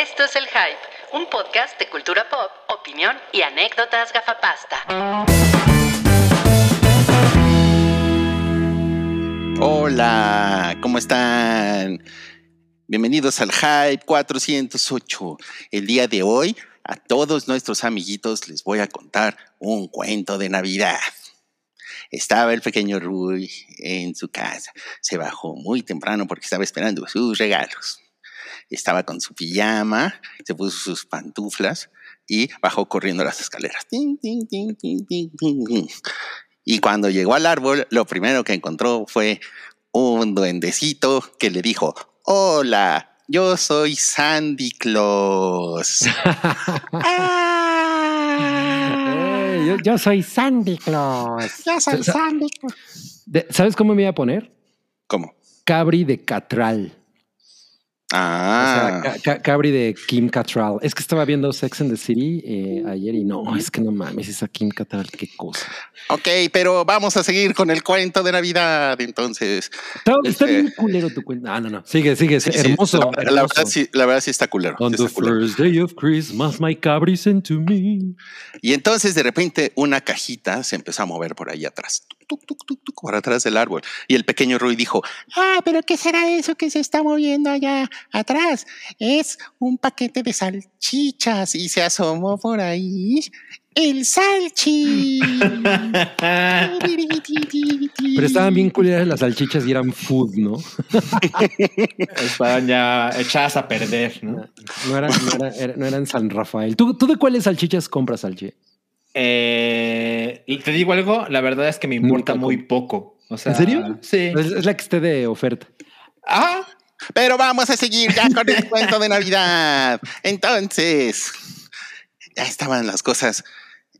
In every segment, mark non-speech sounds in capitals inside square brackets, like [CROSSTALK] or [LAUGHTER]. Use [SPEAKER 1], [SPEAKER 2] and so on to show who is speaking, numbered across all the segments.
[SPEAKER 1] Esto es El Hype, un podcast de cultura pop, opinión y anécdotas gafapasta.
[SPEAKER 2] Hola, ¿cómo están? Bienvenidos al Hype 408. El día de hoy, a todos nuestros amiguitos les voy a contar un cuento de Navidad. Estaba el pequeño Rui en su casa. Se bajó muy temprano porque estaba esperando sus regalos. Estaba con su pijama, se puso sus pantuflas y bajó corriendo las escaleras. Tin, tin, tin, tin, tin, tin, tin. Y cuando llegó al árbol, lo primero que encontró fue un duendecito que le dijo, hola, yo soy Sandy Claus. [LAUGHS]
[SPEAKER 3] Eh, yo, yo soy Sandy Claus.
[SPEAKER 2] Yo soy
[SPEAKER 3] Sa-
[SPEAKER 2] Sandy Claus.
[SPEAKER 3] ¿Sabes cómo me iba a poner?
[SPEAKER 2] ¿Cómo?
[SPEAKER 3] Cabri de Catral. O
[SPEAKER 2] Ah,
[SPEAKER 3] sea, ca- ca- Cabri de Kim Cattrall. Es que estaba viendo Sex and the City eh, ayer y no, es que no mames, esa Kim Cattrall, qué cosa.
[SPEAKER 2] ok, pero vamos a seguir con el cuento de Navidad, entonces.
[SPEAKER 3] Está, está
[SPEAKER 2] Este-
[SPEAKER 3] bien culero tu cuenta. Ah, no, no. Sigue, sigue.
[SPEAKER 2] Sí,
[SPEAKER 3] hermoso.
[SPEAKER 2] la, la
[SPEAKER 3] hermoso.
[SPEAKER 2] verdad sí, la verdad sí está culero.
[SPEAKER 3] On the
[SPEAKER 2] culero.
[SPEAKER 3] first day of Christmas, my Cabri sent to me.
[SPEAKER 2] Y entonces de repente una cajita se empezó a mover por ahí atrás, tuc, tuc, tuc, tuc, por atrás del árbol. Y el pequeño Rui dijo, ah, pero ¿qué será eso que se está moviendo allá atrás? Es un paquete de salchichas y se asomó por ahí el salchi. [LAUGHS]
[SPEAKER 3] Pero estaban bien culeras las salchichas y eran food, ¿no? [LAUGHS]
[SPEAKER 4] Estaban ya echadas a perder, ¿no?
[SPEAKER 3] No eran, no era- era- no eran San Rafael. ¿Tú, ¿Tú de cuáles salchichas compras, Salchi?
[SPEAKER 4] Eh, te digo algo, la verdad es que me importa muy poco. O sea,
[SPEAKER 3] ¿En serio?
[SPEAKER 4] Sí.
[SPEAKER 3] Es, es la que esté de oferta.
[SPEAKER 4] Ah,
[SPEAKER 2] Pero vamos a seguir ya con el cuento de Navidad. Entonces, ya estaban las cosas,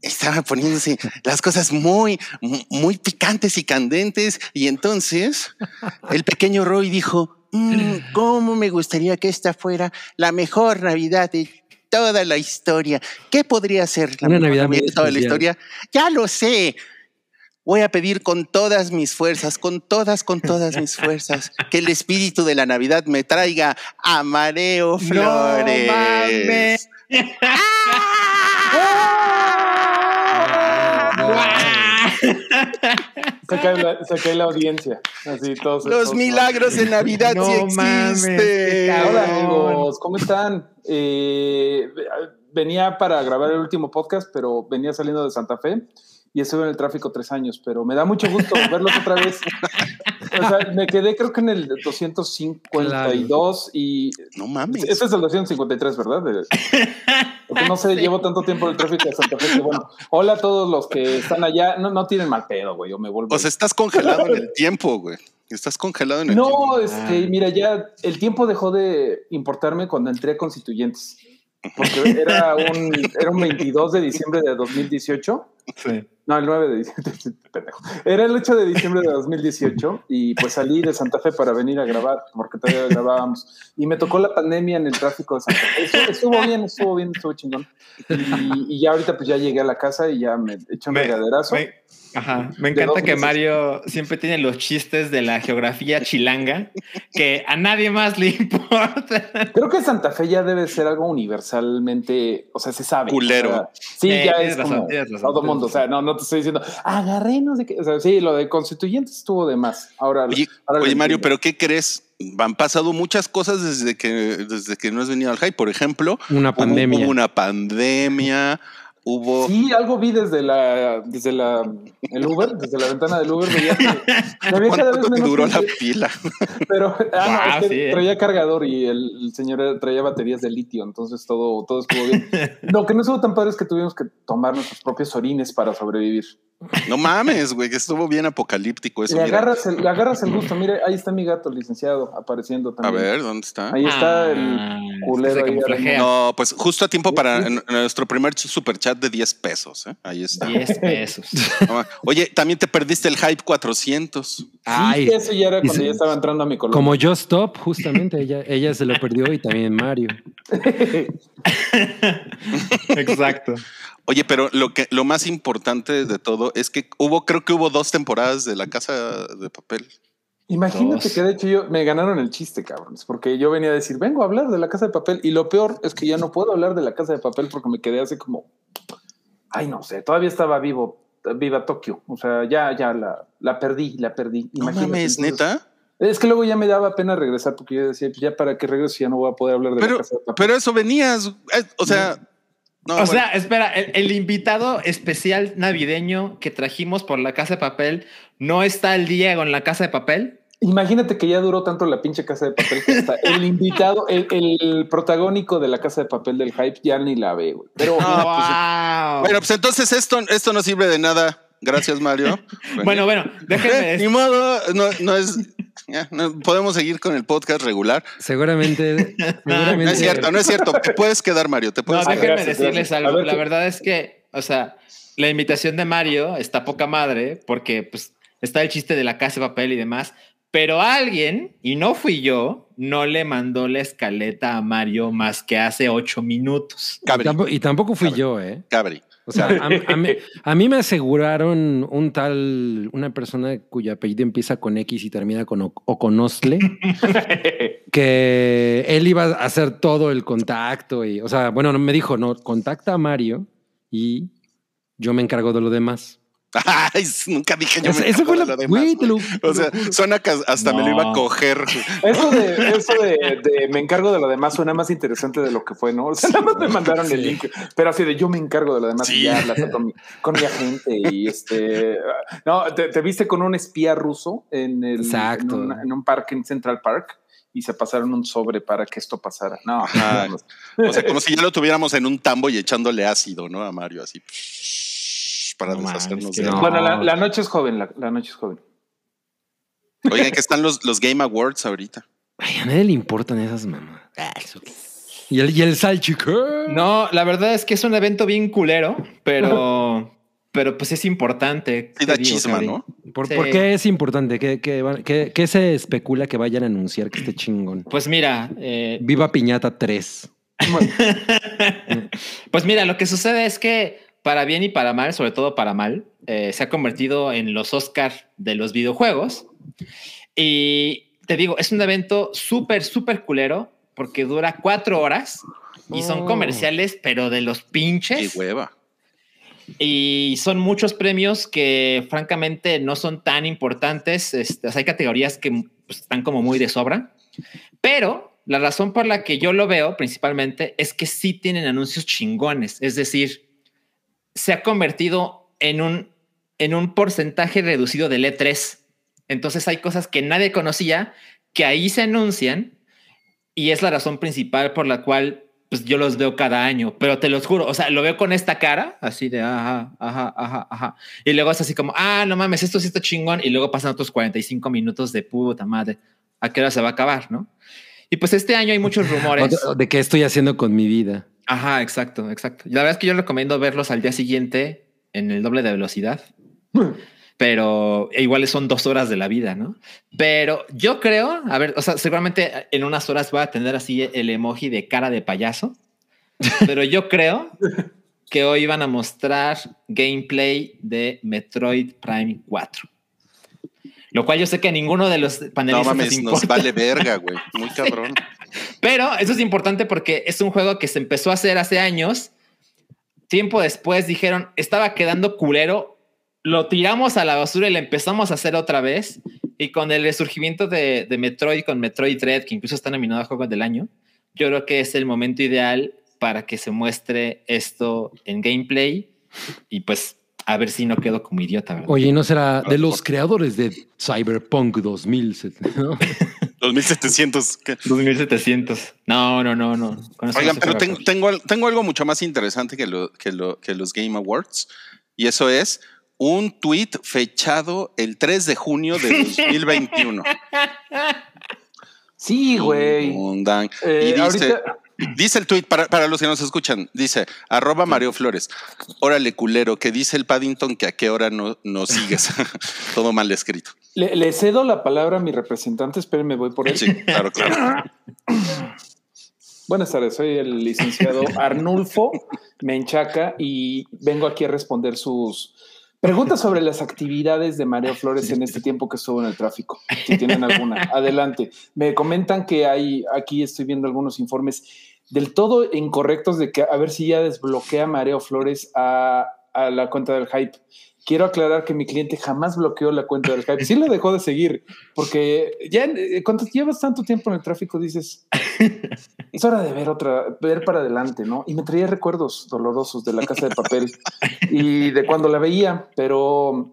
[SPEAKER 2] estaban poniéndose las cosas muy, mu- muy picantes y candentes. Y entonces, el pequeño Roy dijo, "Mm, ¿cómo me gustaría que esta fuera la mejor Navidad de toda la historia? ¿Qué podría ser la
[SPEAKER 3] Una Navidad
[SPEAKER 2] de toda la historia? Ya lo sé. Voy a pedir con todas mis fuerzas, con todas, con todas mis fuerzas, que el espíritu de la Navidad me traiga a Mareo Flores.
[SPEAKER 4] No mames.
[SPEAKER 5] Se cae, la, se cae la audiencia. Así todos.
[SPEAKER 2] Los milagros de Navidad
[SPEAKER 4] No
[SPEAKER 2] sí existen.
[SPEAKER 5] Hola amigos, ¿cómo están? Eh, venía para grabar el último podcast, pero venía saliendo de Santa Fe y estuve en el tráfico tres años, pero me da mucho gusto [LAUGHS] verlos otra vez. O sea, me quedé creo que en el 252 y
[SPEAKER 2] No mames.
[SPEAKER 5] este es el 253, ¿verdad? Porque no sé, [LAUGHS] llevo tanto tiempo en el tráfico de Santa Fe que bueno. Hola a todos los que están allá. No, no tienen mal pedo, güey. Yo me vuelvo.
[SPEAKER 2] O sea, estás congelado en el tiempo, güey. Estás congelado en el tiempo.
[SPEAKER 5] No, este, mira, ya el tiempo dejó de importarme cuando entré a Constituyentes. Porque era un, era un 22 de diciembre de 2018.
[SPEAKER 4] Sí.
[SPEAKER 5] No, el 9 de diciembre. [LAUGHS] pendejo. Era el 8 de diciembre de 2018 y pues salí de Santa Fe para venir a grabar, porque todavía grabábamos. Y me tocó la pandemia en el tráfico de Santa Fe. Estuvo, estuvo bien, estuvo bien, estuvo chingón. Y, y ya ahorita pues ya llegué a la casa y ya me eché un
[SPEAKER 4] Me-
[SPEAKER 5] regaderazo.
[SPEAKER 4] me- ajá. Me encanta que
[SPEAKER 5] meses.
[SPEAKER 4] Mario siempre tiene los chistes de la geografía chilanga que a nadie más le [LAUGHS] importa.
[SPEAKER 5] Creo que Santa Fe ya debe ser algo universalmente, o sea, se sabe.
[SPEAKER 2] Culero.
[SPEAKER 5] O sea, sí,
[SPEAKER 4] Eh,
[SPEAKER 5] ya es
[SPEAKER 4] razón,
[SPEAKER 5] como
[SPEAKER 4] tienes razón,
[SPEAKER 5] todo mundo. O sea, no, no te estoy diciendo, agarré, no sé qué. O sea, sí, lo de constituyentes estuvo de más. Ahora,
[SPEAKER 2] Oye,
[SPEAKER 5] ahora lo
[SPEAKER 2] oye, Mario, pero ¿qué crees? Han pasado muchas cosas desde que, desde que no has venido al hype. Por ejemplo,
[SPEAKER 3] Una
[SPEAKER 2] hubo-
[SPEAKER 3] pandemia.
[SPEAKER 2] Hubo, una pandemia, hubo.
[SPEAKER 5] Sí, algo vi desde la, desde la, el Uber, desde la ventana del Uber, veía que me veía cada
[SPEAKER 2] ¿Cuánto
[SPEAKER 5] vez menos
[SPEAKER 2] duró la pila?
[SPEAKER 5] pero ah, no,
[SPEAKER 4] Guau,
[SPEAKER 5] es que
[SPEAKER 4] sí, ¿eh?
[SPEAKER 5] traía cargador y el, el señor traía baterías de litio, entonces todo, todo estuvo bien. Lo que no estuvo tan padre es que tuvimos que tomar nuestros propios orines para sobrevivir.
[SPEAKER 2] No mames, güey, que estuvo bien apocalíptico eso.
[SPEAKER 5] Le
[SPEAKER 2] mira.
[SPEAKER 5] agarras, el, le agarras el gusto. Mire, ahí está mi gato, licenciado, apareciendo
[SPEAKER 2] A
[SPEAKER 5] también.
[SPEAKER 2] ver, ¿dónde está?
[SPEAKER 5] Ahí está
[SPEAKER 4] Ah,
[SPEAKER 5] el culero
[SPEAKER 4] se
[SPEAKER 5] ahí.
[SPEAKER 2] No, pues justo a tiempo para nuestro primer super chat de 10 pesos. ¿eh? Ahí está.
[SPEAKER 4] 10 [LAUGHS] pesos.
[SPEAKER 2] Oye, también te perdiste el hype 400.
[SPEAKER 5] Sí,
[SPEAKER 3] Ay,
[SPEAKER 5] eso ya era cuando ya estaba entrando a mi colonia.
[SPEAKER 3] como Just Stop, justamente, ella, ella se lo perdió y también Mario. [LAUGHS] [LAUGHS]
[SPEAKER 4] Exacto.
[SPEAKER 2] Oye, pero lo que lo más importante de todo es que hubo, creo que hubo dos temporadas de la casa de papel.
[SPEAKER 5] Imagínate
[SPEAKER 4] Dos.
[SPEAKER 5] que de hecho yo me ganaron el chiste, cabrones, porque yo venía a decir, vengo a hablar de la casa de papel y lo peor es que ya no puedo hablar de la casa de papel porque me quedé así como, ay, no sé, todavía estaba vivo, viva Tokio, o sea, ya, ya la, la perdí, la perdí.
[SPEAKER 2] No
[SPEAKER 5] Imagínate,
[SPEAKER 2] mames,
[SPEAKER 5] entonces-
[SPEAKER 2] neta.
[SPEAKER 5] Es que luego ya me daba pena regresar porque yo decía, pues ya para que regrese ya no voy a poder hablar de
[SPEAKER 2] Pero,
[SPEAKER 5] la casa de papel.
[SPEAKER 2] pero eso venías. eh, O sea. No,
[SPEAKER 4] o
[SPEAKER 2] bueno.
[SPEAKER 4] sea, espera, el, el invitado especial navideño que trajimos por la casa de papel no está al día con la casa de papel.
[SPEAKER 5] Imagínate que ya duró tanto la pinche casa de papel que hasta el invitado, el, el protagónico de la casa de papel del hype ya ni la ve, güey. Pero
[SPEAKER 2] No, pues,
[SPEAKER 4] Wow.
[SPEAKER 2] Bueno, pues entonces esto, esto no sirve de nada. Gracias, Mario. [LAUGHS]
[SPEAKER 4] bueno, bueno, déjenme
[SPEAKER 2] Eh, [LAUGHS] ni modo, no, no es. Ya, no, podemos seguir con el podcast regular.
[SPEAKER 3] Seguramente, [LAUGHS] seguramente.
[SPEAKER 2] No es cierto, no es cierto. Te puedes quedar, Mario. Te
[SPEAKER 4] No,
[SPEAKER 2] puedes quedar.
[SPEAKER 4] déjenme
[SPEAKER 5] gracias,
[SPEAKER 4] decirles algo.
[SPEAKER 5] ver,
[SPEAKER 4] La verdad es que, o sea, la invitación de Mario está poca madre porque pues está el chiste de la casa de papel y demás, pero alguien, y no fui yo, no le mandó la escaleta a Mario más que hace ocho minutos.
[SPEAKER 3] Y tampoco, y tampoco fui
[SPEAKER 2] Cabri.
[SPEAKER 3] yo, ¿eh?
[SPEAKER 2] cabri.
[SPEAKER 3] O sea, a, a mí, [LAUGHS] a mí me aseguraron un tal, una persona cuyo apellido empieza con X y termina con O- Oconostle, [LAUGHS] que él iba a hacer todo el contacto y, o sea, bueno, no me dijo, no, contacta a Mario y yo me encargo de lo demás. [LAUGHS]
[SPEAKER 2] Ay, nunca dije yo.
[SPEAKER 3] Eso,
[SPEAKER 2] me
[SPEAKER 3] eso fue
[SPEAKER 2] encargo
[SPEAKER 3] lo,
[SPEAKER 2] de lo demás,
[SPEAKER 3] te lo-
[SPEAKER 2] O sea, suena que hasta me lo iba a coger.
[SPEAKER 5] Eso de, [LAUGHS] eso de, de me encargo de lo demás suena más interesante de lo que fue, ¿no? O sea, nada más me mandaron el link, pero así de yo me encargo de lo demás
[SPEAKER 2] Sí.
[SPEAKER 5] y ya hablas con mi, con mi agente y este. No, te, te viste con un espía ruso en, el,
[SPEAKER 3] Exacto.
[SPEAKER 5] en, un, en un parque en Central Park y se pasaron un sobre para que esto pasara. No, no, no.
[SPEAKER 2] O sea, como si ya lo tuviéramos en un tambo y echándole ácido, ¿no? A Mario, así. Para
[SPEAKER 4] No
[SPEAKER 2] deshacernos
[SPEAKER 4] que
[SPEAKER 2] de él.
[SPEAKER 4] no.
[SPEAKER 5] Bueno, la, la noche es joven, la, la noche es joven.
[SPEAKER 2] Oigan, que están los, los Game Awards ahorita.
[SPEAKER 3] Ay, a nadie le importan esas mamás. Y el, y el salchichón.
[SPEAKER 4] No, la verdad es que es un evento bien culero, pero, [LAUGHS] pero pues es importante.
[SPEAKER 2] Sí da
[SPEAKER 4] digo,
[SPEAKER 2] chisma. ¿no?
[SPEAKER 3] ¿Por,
[SPEAKER 4] Sí.
[SPEAKER 3] por qué es importante? ¿Qué, qué- qué se especula que vayan a anunciar que esté chingón?
[SPEAKER 4] Pues mira, eh,
[SPEAKER 3] Viva Piñata 3. [LAUGHS]
[SPEAKER 4] Pues mira, lo que sucede es que para bien y para mal, sobre todo para mal, eh, se ha convertido en los Oscar de los videojuegos. Y te digo, es un evento súper, súper culero porque dura cuatro horas y son
[SPEAKER 3] Oh.
[SPEAKER 4] comerciales, pero de los
[SPEAKER 2] Qué
[SPEAKER 4] pinches.
[SPEAKER 2] hueva.
[SPEAKER 4] Y son muchos premios que francamente no son tan importantes. Este, o sea, hay categorías que pues, están como muy de sobra. Pero la razón por la que yo lo veo principalmente es que sí tienen anuncios chingones. Es decir, se ha convertido en un, en un porcentaje reducido del E3. Entonces hay cosas que nadie conocía que ahí se anuncian y es la razón principal por la cual pues yo los veo cada año, pero te los juro, o sea, lo veo con esta cara, así de ajá, ajá, ajá, ajá. Y luego es así como, ah, no mames, esto sí está chingón. Y luego pasan otros 45 minutos de puta madre. ¿A qué hora se va a acabar, no? Y pues este año hay muchos rumores. [LAUGHS]
[SPEAKER 3] de qué estoy haciendo con mi vida.
[SPEAKER 4] Ajá, exacto, exacto. La verdad es que yo recomiendo verlos al día siguiente en el doble de velocidad, [LAUGHS] pero igual son dos horas de la vida, ¿no? Pero yo creo, a ver, o sea, seguramente en unas horas voy a tener así el emoji de cara de payaso, [LAUGHS] pero yo creo que hoy van a mostrar gameplay de Metroid Prime 4. Lo cual yo sé que a ninguno de los panelistas
[SPEAKER 2] mames, nos vale verga, güey. Muy [LAUGHS] cabrón.
[SPEAKER 4] Pero eso es importante porque es un juego que se empezó a hacer hace años. Tiempo después dijeron, estaba quedando culero, lo tiramos a la basura y lo empezamos a hacer otra vez. Y con el resurgimiento de, de Metroid, con Metroid Dread, que incluso está nominado a Juego del Año, yo creo que es el momento ideal para que se muestre esto en gameplay y pues a ver si no quedo como idiota. ¿verdad?
[SPEAKER 3] Oye, ¿y no será de los creadores de Cyberpunk 2007? ¿no? [LAUGHS]
[SPEAKER 2] 2700. ¿qué?
[SPEAKER 4] 2700. No, no, no, no.
[SPEAKER 2] Oigan,
[SPEAKER 4] no
[SPEAKER 2] pero tengo, tengo, al- tengo algo mucho más interesante que, lo, que, lo, que los Game Awards. Y eso es un tweet fechado el 3 de junio de 2021. [LAUGHS]
[SPEAKER 5] Sí, güey.
[SPEAKER 2] Undan.
[SPEAKER 5] Eh,
[SPEAKER 2] y dice,
[SPEAKER 5] ahorita-
[SPEAKER 2] dice el tweet, para, para los que nos escuchan, dice, arroba Mario Flores, órale culero, que dice el Paddington que a qué hora no, no sigues. [LAUGHS] Todo mal escrito.
[SPEAKER 5] Le, le cedo la palabra a mi representante. Espérenme, voy por él.
[SPEAKER 2] Sí, claro, claro. [CLEARS THROAT]
[SPEAKER 5] Buenas tardes, soy el licenciado [LAUGHS] Arnulfo Menchaca y vengo aquí a responder sus Pregunta sobre las actividades de Mario Flores en este tiempo que estuvo en el tráfico. Si tienen alguna, adelante. Me comentan que hay, aquí estoy viendo algunos informes del todo incorrectos de que a ver si ya desbloquea Mareo Flores a, a la cuenta del hype. Quiero aclarar que mi cliente jamás bloqueó la cuenta del hype. Sí lo dejó de seguir, porque ya eh, cuando llevas tanto tiempo en el tráfico dices, [LAUGHS] es hora de ver otra, ver para adelante, ¿no? Y me traía recuerdos dolorosos de la casa de papel y de cuando la veía, pero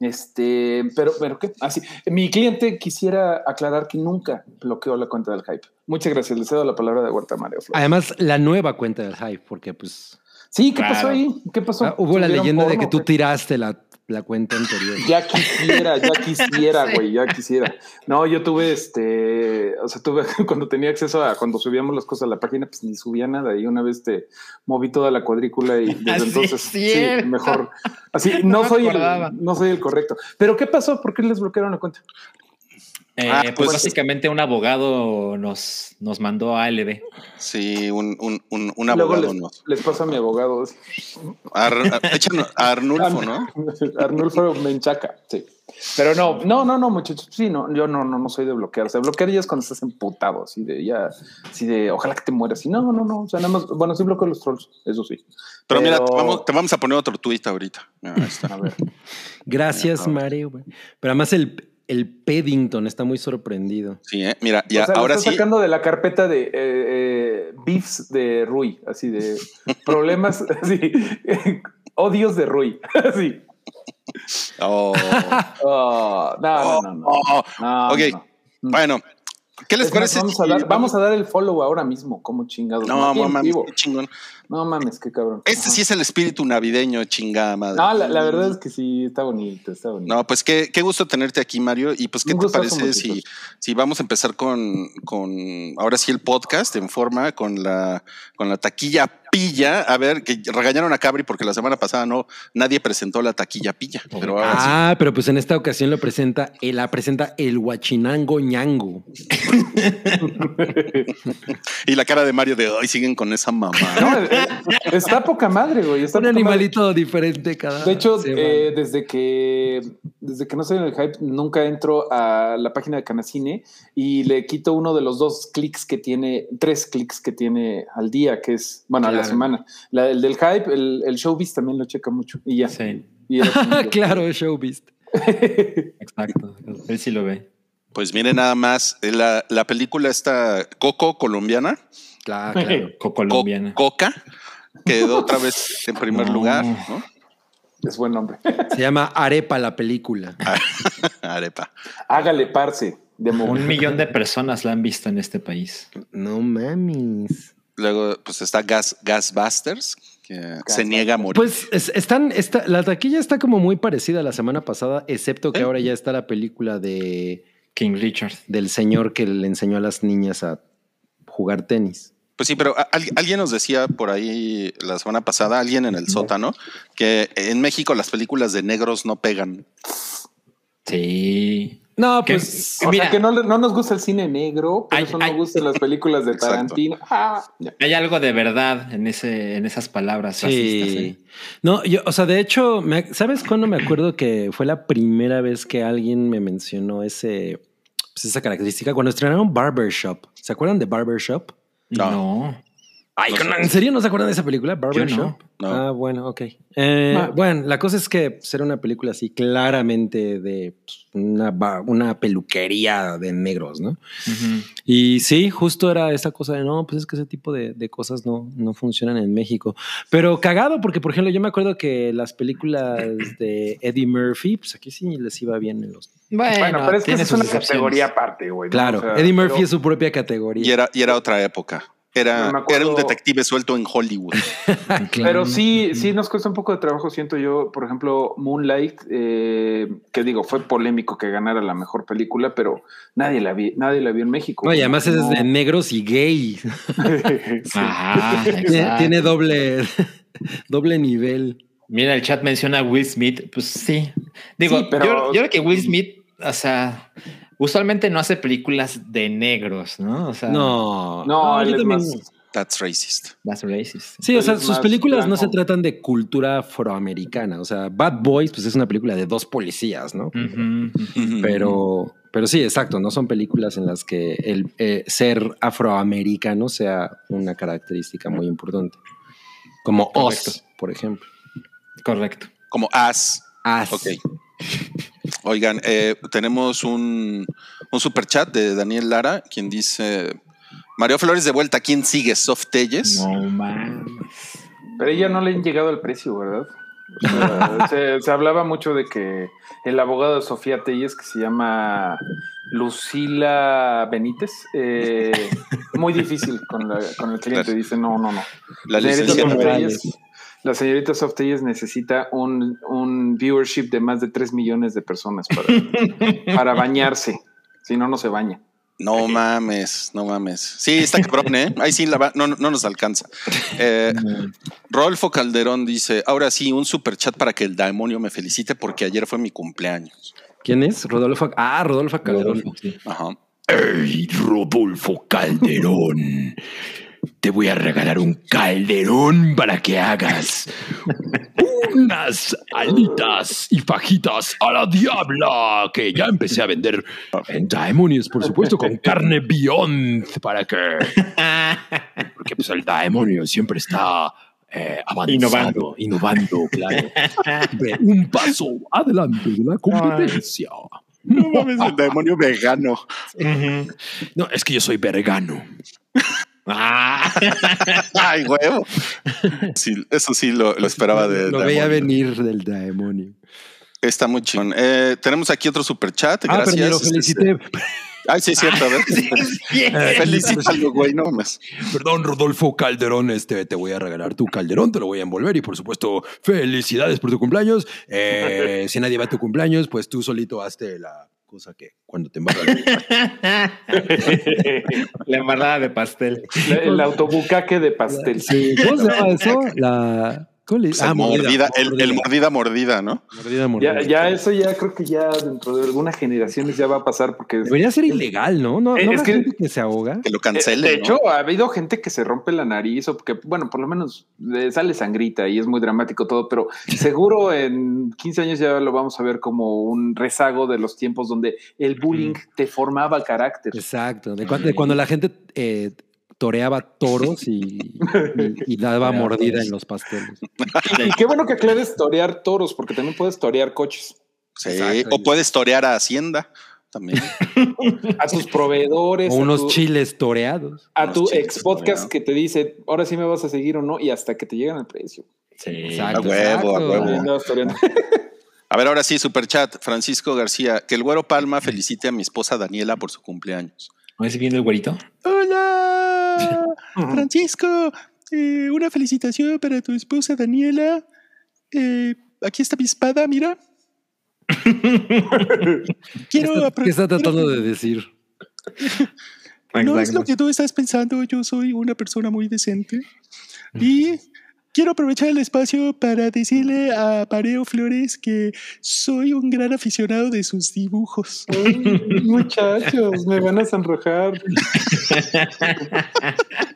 [SPEAKER 5] este, pero, pero qué, así. Mi cliente quisiera aclarar que nunca bloqueó la cuenta del hype. Muchas gracias. Le cedo la palabra de Huerta Mario Flores.
[SPEAKER 3] Además, la nueva cuenta del hype, porque pues
[SPEAKER 5] Sí, ¿qué
[SPEAKER 4] Claro.
[SPEAKER 5] pasó ahí? ¿Qué pasó?
[SPEAKER 3] ah, hubo la
[SPEAKER 5] ¿Subieron
[SPEAKER 3] leyenda de que tú tiraste la, la cuenta anterior.
[SPEAKER 5] Ya quisiera, ya quisiera, [LAUGHS] güey, ya quisiera. No, yo tuve este, o sea, tuve [LAUGHS] cuando tenía acceso a cuando subíamos las cosas a la página, pues ni subía nada. Y una vez te moví toda la cuadrícula y desde [LAUGHS]
[SPEAKER 4] Así
[SPEAKER 5] entonces
[SPEAKER 4] es
[SPEAKER 5] sí, mejor. Así,
[SPEAKER 4] No
[SPEAKER 5] soy el, no soy el correcto. Pero ¿qué pasó? ¿Por qué les bloquearon la cuenta?
[SPEAKER 4] Eh,
[SPEAKER 2] Ah,
[SPEAKER 4] pues,
[SPEAKER 2] pues-
[SPEAKER 4] básicamente un abogado nos, nos mandó a ALB.
[SPEAKER 2] Sí, un, un, un, un
[SPEAKER 5] Luego
[SPEAKER 2] abogado.
[SPEAKER 5] les,
[SPEAKER 2] ¿no?
[SPEAKER 5] les paso a mi abogado.
[SPEAKER 2] Ar- a Arnulfo, ¿no? [LAUGHS]
[SPEAKER 5] Arnulfo Menchaca, sí. Pero no, no, no, no, muchachos. Sí, no, yo no, no, no soy de bloquear. O sea, bloquear ya es cuando estás emputado, así de ya, así de ojalá que te mueras. Y no, no, no. O sea, nada más, bueno, sí bloqueo los trolls, eso sí.
[SPEAKER 2] Pero, mira, te vamos, te vamos a poner otro tuit ahorita. Mira, ahí está.
[SPEAKER 5] A ver.
[SPEAKER 3] Gracias, Mario. güey. Pero además el, el Paddington está muy sorprendido.
[SPEAKER 2] Sí, ¿eh? mira, ya,
[SPEAKER 5] o sea, lo
[SPEAKER 2] ahora
[SPEAKER 5] está
[SPEAKER 2] sí.
[SPEAKER 5] sacando de la carpeta de eh, eh, beefs de Rui, así de [LAUGHS] problemas, así, [LAUGHS] odios de Rui, [LAUGHS] así.
[SPEAKER 2] Oh.
[SPEAKER 5] Oh, no, no, no, no.
[SPEAKER 2] Oh.
[SPEAKER 5] No,
[SPEAKER 2] Ok,
[SPEAKER 5] no, no.
[SPEAKER 2] Bueno, ¿qué les
[SPEAKER 5] Es más,
[SPEAKER 2] parece?
[SPEAKER 5] vamos, a dar, vamos a dar el follow ahora mismo, como chingados.
[SPEAKER 2] No, mames,
[SPEAKER 5] vivo.
[SPEAKER 2] qué chingón.
[SPEAKER 5] No mames, qué cabrón.
[SPEAKER 2] Este
[SPEAKER 5] Ajá.
[SPEAKER 2] sí es el espíritu navideño, chingada madre.
[SPEAKER 5] No, la, la verdad es que sí, está bonito, está bonito.
[SPEAKER 2] No, pues qué, qué gusto tenerte aquí, Mario. Y pues, ¿qué
[SPEAKER 5] Un
[SPEAKER 2] te parece si, si vamos a empezar con, con ahora sí el podcast en forma con la, con la taquilla pilla? A ver, que regañaron a Cabri porque la semana pasada no nadie presentó la taquilla pilla. Pero ahora sí.
[SPEAKER 3] Ah, pero pues en esta ocasión lo presenta, eh, la presenta el Huachinango Ñango. [LAUGHS]
[SPEAKER 2] Y la cara de Mario de hoy siguen con esa mamá. [LAUGHS]
[SPEAKER 5] No, eh, está poca madre, güey. Está
[SPEAKER 3] Un
[SPEAKER 5] poca madre.
[SPEAKER 3] animalito diferente cada.
[SPEAKER 5] De hecho, eh, desde que desde que no estoy en el hype, nunca entro a la página de Canacine y le quito uno de los dos clics que tiene, tres clics que tiene al día, que es, bueno, a la semana. La, el del hype, el, el showbiz también lo checa mucho y ya.
[SPEAKER 4] Sí,
[SPEAKER 5] Y [LAUGHS]
[SPEAKER 3] claro, es showbiz. [LAUGHS]
[SPEAKER 4] exacto. Él sí lo ve.
[SPEAKER 2] Pues miren nada más, eh, la, la película esta Coco colombiana,
[SPEAKER 3] Claro, claro.
[SPEAKER 4] Co-
[SPEAKER 2] Co-
[SPEAKER 4] colombiana.
[SPEAKER 2] Coca, quedó [LAUGHS] otra vez en primer
[SPEAKER 4] No.
[SPEAKER 2] lugar, ¿no?
[SPEAKER 5] es buen nombre.
[SPEAKER 3] Se llama Arepa la película.
[SPEAKER 2] Arepa.
[SPEAKER 5] Hágale parce de
[SPEAKER 4] Un millón de personas la han visto en este país.
[SPEAKER 3] No mames.
[SPEAKER 2] Luego, pues está Gas, Gasbusters, que se niega a morir.
[SPEAKER 3] Pues es- están, está, la taquilla está como muy parecida a la semana pasada, excepto que
[SPEAKER 2] ¿Eh?
[SPEAKER 3] ahora ya está la película de
[SPEAKER 4] King Richard.
[SPEAKER 3] del señor que le enseñó a las niñas a jugar tenis.
[SPEAKER 2] Pues sí, pero alguien nos decía por ahí la semana pasada, alguien en el sótano, que en México las películas de negros no pegan.
[SPEAKER 4] Sí.
[SPEAKER 3] No,
[SPEAKER 4] Que-
[SPEAKER 3] pues
[SPEAKER 5] O
[SPEAKER 4] Mira.
[SPEAKER 5] sea que no, nos gusta el cine negro, por
[SPEAKER 4] Ay,
[SPEAKER 5] eso no
[SPEAKER 4] ay.
[SPEAKER 5] nos gustan las [LAUGHS] películas de. Tarantino. Ah.
[SPEAKER 4] Hay algo de verdad en ese, en esas palabras.
[SPEAKER 3] Sí.
[SPEAKER 4] ¿eh?
[SPEAKER 3] No, yo, o sea, de hecho, me- ¿sabes cuándo me acuerdo que fue la primera vez que alguien me mencionó ese, pues, esa característica? Cuando estrenaron Barbershop. ¿Se acuerdan de Barbershop?
[SPEAKER 2] No.
[SPEAKER 4] No.
[SPEAKER 3] Ay,
[SPEAKER 2] No.
[SPEAKER 3] ¿en serio no se acuerdan de esa película? Barbershop.
[SPEAKER 2] no.
[SPEAKER 3] Ah, bueno, ok. Eh. Bueno, la cosa es que era una película así claramente de pues, una, una peluquería de negros, ¿no?
[SPEAKER 4] Ujú.
[SPEAKER 3] Y sí, justo era esa cosa de no, pues es que ese tipo de, de cosas no, no funcionan en México. Pero cagado, porque por ejemplo, yo me acuerdo que las películas de Eddie Murphy, pues aquí sí les iba bien en los.
[SPEAKER 4] Bueno,
[SPEAKER 5] Bueno, pero es que es una categoría aparte, güey. ¿no?
[SPEAKER 3] Claro,
[SPEAKER 5] O sea,
[SPEAKER 3] Eddie Murphy
[SPEAKER 5] pero-
[SPEAKER 3] es su propia categoría.
[SPEAKER 2] Y era, y era otra época. Era,
[SPEAKER 5] No
[SPEAKER 2] era un detective suelto en Hollywood.
[SPEAKER 3] Claro. [LAUGHS]
[SPEAKER 5] Pero sí, sí nos cuesta un poco de trabajo, siento yo. Por ejemplo, Moonlight, eh, que digo, fue polémico que ganara la mejor película, pero nadie la vi, nadie la vio en México.
[SPEAKER 3] No, y además es de negros y gay. [LAUGHS]
[SPEAKER 5] Sí.
[SPEAKER 4] Ajá,
[SPEAKER 3] tiene, doble, [LAUGHS] doble nivel.
[SPEAKER 4] Mira, el chat menciona a Will Smith. Pues sí. Digo,
[SPEAKER 5] Sí, pero-
[SPEAKER 4] yo, yo creo que Will Smith, o sea, usualmente no hace películas de negros, ¿no? O sea,
[SPEAKER 3] No,
[SPEAKER 5] No,
[SPEAKER 3] yo también-
[SPEAKER 5] más.
[SPEAKER 2] That's racist.
[SPEAKER 4] That's racist.
[SPEAKER 3] Sí, o sea, sus películas no se tratan de cultura afroamericana. O sea, Bad Boys, pues es una película de dos policías, ¿no? Pero, pero sí, exacto, no son películas en las que el eh, ser afroamericano sea una característica muy importante. Como
[SPEAKER 4] Correcto.
[SPEAKER 3] Oz, por ejemplo.
[SPEAKER 4] Correcto.
[SPEAKER 2] Como As.
[SPEAKER 3] As.
[SPEAKER 2] Ok. Oigan, eh, tenemos un, un super chat de Daniel Lara, quien dice: Mario Flores de vuelta, ¿quién sigue? Soft Telles.
[SPEAKER 4] No mames.
[SPEAKER 5] Pero ella no le han llegado al precio, ¿verdad? O sea, [LAUGHS] se, se hablaba mucho de que el abogado de Sofía Telles, que se llama Lucila Benítez, eh, muy difícil con, la- con el cliente.
[SPEAKER 2] Claro.
[SPEAKER 5] Dice, no, no, no.
[SPEAKER 2] La
[SPEAKER 3] Morales.
[SPEAKER 5] Telles- la señorita Soft Telles necesita un, un viewership de más de 3 millones de personas para, [LAUGHS] para bañarse. Si no, no se baña.
[SPEAKER 2] No mames, no mames. Sí, está cabrón, ¿eh? Ahí sí la va- no, no nos alcanza. Eh, [LAUGHS] Rodolfo Calderón dice: Ahora sí, un super chat para que el demonio me felicite porque ayer fue mi cumpleaños.
[SPEAKER 3] ¿Quién es? Rodolfo. Ah, Rodolfo Calderón.
[SPEAKER 4] Sí.
[SPEAKER 2] Ajá.
[SPEAKER 6] ¡Ey, Rodolfo Calderón! Te voy a regalar un calderón para que hagas unas alitas y fajitas a la diabla que ya empecé a vender en Daemonios, por supuesto, con carne Beyond para que... Porque pues el Daemonio siempre está eh, avanzando, innovando, claro. Siempre un paso adelante de la competencia.
[SPEAKER 2] No mames, el demonio vegano.
[SPEAKER 6] No, es que yo soy vergano.
[SPEAKER 4] Ah.
[SPEAKER 2] Ay, huevo. Sí, eso sí lo, lo esperaba de.
[SPEAKER 3] Lo veía venir del demonio.
[SPEAKER 2] Está muy chingón. Eh, tenemos aquí otro super chat.
[SPEAKER 3] Ah,
[SPEAKER 2] Gracias.
[SPEAKER 3] pero ni lo
[SPEAKER 2] Este,
[SPEAKER 3] felicité.
[SPEAKER 2] Ay, sí, es cierto. A ver. [LAUGHS] Eh, Felicítalo, güey, no más.
[SPEAKER 6] Perdón, Rodolfo Calderón, este te voy a regalar tu calderón, te lo voy a envolver y por supuesto, felicidades por tu cumpleaños. Eh, si nadie va a tu cumpleaños, pues tú solito hazte la cosa que cuando te embarras. [LAUGHS]
[SPEAKER 4] La embarrada de pastel.
[SPEAKER 5] La- el autobucaque de pastel.
[SPEAKER 3] Sí, ¿Cómo se llama eso? La. ¿Cómo le
[SPEAKER 2] Pues el mordida, el, el mordida, mordida, ¿no?
[SPEAKER 3] Mordida, mordida.
[SPEAKER 5] Ya, ya eso ya creo que ya dentro de algunas generaciones ya va a pasar porque
[SPEAKER 3] Debería ser ilegal, ¿no? No,
[SPEAKER 5] Eh,
[SPEAKER 3] no
[SPEAKER 5] es que-
[SPEAKER 3] gente que se ahoga.
[SPEAKER 2] Que lo
[SPEAKER 5] Eh,
[SPEAKER 2] cancele.
[SPEAKER 5] De
[SPEAKER 2] ¿no?
[SPEAKER 5] hecho, ha habido gente que se rompe la nariz o porque, bueno, por lo menos le sale sangrita y es muy dramático todo, pero seguro [LAUGHS] en 15 años ya lo vamos a ver como un rezago de los tiempos donde el bullying te formaba carácter.
[SPEAKER 3] Exacto. De, cuan- de cuando la gente eh, toreaba toros y, y- [LAUGHS] y daba mordida en los pasteles.
[SPEAKER 5] Y qué bueno que aclares torear toros, porque también puedes torear coches
[SPEAKER 2] Sí,
[SPEAKER 3] Exacto.
[SPEAKER 2] o puedes torear a Hacienda también. [LAUGHS]
[SPEAKER 5] a tus proveedores,
[SPEAKER 3] O unos
[SPEAKER 5] tu,
[SPEAKER 3] chiles toreados.
[SPEAKER 5] a tu ex podcast que te dice, ahora sí me vas a seguir o no, y hasta que te llegan al precio.
[SPEAKER 4] Sí.
[SPEAKER 3] Exacto.
[SPEAKER 2] a huevo, a huevo. A ver, ahora sí, super chat. Francisco García, que el güero Palma felicite a mi esposa Daniela por su cumpleaños.
[SPEAKER 4] ¿No es viendo el güerito?
[SPEAKER 2] Hola, [LAUGHS] Francisco. eh, una felicitación para tu esposa Daniela. Eh, aquí está mi espada, mira. [LAUGHS] Quiero
[SPEAKER 3] ¿Qué está-
[SPEAKER 2] apro-
[SPEAKER 3] ¿Qué está
[SPEAKER 2] quiero-
[SPEAKER 3] tratando de decir?
[SPEAKER 2] No es lo que tú estás pensando, yo soy una persona muy decente. Y [LAUGHS] quiero aprovechar el espacio para decirle a Pareo Flores que soy un gran aficionado de sus dibujos.
[SPEAKER 5] Muchachos, me van a sonrojar.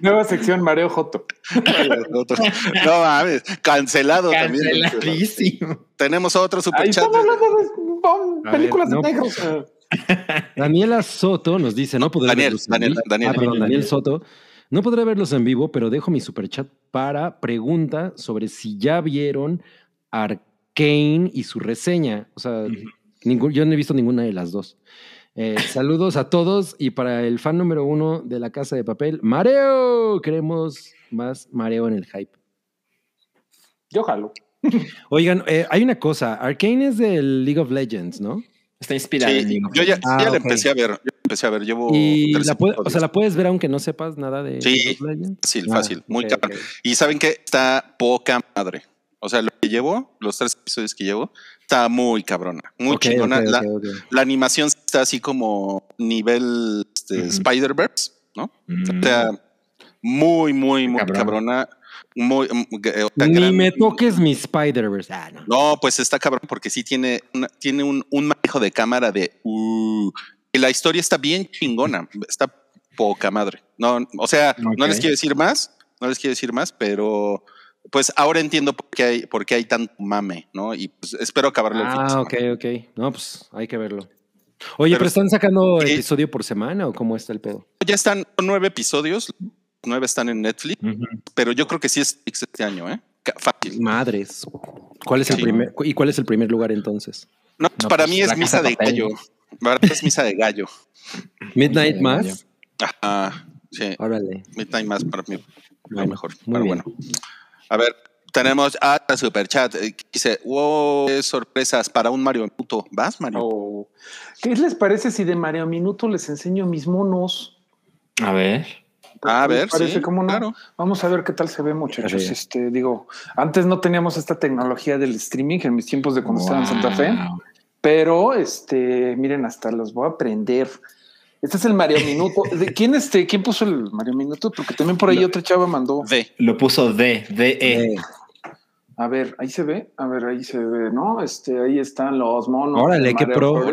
[SPEAKER 5] Nueva sección, Mareo Joto.
[SPEAKER 2] No mames, cancelado también.
[SPEAKER 4] Canceladísimo.
[SPEAKER 2] Tenemos otro superchat.
[SPEAKER 5] estamos hablando de películas
[SPEAKER 3] ver, no.
[SPEAKER 5] negros.
[SPEAKER 3] Daniela Soto nos dice, no podré
[SPEAKER 2] Daniel,
[SPEAKER 3] verlos
[SPEAKER 2] Daniel. Daniel.
[SPEAKER 3] Ah, perdón, Daniel
[SPEAKER 4] Daniel.
[SPEAKER 3] Soto. No podré verlos en vivo, pero dejo mi superchat para pregunta sobre si ya vieron Arcane y su reseña. O sea, ningún- yo no he visto ninguna de las dos. Eh, [LAUGHS] saludos a todos y para el fan número uno de la Casa de Papel, Mareo. Queremos más mareo en el hype.
[SPEAKER 5] Yo jalo. [LAUGHS]
[SPEAKER 3] Oigan, eh, hay una cosa. Arcane es del League of Legends, ¿no?
[SPEAKER 4] Está inspirado en
[SPEAKER 2] Sí,
[SPEAKER 4] League of
[SPEAKER 2] yo ya,
[SPEAKER 3] Ah,
[SPEAKER 2] ya la empecé a ver. Yo empecé a ver. Llevo
[SPEAKER 3] Y
[SPEAKER 2] tres
[SPEAKER 3] la, puede- o sea, la puedes ver aunque no sepas nada de
[SPEAKER 2] Sí. Fácil,
[SPEAKER 3] Ah,
[SPEAKER 2] fácil, muy
[SPEAKER 3] ok,
[SPEAKER 2] cabrón.
[SPEAKER 3] ok.
[SPEAKER 2] Y saben que está poca madre. O sea, lo que llevo, los tres episodios que llevo, está muy cabrona, muy chingona. la, animación está así como nivel este. Spider-Verse, ¿no?
[SPEAKER 4] Mm.
[SPEAKER 2] O sea, muy, muy, muy
[SPEAKER 4] Cabrón.
[SPEAKER 2] cabrona. Muy, mm, eh,
[SPEAKER 3] Ni
[SPEAKER 2] gran-
[SPEAKER 3] me toques mi Spider-Verse. Ah, no.
[SPEAKER 2] No, pues está cabrón porque sí tiene, una- tiene un, un manejo de cámara de... uh, y la historia está bien chingona. Está poca madre. No, o sea, no les quiero decir más, no les quiero decir más, pero pues ahora entiendo por qué hay, por qué hay tanto mame, ¿no? Y pues espero acabarlo
[SPEAKER 3] Ah, ok, ok. No, pues hay que verlo. Oye,
[SPEAKER 2] Pero-
[SPEAKER 3] pero, están sacando episodio por semana o cómo está el pedo?
[SPEAKER 2] Ya están nueve episodios, nueve están en Netflix, pero yo creo que sí es este año, ¿eh? Fácil.
[SPEAKER 3] Madres. ¿Cuál es el primer y cuál es el primer lugar entonces?
[SPEAKER 2] No, pues
[SPEAKER 4] No,
[SPEAKER 2] para
[SPEAKER 4] pues,
[SPEAKER 2] mí es misa de gallo. Para mí es misa de gallo.
[SPEAKER 3] Midnight Mass.
[SPEAKER 2] Ajá, sí.
[SPEAKER 3] Órale.
[SPEAKER 2] Midnight más para mí. Lo
[SPEAKER 3] Bueno,
[SPEAKER 2] mejor.
[SPEAKER 3] muy
[SPEAKER 2] Pero
[SPEAKER 3] bien.
[SPEAKER 2] bueno. A ver, tenemos a la super chat. Dice, wow, qué sorpresas para un Mario Minuto. ¿Vas, Mario?
[SPEAKER 5] Oh. ¿Qué les parece si de Mario Minuto les enseño mis monos?
[SPEAKER 4] A ver.
[SPEAKER 2] a ver,
[SPEAKER 5] parece
[SPEAKER 2] sí,
[SPEAKER 5] como no.
[SPEAKER 2] claro.
[SPEAKER 5] Vamos a ver qué tal se ve, muchachos.
[SPEAKER 3] A.
[SPEAKER 5] Este, digo, antes no teníamos esta tecnología del streaming en mis tiempos de cuando estaba en Santa Fe. Pero este, miren, hasta los voy a aprender. Este es el Mario Minuto. ¿De quién este? ¿Quién puso el Mario Minuto? Porque también por ahí otra chava mandó.
[SPEAKER 2] Ve.
[SPEAKER 4] Lo puso D, D, E.
[SPEAKER 3] Eh,
[SPEAKER 5] A ver, ahí se ve. A ver, ahí se ve, ¿no? Este, ahí están los monos.
[SPEAKER 3] Órale, qué pro.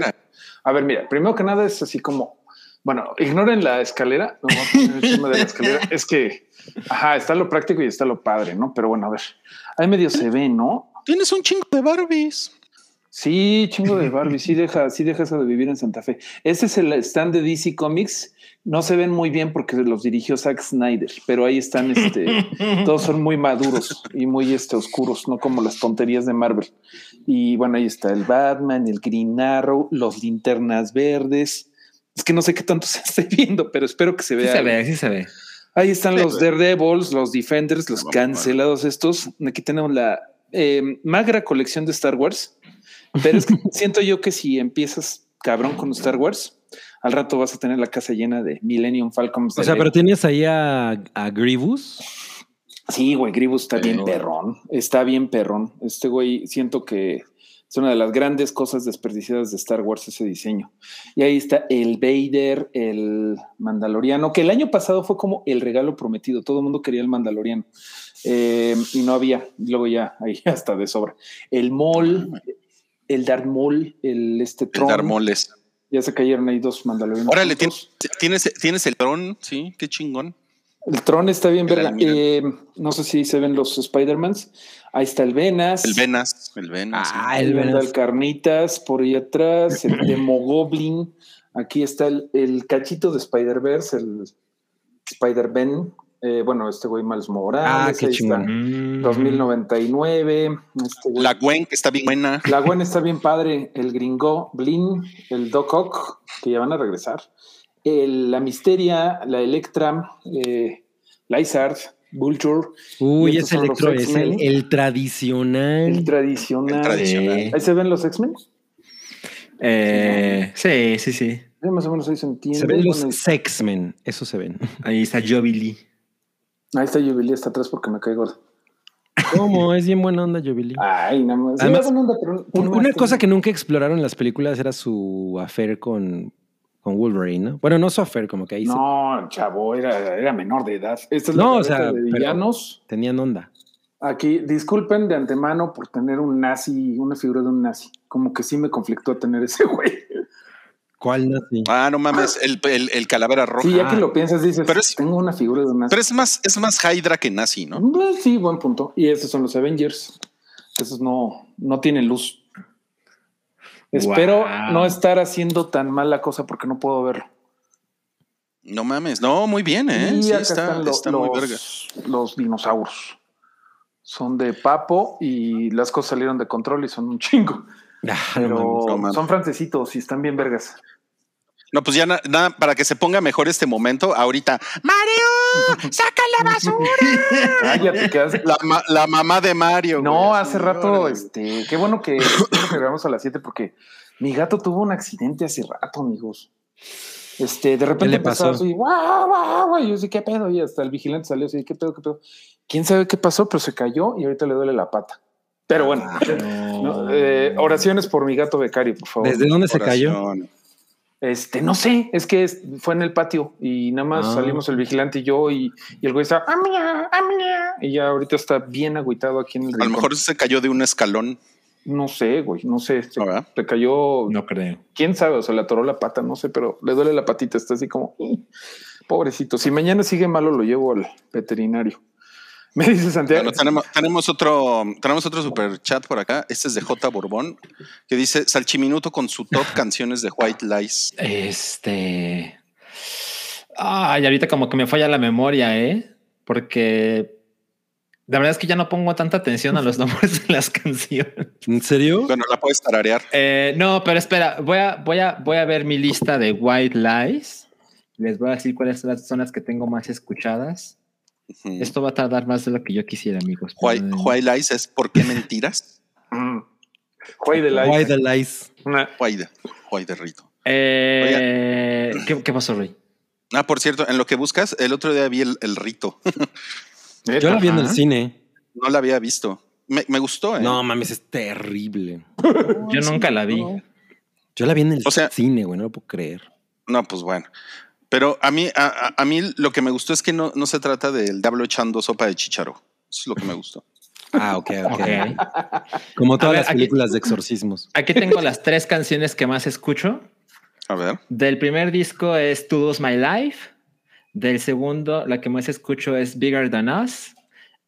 [SPEAKER 5] A ver, mira, primero que nada es así como, bueno, ignoren la escalera, no vamos a poner el tema de la escalera, es que, ajá, está lo práctico y está lo padre, ¿no? Pero bueno, a ver, ahí medio se ve, ¿no?
[SPEAKER 2] tienes un chingo de Barbies.
[SPEAKER 5] Sí, chingo de Barbie, sí [LAUGHS] deja, sí deja eso de vivir en Santa Fe. Ese es el stand de DC Comics. No se ven muy bien porque los dirigió Zack Snyder, pero ahí están, este, [LAUGHS] todos son muy maduros y muy este, oscuros, no como las tonterías de Marvel. Y bueno, ahí está el Batman, el Green Arrow, los linternas verdes. Es que no sé qué tanto [LAUGHS] se esté viendo, pero espero que se
[SPEAKER 4] Sí
[SPEAKER 5] vea.
[SPEAKER 4] se ve, sí se ve.
[SPEAKER 5] Ahí están
[SPEAKER 2] Sí,
[SPEAKER 5] los. Daredevils, los Defenders, los cancelados estos. Aquí tenemos la eh, magra colección de Star Wars. Pero es que [LAUGHS] siento yo que si empiezas cabrón con Star Wars, al rato vas a tener la casa llena de Millennium Falcons.
[SPEAKER 3] o sea, pero tienes ahí a, a Grievous.
[SPEAKER 5] Sí, güey, Grievous está bien perrón. Está bien perrón. Este güey, siento que es una de las grandes cosas desperdiciadas de Star Wars ese diseño. Y ahí está el Vader, el Mandaloriano, que el año pasado fue como el regalo prometido. Todo el mundo quería el Mandaloriano. Eh, y no había. Luego ya, ahí [LAUGHS] hasta de sobra. El Maul, el Darth Maul, el este
[SPEAKER 2] El
[SPEAKER 5] Tron.
[SPEAKER 2] dar moles.
[SPEAKER 5] Ya se cayeron ahí dos Mandalorianos.
[SPEAKER 2] Órale, tienes, tienes, tienes el dron, sí, qué chingón.
[SPEAKER 5] El Tron está bien,
[SPEAKER 2] El
[SPEAKER 5] verga. Eh, no sé si se ven los Spider-Mans. Ahí está el Venas.
[SPEAKER 2] El Venas, el Venas.
[SPEAKER 3] Ah,
[SPEAKER 5] El
[SPEAKER 3] el
[SPEAKER 5] Vendal
[SPEAKER 3] Venas.
[SPEAKER 5] Carnitas por ahí atrás, el [CLEARS THROAT] Demogoblin. Aquí está el, el cachito de Spider-Verse, el Spider-Ben. Eh, bueno, este güey Miles Morales.
[SPEAKER 3] Ah, qué
[SPEAKER 5] ahí
[SPEAKER 3] chingón.
[SPEAKER 5] está.
[SPEAKER 4] Mm.
[SPEAKER 5] 2099. Este güey.
[SPEAKER 2] La Gwen, que está bien buena.
[SPEAKER 5] La Gwen está bien padre. El Gringo, Blin, el Doc Ock, que ya van a regresar. El- la Misteria, la Electra, eh, Lizard, Vulture,
[SPEAKER 3] Uy, ese electro es el,
[SPEAKER 5] X-Men.
[SPEAKER 3] el tradicional.
[SPEAKER 5] el tradicional.
[SPEAKER 2] El tradicional.
[SPEAKER 5] Ahí se ven los X-Men.
[SPEAKER 4] Eh, sí, sí, sí.
[SPEAKER 5] Sí, Más o menos ahí se entiende.
[SPEAKER 3] se ven los Sexmen, eso se ven.
[SPEAKER 4] Ahí está Jubilee.
[SPEAKER 5] Ahí está Jubilee hasta atrás porque me cae gordo.
[SPEAKER 3] ¿Cómo? Es bien buena onda, Jubilee.
[SPEAKER 5] Ay, nada más.
[SPEAKER 3] Además,
[SPEAKER 5] buena onda, pero
[SPEAKER 3] Un- una
[SPEAKER 5] más
[SPEAKER 3] cosa que nunca exploraron en las películas era su affair con, con Wolverine, ¿no? Bueno, no su affair, como que ahí se-
[SPEAKER 5] No, chavo, era, era menor de edad. Esta es
[SPEAKER 3] No,
[SPEAKER 5] la
[SPEAKER 3] o sea,
[SPEAKER 5] de villanos.
[SPEAKER 3] tenían onda.
[SPEAKER 5] Aquí, disculpen de antemano por tener un nazi, una figura de un nazi. Como que sí me conflictó tener ese güey.
[SPEAKER 3] ¿Cuál nazi?
[SPEAKER 2] Ah, no mames, el, el, el calavera roja.
[SPEAKER 5] Sí, ya que
[SPEAKER 3] Ah.
[SPEAKER 5] lo piensas, dices,
[SPEAKER 2] Pero es-
[SPEAKER 5] tengo una figura de un nazi.
[SPEAKER 2] Pero es más, es más Hydra que nazi, ¿no?
[SPEAKER 5] Sí, buen punto. Y esos son los Avengers. Esos no, no tienen luz. Espero
[SPEAKER 4] Wow.
[SPEAKER 5] no estar haciendo tan mal la cosa porque no puedo verlo.
[SPEAKER 2] No mames, no, muy bien, ¿eh?
[SPEAKER 5] Y
[SPEAKER 2] Sí,
[SPEAKER 5] acá
[SPEAKER 2] está,
[SPEAKER 5] están lo-
[SPEAKER 2] está muy
[SPEAKER 5] los,
[SPEAKER 2] verga.
[SPEAKER 5] los dinosaurios. Son de papo y las cosas salieron de control y son un chingo.
[SPEAKER 3] Ah,
[SPEAKER 5] Pero
[SPEAKER 2] no
[SPEAKER 5] son francesitos y están bien vergas.
[SPEAKER 2] No, pues ya na- nada, para que se ponga mejor este momento, ahorita, ¡Mario! ¡Saca la basura! [LAUGHS]
[SPEAKER 5] Cállate, que hace-
[SPEAKER 2] La, ma- la mamá de Mario.
[SPEAKER 5] No,
[SPEAKER 2] güey,
[SPEAKER 5] hace
[SPEAKER 2] así,
[SPEAKER 5] rato, este, qué bueno que, que grabamos a las 7 porque mi gato tuvo un accidente hace rato, amigos. Este, de repente
[SPEAKER 3] le pasó?
[SPEAKER 5] así, guau, guau, guau, y yo sí, qué pedo, y hasta el vigilante salió así, qué pedo, qué pedo. Quién sabe qué pasó, pero se cayó y ahorita le duele la pata. Pero bueno, [LAUGHS] no, eh, oraciones por mi gato becario, por favor.
[SPEAKER 3] ¿Desde dónde se cayó?
[SPEAKER 5] Este, no sé, es que fue en el patio y nada más
[SPEAKER 3] Ah.
[SPEAKER 5] salimos el vigilante y yo y, y el güey estaba, "Ah, mira, ah, mira", y ya ahorita está bien agüitado aquí en el
[SPEAKER 2] A lo mejor se cayó de un escalón.
[SPEAKER 5] No sé, güey, no sé. Se, se cayó,
[SPEAKER 4] No creo.
[SPEAKER 5] quién sabe, o se le atoró la pata, no sé, pero le duele la patita, está así como. Pobrecito. Si mañana sigue malo, lo llevo al veterinario. [LAUGHS] Me dice Santiago.
[SPEAKER 2] Bueno, tenemos, tenemos otro, tenemos otro super chat por acá. Este es de J. Borbón, que dice Salchiminuto con su top [LAUGHS] canciones de White Lies.
[SPEAKER 4] Este. Ay, ahorita como que me falla la memoria, ¿eh? Porque la verdad es que ya no pongo tanta atención a los [LAUGHS] nombres de las canciones.
[SPEAKER 3] ¿En serio?
[SPEAKER 2] Bueno, la puedes tararear.
[SPEAKER 4] Eh, no, pero espera, voy a, voy, a, voy a ver mi lista de White Lies. Les voy a decir cuáles son las que tengo más escuchadas. Esto va a tardar más de lo que yo quisiera, amigos.
[SPEAKER 2] White,
[SPEAKER 4] Pero, eh,
[SPEAKER 2] Lies es ¿Por qué mentiras? [LAUGHS]
[SPEAKER 5] Mm.
[SPEAKER 3] Why the lies?
[SPEAKER 5] Una-
[SPEAKER 2] White, White de Rito.
[SPEAKER 4] eh, ¿qué, ¿Qué pasó, Rey?
[SPEAKER 2] Ah, por cierto, en lo que buscas, el otro día vi el, el Rito.
[SPEAKER 3] Yo la vi en el cine.
[SPEAKER 2] no la había visto. Me, me gustó, ¿eh?
[SPEAKER 3] No mames, es terrible.
[SPEAKER 4] Yo [LAUGHS] nunca la vi.
[SPEAKER 3] Yo la vi en el
[SPEAKER 2] O sea-
[SPEAKER 3] cine, güey, no lo puedo creer.
[SPEAKER 2] No, pues bueno. Pero a mí, a, mí lo que me gustó es que no, no se trata del diablo echando sopa de chicharo. Eso es lo que me gustó.
[SPEAKER 3] Ah, ok, ok.
[SPEAKER 4] Ok.
[SPEAKER 3] Como todas
[SPEAKER 4] ver,
[SPEAKER 3] las
[SPEAKER 4] aquí-
[SPEAKER 3] películas de exorcismos.
[SPEAKER 4] Aquí tengo las tres canciones que más escucho.
[SPEAKER 2] A ver.
[SPEAKER 4] Del primer disco es Todos My Life. Del segundo, la que más escucho es Bigger Than Us.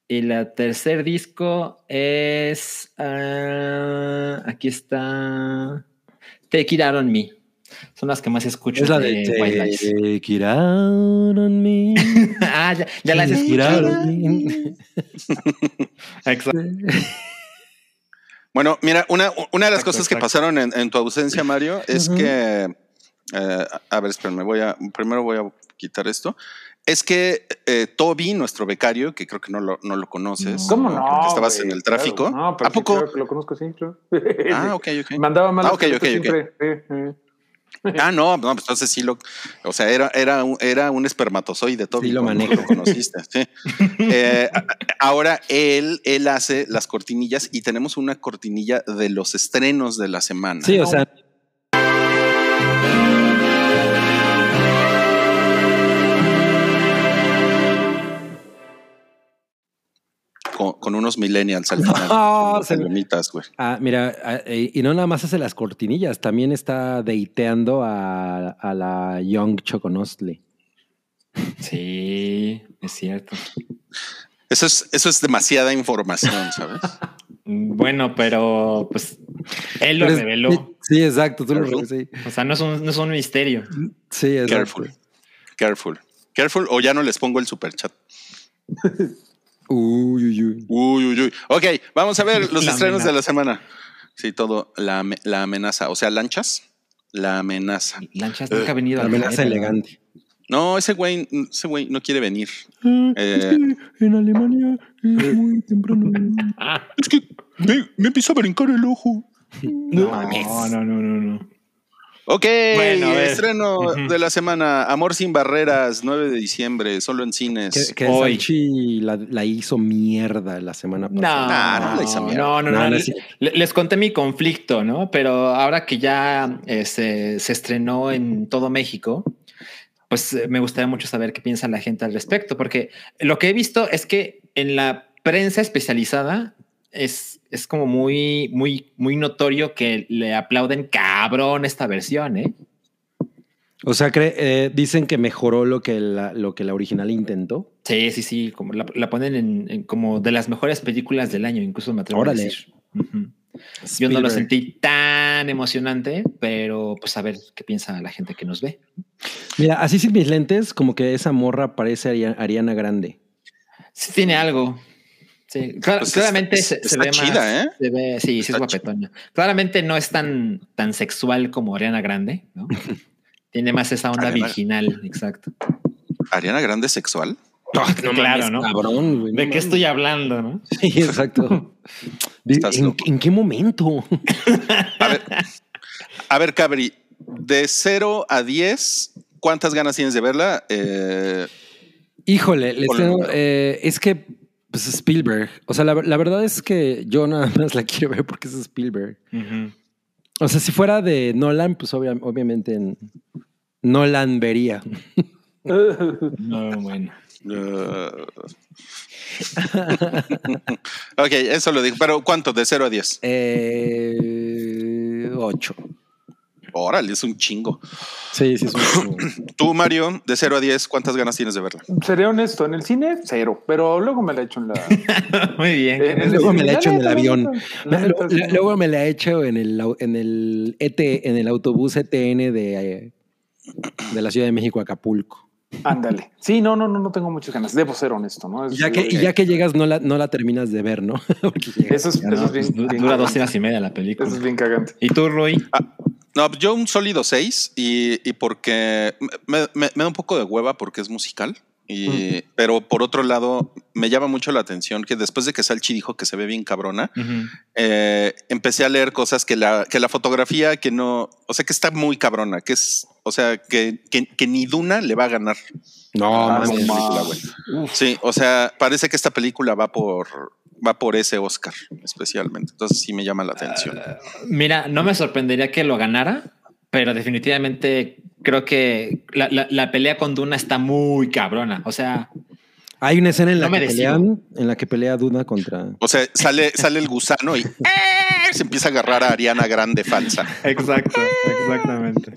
[SPEAKER 4] Y la tercer disco es. ah, aquí está. Take It Out on Me. Son las que más escucho
[SPEAKER 3] Es la de
[SPEAKER 4] White Lies.
[SPEAKER 3] Take it out on me.
[SPEAKER 4] ah, ya, ya las [LAUGHS]
[SPEAKER 3] me.
[SPEAKER 4] Exacto.
[SPEAKER 2] Bueno, mira, una, una de las
[SPEAKER 4] Exacto,
[SPEAKER 2] cosas que
[SPEAKER 4] exacto.
[SPEAKER 2] pasaron en, en tu ausencia, Mario, es que. eh, a ver, espérame, voy a. Primero voy a quitar esto. Es que eh, Toby, nuestro becario, que creo que no lo, no lo conoces.
[SPEAKER 5] ¿Cómo
[SPEAKER 2] porque
[SPEAKER 5] no?
[SPEAKER 2] estabas
[SPEAKER 5] güey?
[SPEAKER 2] en el tráfico.
[SPEAKER 5] Claro. No, pero
[SPEAKER 2] ¿A
[SPEAKER 5] sí,
[SPEAKER 2] poco?
[SPEAKER 5] claro que lo conozco, sí. claro.
[SPEAKER 2] Ah, ok, ok. [LAUGHS]
[SPEAKER 5] Mandaba mal.
[SPEAKER 2] Ah, ok, ok, ok.
[SPEAKER 5] siempre. Sí, sí.
[SPEAKER 2] Ah, no, no, pues entonces sí lo, o sea, era, era, un, era un espermatozoide, Toby.
[SPEAKER 3] Sí, lo.
[SPEAKER 2] Lo conociste, sí. [LAUGHS] Eh, ahora él, él hace las cortinillas y tenemos una cortinilla de los estrenos de la semana.
[SPEAKER 3] Sí, o sea,
[SPEAKER 2] Con, con unos millennials al final. [LAUGHS]
[SPEAKER 3] No,
[SPEAKER 2] unas
[SPEAKER 3] se-
[SPEAKER 2] palomitas, güey.
[SPEAKER 3] ah, mira, ah, eh, y no nada más hace las cortinillas, también está deiteando a, a la Young Choconostle.
[SPEAKER 4] Sí, es cierto.
[SPEAKER 2] Eso es, eso es demasiada información, ¿sabes? [LAUGHS]
[SPEAKER 4] Bueno, pero pues él lo
[SPEAKER 3] Pero es-
[SPEAKER 4] reveló.
[SPEAKER 3] Sí, exacto, tú lo
[SPEAKER 2] Careful.
[SPEAKER 3] reveló, sí.
[SPEAKER 4] O sea, no es un, no es un misterio.
[SPEAKER 3] Sí, exacto.
[SPEAKER 2] Careful. Careful. Careful, o ya no les pongo el super chat. [LAUGHS]
[SPEAKER 3] Uy, uy, uy.
[SPEAKER 2] Uy, uy, uy. Ok, vamos a ver [LAUGHS] los
[SPEAKER 4] La
[SPEAKER 2] estrenos
[SPEAKER 4] amenaza.
[SPEAKER 2] de la semana. Sí, todo. La, la amenaza. O sea, lanchas. La amenaza.
[SPEAKER 4] Lanchas nunca ha venido
[SPEAKER 3] La amenaza elegante.
[SPEAKER 2] No, ese güey, ese güey no quiere venir.
[SPEAKER 3] Ah,
[SPEAKER 2] Eh.
[SPEAKER 3] es que en Alemania es muy temprano.
[SPEAKER 4] Ah, [LAUGHS]
[SPEAKER 2] Es que me, me empieza a brincar el ojo.
[SPEAKER 4] no, no, no, no, no.
[SPEAKER 2] Ok,
[SPEAKER 4] Bueno,
[SPEAKER 2] estreno
[SPEAKER 4] Ujú.
[SPEAKER 2] de la semana. Amor sin barreras, 9 de diciembre, solo en cines.
[SPEAKER 3] Que, que
[SPEAKER 4] Hoy.
[SPEAKER 3] Salchi la, la hizo mierda la semana
[SPEAKER 4] No,
[SPEAKER 3] pasada.
[SPEAKER 2] Nah, no la hizo mierda.
[SPEAKER 4] no, no,
[SPEAKER 3] No,
[SPEAKER 4] no.
[SPEAKER 3] no,
[SPEAKER 4] Le-
[SPEAKER 3] sí.
[SPEAKER 4] le- Les conté mi conflicto, ¿no? Pero ahora que ya eh, se, se estrenó en todo México, pues eh, me gustaría mucho saber qué piensa la gente al respecto, porque lo que he visto es que en la prensa especializada es, es como muy, muy, muy notorio que le aplauden cabrón esta versión, ¿eh?
[SPEAKER 3] O sea, eh, dicen que mejoró lo que la, lo que la original intentó.
[SPEAKER 4] Sí, sí, sí, como la, la ponen en, en como de las mejores películas del año, incluso me atrevo
[SPEAKER 3] Órale.
[SPEAKER 4] a decir. Yo no lo sentí tan emocionante, pero pues a ver qué piensa la gente que nos ve.
[SPEAKER 3] Mira, así sin mis lentes, como que esa morra parece Aria- Ariana Grande.
[SPEAKER 4] Sí tiene algo. Sí, cla-
[SPEAKER 2] Pues
[SPEAKER 4] claramente se, se
[SPEAKER 2] está
[SPEAKER 4] ve
[SPEAKER 2] chida,
[SPEAKER 4] más.
[SPEAKER 2] ¿eh?
[SPEAKER 4] Se ve, sí, sí es
[SPEAKER 2] Está
[SPEAKER 4] guapetona. Claramente no es tan, tan sexual como Ariana Grande, ¿no? [LAUGHS] Tiene más esa onda
[SPEAKER 2] Ariana-
[SPEAKER 4] virginal, exacto.
[SPEAKER 2] Ariana Grande sexual.
[SPEAKER 4] claro, ¿no?
[SPEAKER 3] Cabrón, güey.
[SPEAKER 4] ¿De
[SPEAKER 3] no
[SPEAKER 4] qué
[SPEAKER 3] mames.
[SPEAKER 4] estoy hablando, no? [LAUGHS]
[SPEAKER 3] Sí, exacto. ¿En, qué momento?
[SPEAKER 2] A ver, a ver, Cabri, de 0 a 10, ¿cuántas ganas tienes de verla? Eh,
[SPEAKER 3] Híjole, les tengo- eh, es que pues Spielberg. O sea, la, la verdad es que yo nada [LAUGHS] más la quiero ver porque es Spielberg. O sea, si fuera de Nolan, pues obvia- obviamente en- Nolan vería.
[SPEAKER 4] No, bueno.
[SPEAKER 2] eh, ok, eso lo digo. Pero ¿cuánto? De 0 a 10.
[SPEAKER 3] Eh, ocho.
[SPEAKER 2] Órale, es un chingo.
[SPEAKER 3] Sí, sí, es un... [CLEARS THROAT]
[SPEAKER 2] Tú, Mario, de 0 a 10, ¿cuántas ganas tienes de verla?
[SPEAKER 5] Seré honesto, en el cine, cero, pero luego me la he hecho en la. [LAUGHS]
[SPEAKER 4] Muy bien.
[SPEAKER 3] Luego me la he hecho en el avión. Luego- me la he hecho en el, en el ET, en el autobús ETN de, de la Ciudad de México a Acapulco.
[SPEAKER 5] Ándale. Sí, no, no, no, no tengo muchas ganas. Debo ser honesto, ¿no? Es-
[SPEAKER 3] Ya que, y ya que llegas no la, no la terminas de ver, ¿no? [LAUGHS]
[SPEAKER 5] Eso es, eso
[SPEAKER 4] no,
[SPEAKER 5] es bien,
[SPEAKER 4] pues,
[SPEAKER 5] bien
[SPEAKER 4] dura dos horas y media la película.
[SPEAKER 5] Eso es bien cagante.
[SPEAKER 4] ¿Y tú, Rui?
[SPEAKER 2] No, pues yo un sólido 6 y, y porque me, me- me da un poco de hueva porque es musical. Y, Pero por otro lado, me llama mucho la atención que después de que Salchi dijo que se ve bien cabrona, eh, empecé a leer cosas que la, que la fotografía, que no, o sea, que está muy cabrona, que es, o sea, que, que, que ni Duna le va a ganar.
[SPEAKER 3] No,
[SPEAKER 5] Ah,
[SPEAKER 3] mames.
[SPEAKER 5] no
[SPEAKER 2] película. Sí, o sea, parece que esta película va por, va por ese Oscar especialmente. Entonces sí me llama la atención.
[SPEAKER 4] Mira, no me sorprendería que lo ganara, pero definitivamente creo que la, la- la pelea con Duna está muy cabrona. O sea,
[SPEAKER 3] Hay una escena en la
[SPEAKER 4] No
[SPEAKER 3] que pelean, en la que pelea Duna contra.
[SPEAKER 2] O sea, sale, sale el gusano y ¡eh! se empieza a agarrar a Ariana Grande falsa.
[SPEAKER 4] exacto, exactamente.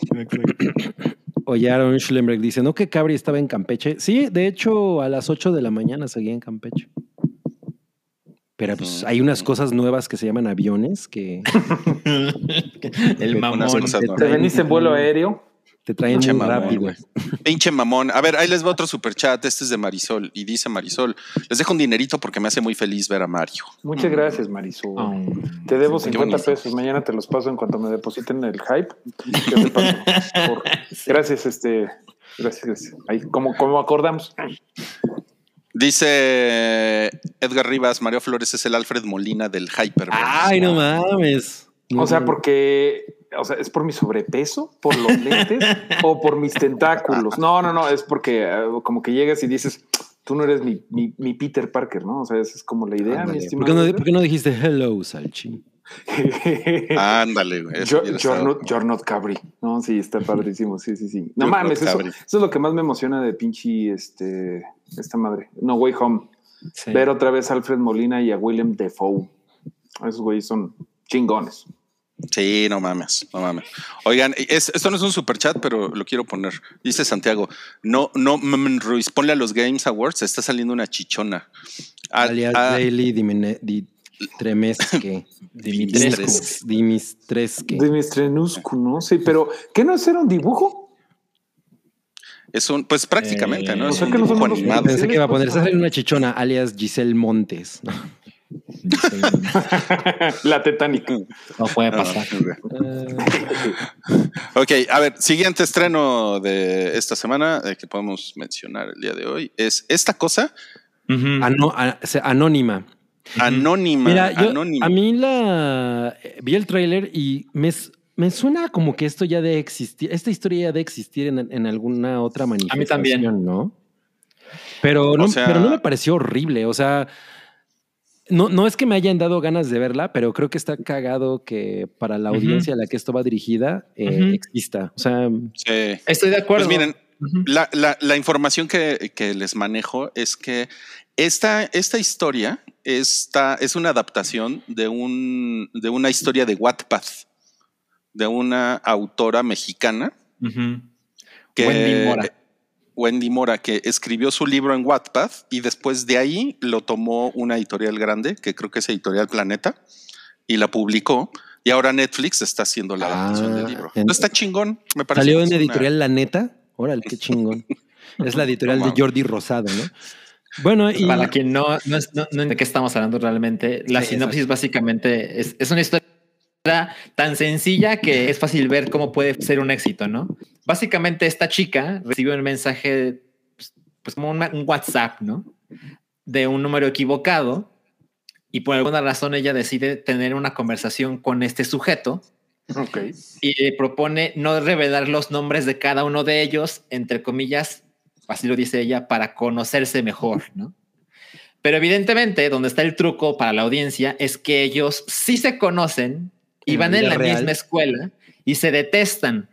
[SPEAKER 3] Oye, Aaron Schlemberg dice, ¿no que Cabri estaba en Campeche? Sí, de hecho, a las 8 de la mañana seguía en Campeche. Pero pues hay unas cosas nuevas que se llaman aviones que [LAUGHS]
[SPEAKER 4] El mamón.
[SPEAKER 2] Unas cosas
[SPEAKER 3] te
[SPEAKER 2] nuevas.
[SPEAKER 5] Te
[SPEAKER 3] traen-
[SPEAKER 5] veniste en vuelo aéreo.
[SPEAKER 3] te traen
[SPEAKER 2] Pinche
[SPEAKER 3] muy rápido.
[SPEAKER 2] güey. Pinche mamón. A ver, ahí les va otro superchat. Este es de Marisol. Y dice Marisol: Les dejo un dinerito porque me hace muy feliz ver a Mario.
[SPEAKER 5] Muchas gracias, Marisol.
[SPEAKER 4] Oh.
[SPEAKER 5] Te debo
[SPEAKER 2] Qué
[SPEAKER 5] 50
[SPEAKER 2] bonito.
[SPEAKER 5] pesos. Mañana te los paso en cuanto me depositen el hype. Te paso por- [LAUGHS] Gracias, este. Gracias, gracias. Ahí, como, como acordamos.
[SPEAKER 2] Dice Edgar Rivas: Mario Flores es el Alfred Molina del Hyper.
[SPEAKER 3] Ay, no mames.
[SPEAKER 5] O sea, porque. O sea, ¿es por mi sobrepeso? ¿Por los [LAUGHS] lentes? ¿O por mis tentáculos? No, no, no. Es porque eh, como que llegas y dices, tú no eres mi, mi, mi Peter Parker, ¿no? O sea, esa es como la idea, mi
[SPEAKER 3] Ándale. ¿Por,
[SPEAKER 5] estimado.
[SPEAKER 3] qué no, por qué no dijiste hello, Salchi?
[SPEAKER 2] Ándale, güey. eso
[SPEAKER 5] Yo-
[SPEAKER 2] hubiera
[SPEAKER 5] You're
[SPEAKER 2] estado-
[SPEAKER 5] not, you're not Cabri. No, sí, está padrísimo. Sí, sí, sí. No
[SPEAKER 2] You're
[SPEAKER 5] mames, eso, eso es lo que más me emociona de pinche este, esta madre. No Way Home.
[SPEAKER 4] Sí.
[SPEAKER 5] Ver otra vez a Alfred Molina y a William Defoe. Esos güeyes son chingones.
[SPEAKER 2] Sí, no mames, no mames. Oigan, es- esto no es un super chat, pero lo quiero poner. Dice Santiago, no, no, mm, Ruiz, ponle a los Games Awards, está saliendo una chichona. Ah,
[SPEAKER 3] Alias Daily Dimine- Di- Tremesque.
[SPEAKER 2] Dimitrescu.
[SPEAKER 3] Dimistresque.
[SPEAKER 5] Dimistrenuscu, ¿no? Sí, pero ¿qué no es era un dibujo?
[SPEAKER 2] es un, pues prácticamente,
[SPEAKER 4] Eh,
[SPEAKER 2] ¿no?
[SPEAKER 4] o
[SPEAKER 5] sea que
[SPEAKER 2] dibujo animado.
[SPEAKER 3] Pensé que iba a poner, está saliendo una chichona, alias Giselle Montes. [LAUGHS] [LAUGHS]
[SPEAKER 5] La tetánica.
[SPEAKER 4] No puede pasar.
[SPEAKER 2] Ok, a ver, siguiente estreno de esta semana eh, que podemos mencionar el día de hoy es esta cosa
[SPEAKER 4] Ujú.
[SPEAKER 3] Ano- a- se- anónima.
[SPEAKER 2] Anónima.
[SPEAKER 3] Mira, yo,
[SPEAKER 2] anónima.
[SPEAKER 3] a mí la eh, vi el tráiler y me, me suena como que esto ya de existir, esta historia ya de existir en, en alguna otra manifestación,
[SPEAKER 4] también.
[SPEAKER 3] ¿no? Pero no,
[SPEAKER 2] sea-
[SPEAKER 3] pero no me pareció horrible, o sea, no, no es que me hayan dado ganas de verla, pero creo que está cagado que para la audiencia a la que esto va dirigida eh, exista. O sea,
[SPEAKER 2] Sí.
[SPEAKER 4] Estoy de acuerdo.
[SPEAKER 2] Pues miren, la, la- la información que, que les manejo es que esta, esta historia esta, es una adaptación de, un, de una historia de Wattpad, de una autora mexicana que
[SPEAKER 4] Wendy Mora.
[SPEAKER 2] Wendy Mora, que escribió su libro en Wattpad y después de ahí lo tomó una editorial grande, que creo que es Editorial Planeta, y la publicó. Y ahora Netflix está haciendo la adaptación
[SPEAKER 3] Ah,
[SPEAKER 2] del libro. Entonces está chingón, me parece.
[SPEAKER 3] salió en
[SPEAKER 2] una-
[SPEAKER 3] editorial La Neta. Órale, qué chingón. [LAUGHS] es la editorial
[SPEAKER 2] No
[SPEAKER 3] de. Jordi Rosado, ¿no? Bueno, y
[SPEAKER 4] Para quien no, no, es- no- no- de qué estamos hablando realmente, la
[SPEAKER 3] Sí,
[SPEAKER 4] sinopsis básicamente es, es una historia tan sencilla que es fácil ver cómo puede ser un éxito, ¿no? Básicamente esta chica recibió un mensaje, pues, pues como un WhatsApp, ¿no? De un número equivocado y por alguna razón ella decide tener una conversación con este sujeto y le propone no revelar los nombres de cada uno de ellos, entre comillas, así lo dice ella, para conocerse mejor, ¿no? Pero evidentemente, donde está el truco para la audiencia es que ellos sí se conocen y
[SPEAKER 3] En
[SPEAKER 4] van en la
[SPEAKER 3] real.
[SPEAKER 4] misma escuela y se detestan.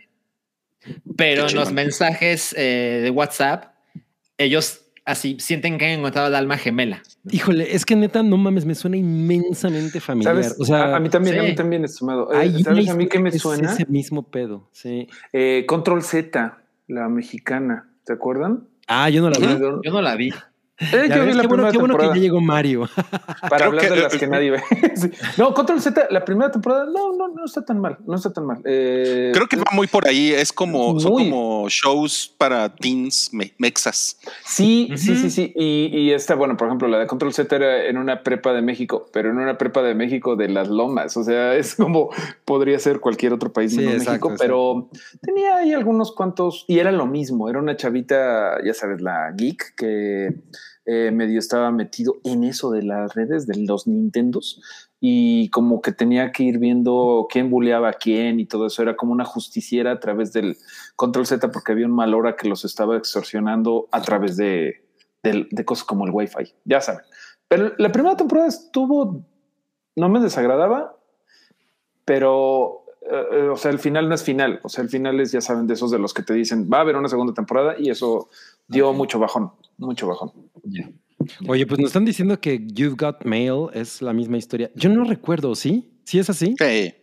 [SPEAKER 4] Pero en los mensajes eh, de WhatsApp, ellos así sienten que han encontrado el alma gemela.
[SPEAKER 3] Híjole, es que neta, no mames, me suena inmensamente familiar.
[SPEAKER 5] ¿Sabes?
[SPEAKER 3] O sea,
[SPEAKER 5] a, a mí también, a
[SPEAKER 4] sí.
[SPEAKER 5] mí también, estimado. Eh,
[SPEAKER 3] hay una
[SPEAKER 5] ¿Sabes a mí qué me
[SPEAKER 3] que es
[SPEAKER 5] suena?
[SPEAKER 3] ese mismo pedo, sí.
[SPEAKER 5] Eh, Control Z, la mexicana. ¿Se acuerdan?
[SPEAKER 3] Ah, yo no la vi.
[SPEAKER 4] Yo no la vi.
[SPEAKER 5] Eh,
[SPEAKER 3] Ya
[SPEAKER 5] yo vi
[SPEAKER 3] ves,
[SPEAKER 5] la
[SPEAKER 3] qué bueno,
[SPEAKER 5] primera
[SPEAKER 3] qué bueno que ya llegó Mario. [LAUGHS]
[SPEAKER 5] para
[SPEAKER 2] Creo
[SPEAKER 5] hablar
[SPEAKER 2] que-
[SPEAKER 5] de las que nadie ve. [LAUGHS] Sí. No, Control Z, la primera temporada, no, no, no está tan mal, no está tan mal. Eh,
[SPEAKER 2] Creo que va muy por ahí. Es como, son como shows para teens me- mexas.
[SPEAKER 5] Sí, sí, sí, sí. Y, y esta, bueno, por ejemplo, la de Control Z era en una prepa de México, pero en una prepa de México de las lomas. O sea, [LAUGHS] es como podría ser cualquier otro país
[SPEAKER 3] Sí,
[SPEAKER 5] menos
[SPEAKER 3] exacto,
[SPEAKER 5] México, pero tenía ahí algunos cuantos y era lo mismo. Era una chavita, ya sabes, la geek que eh, medio estaba metido en eso de las redes de los Nintendos y como que tenía que ir viendo quién buleaba a quién y todo eso. Era como una justiciera a través del Control Z porque había un mal hora que los estaba extorsionando a través de, de, de cosas como el Wi-Fi. Ya saben. Pero la primera temporada estuvo, no me desagradaba, pero, eh, eh, o sea, el final no es final. O sea, el final es, ya saben, de esos de los que te dicen, va a haber una segunda temporada y eso dio mucho bajón, mucho bajón.
[SPEAKER 3] Oye, pues nos están diciendo que You've Got Mail es la misma historia. Yo no recuerdo, ¿sí? ¿Sí es así?
[SPEAKER 2] Sí,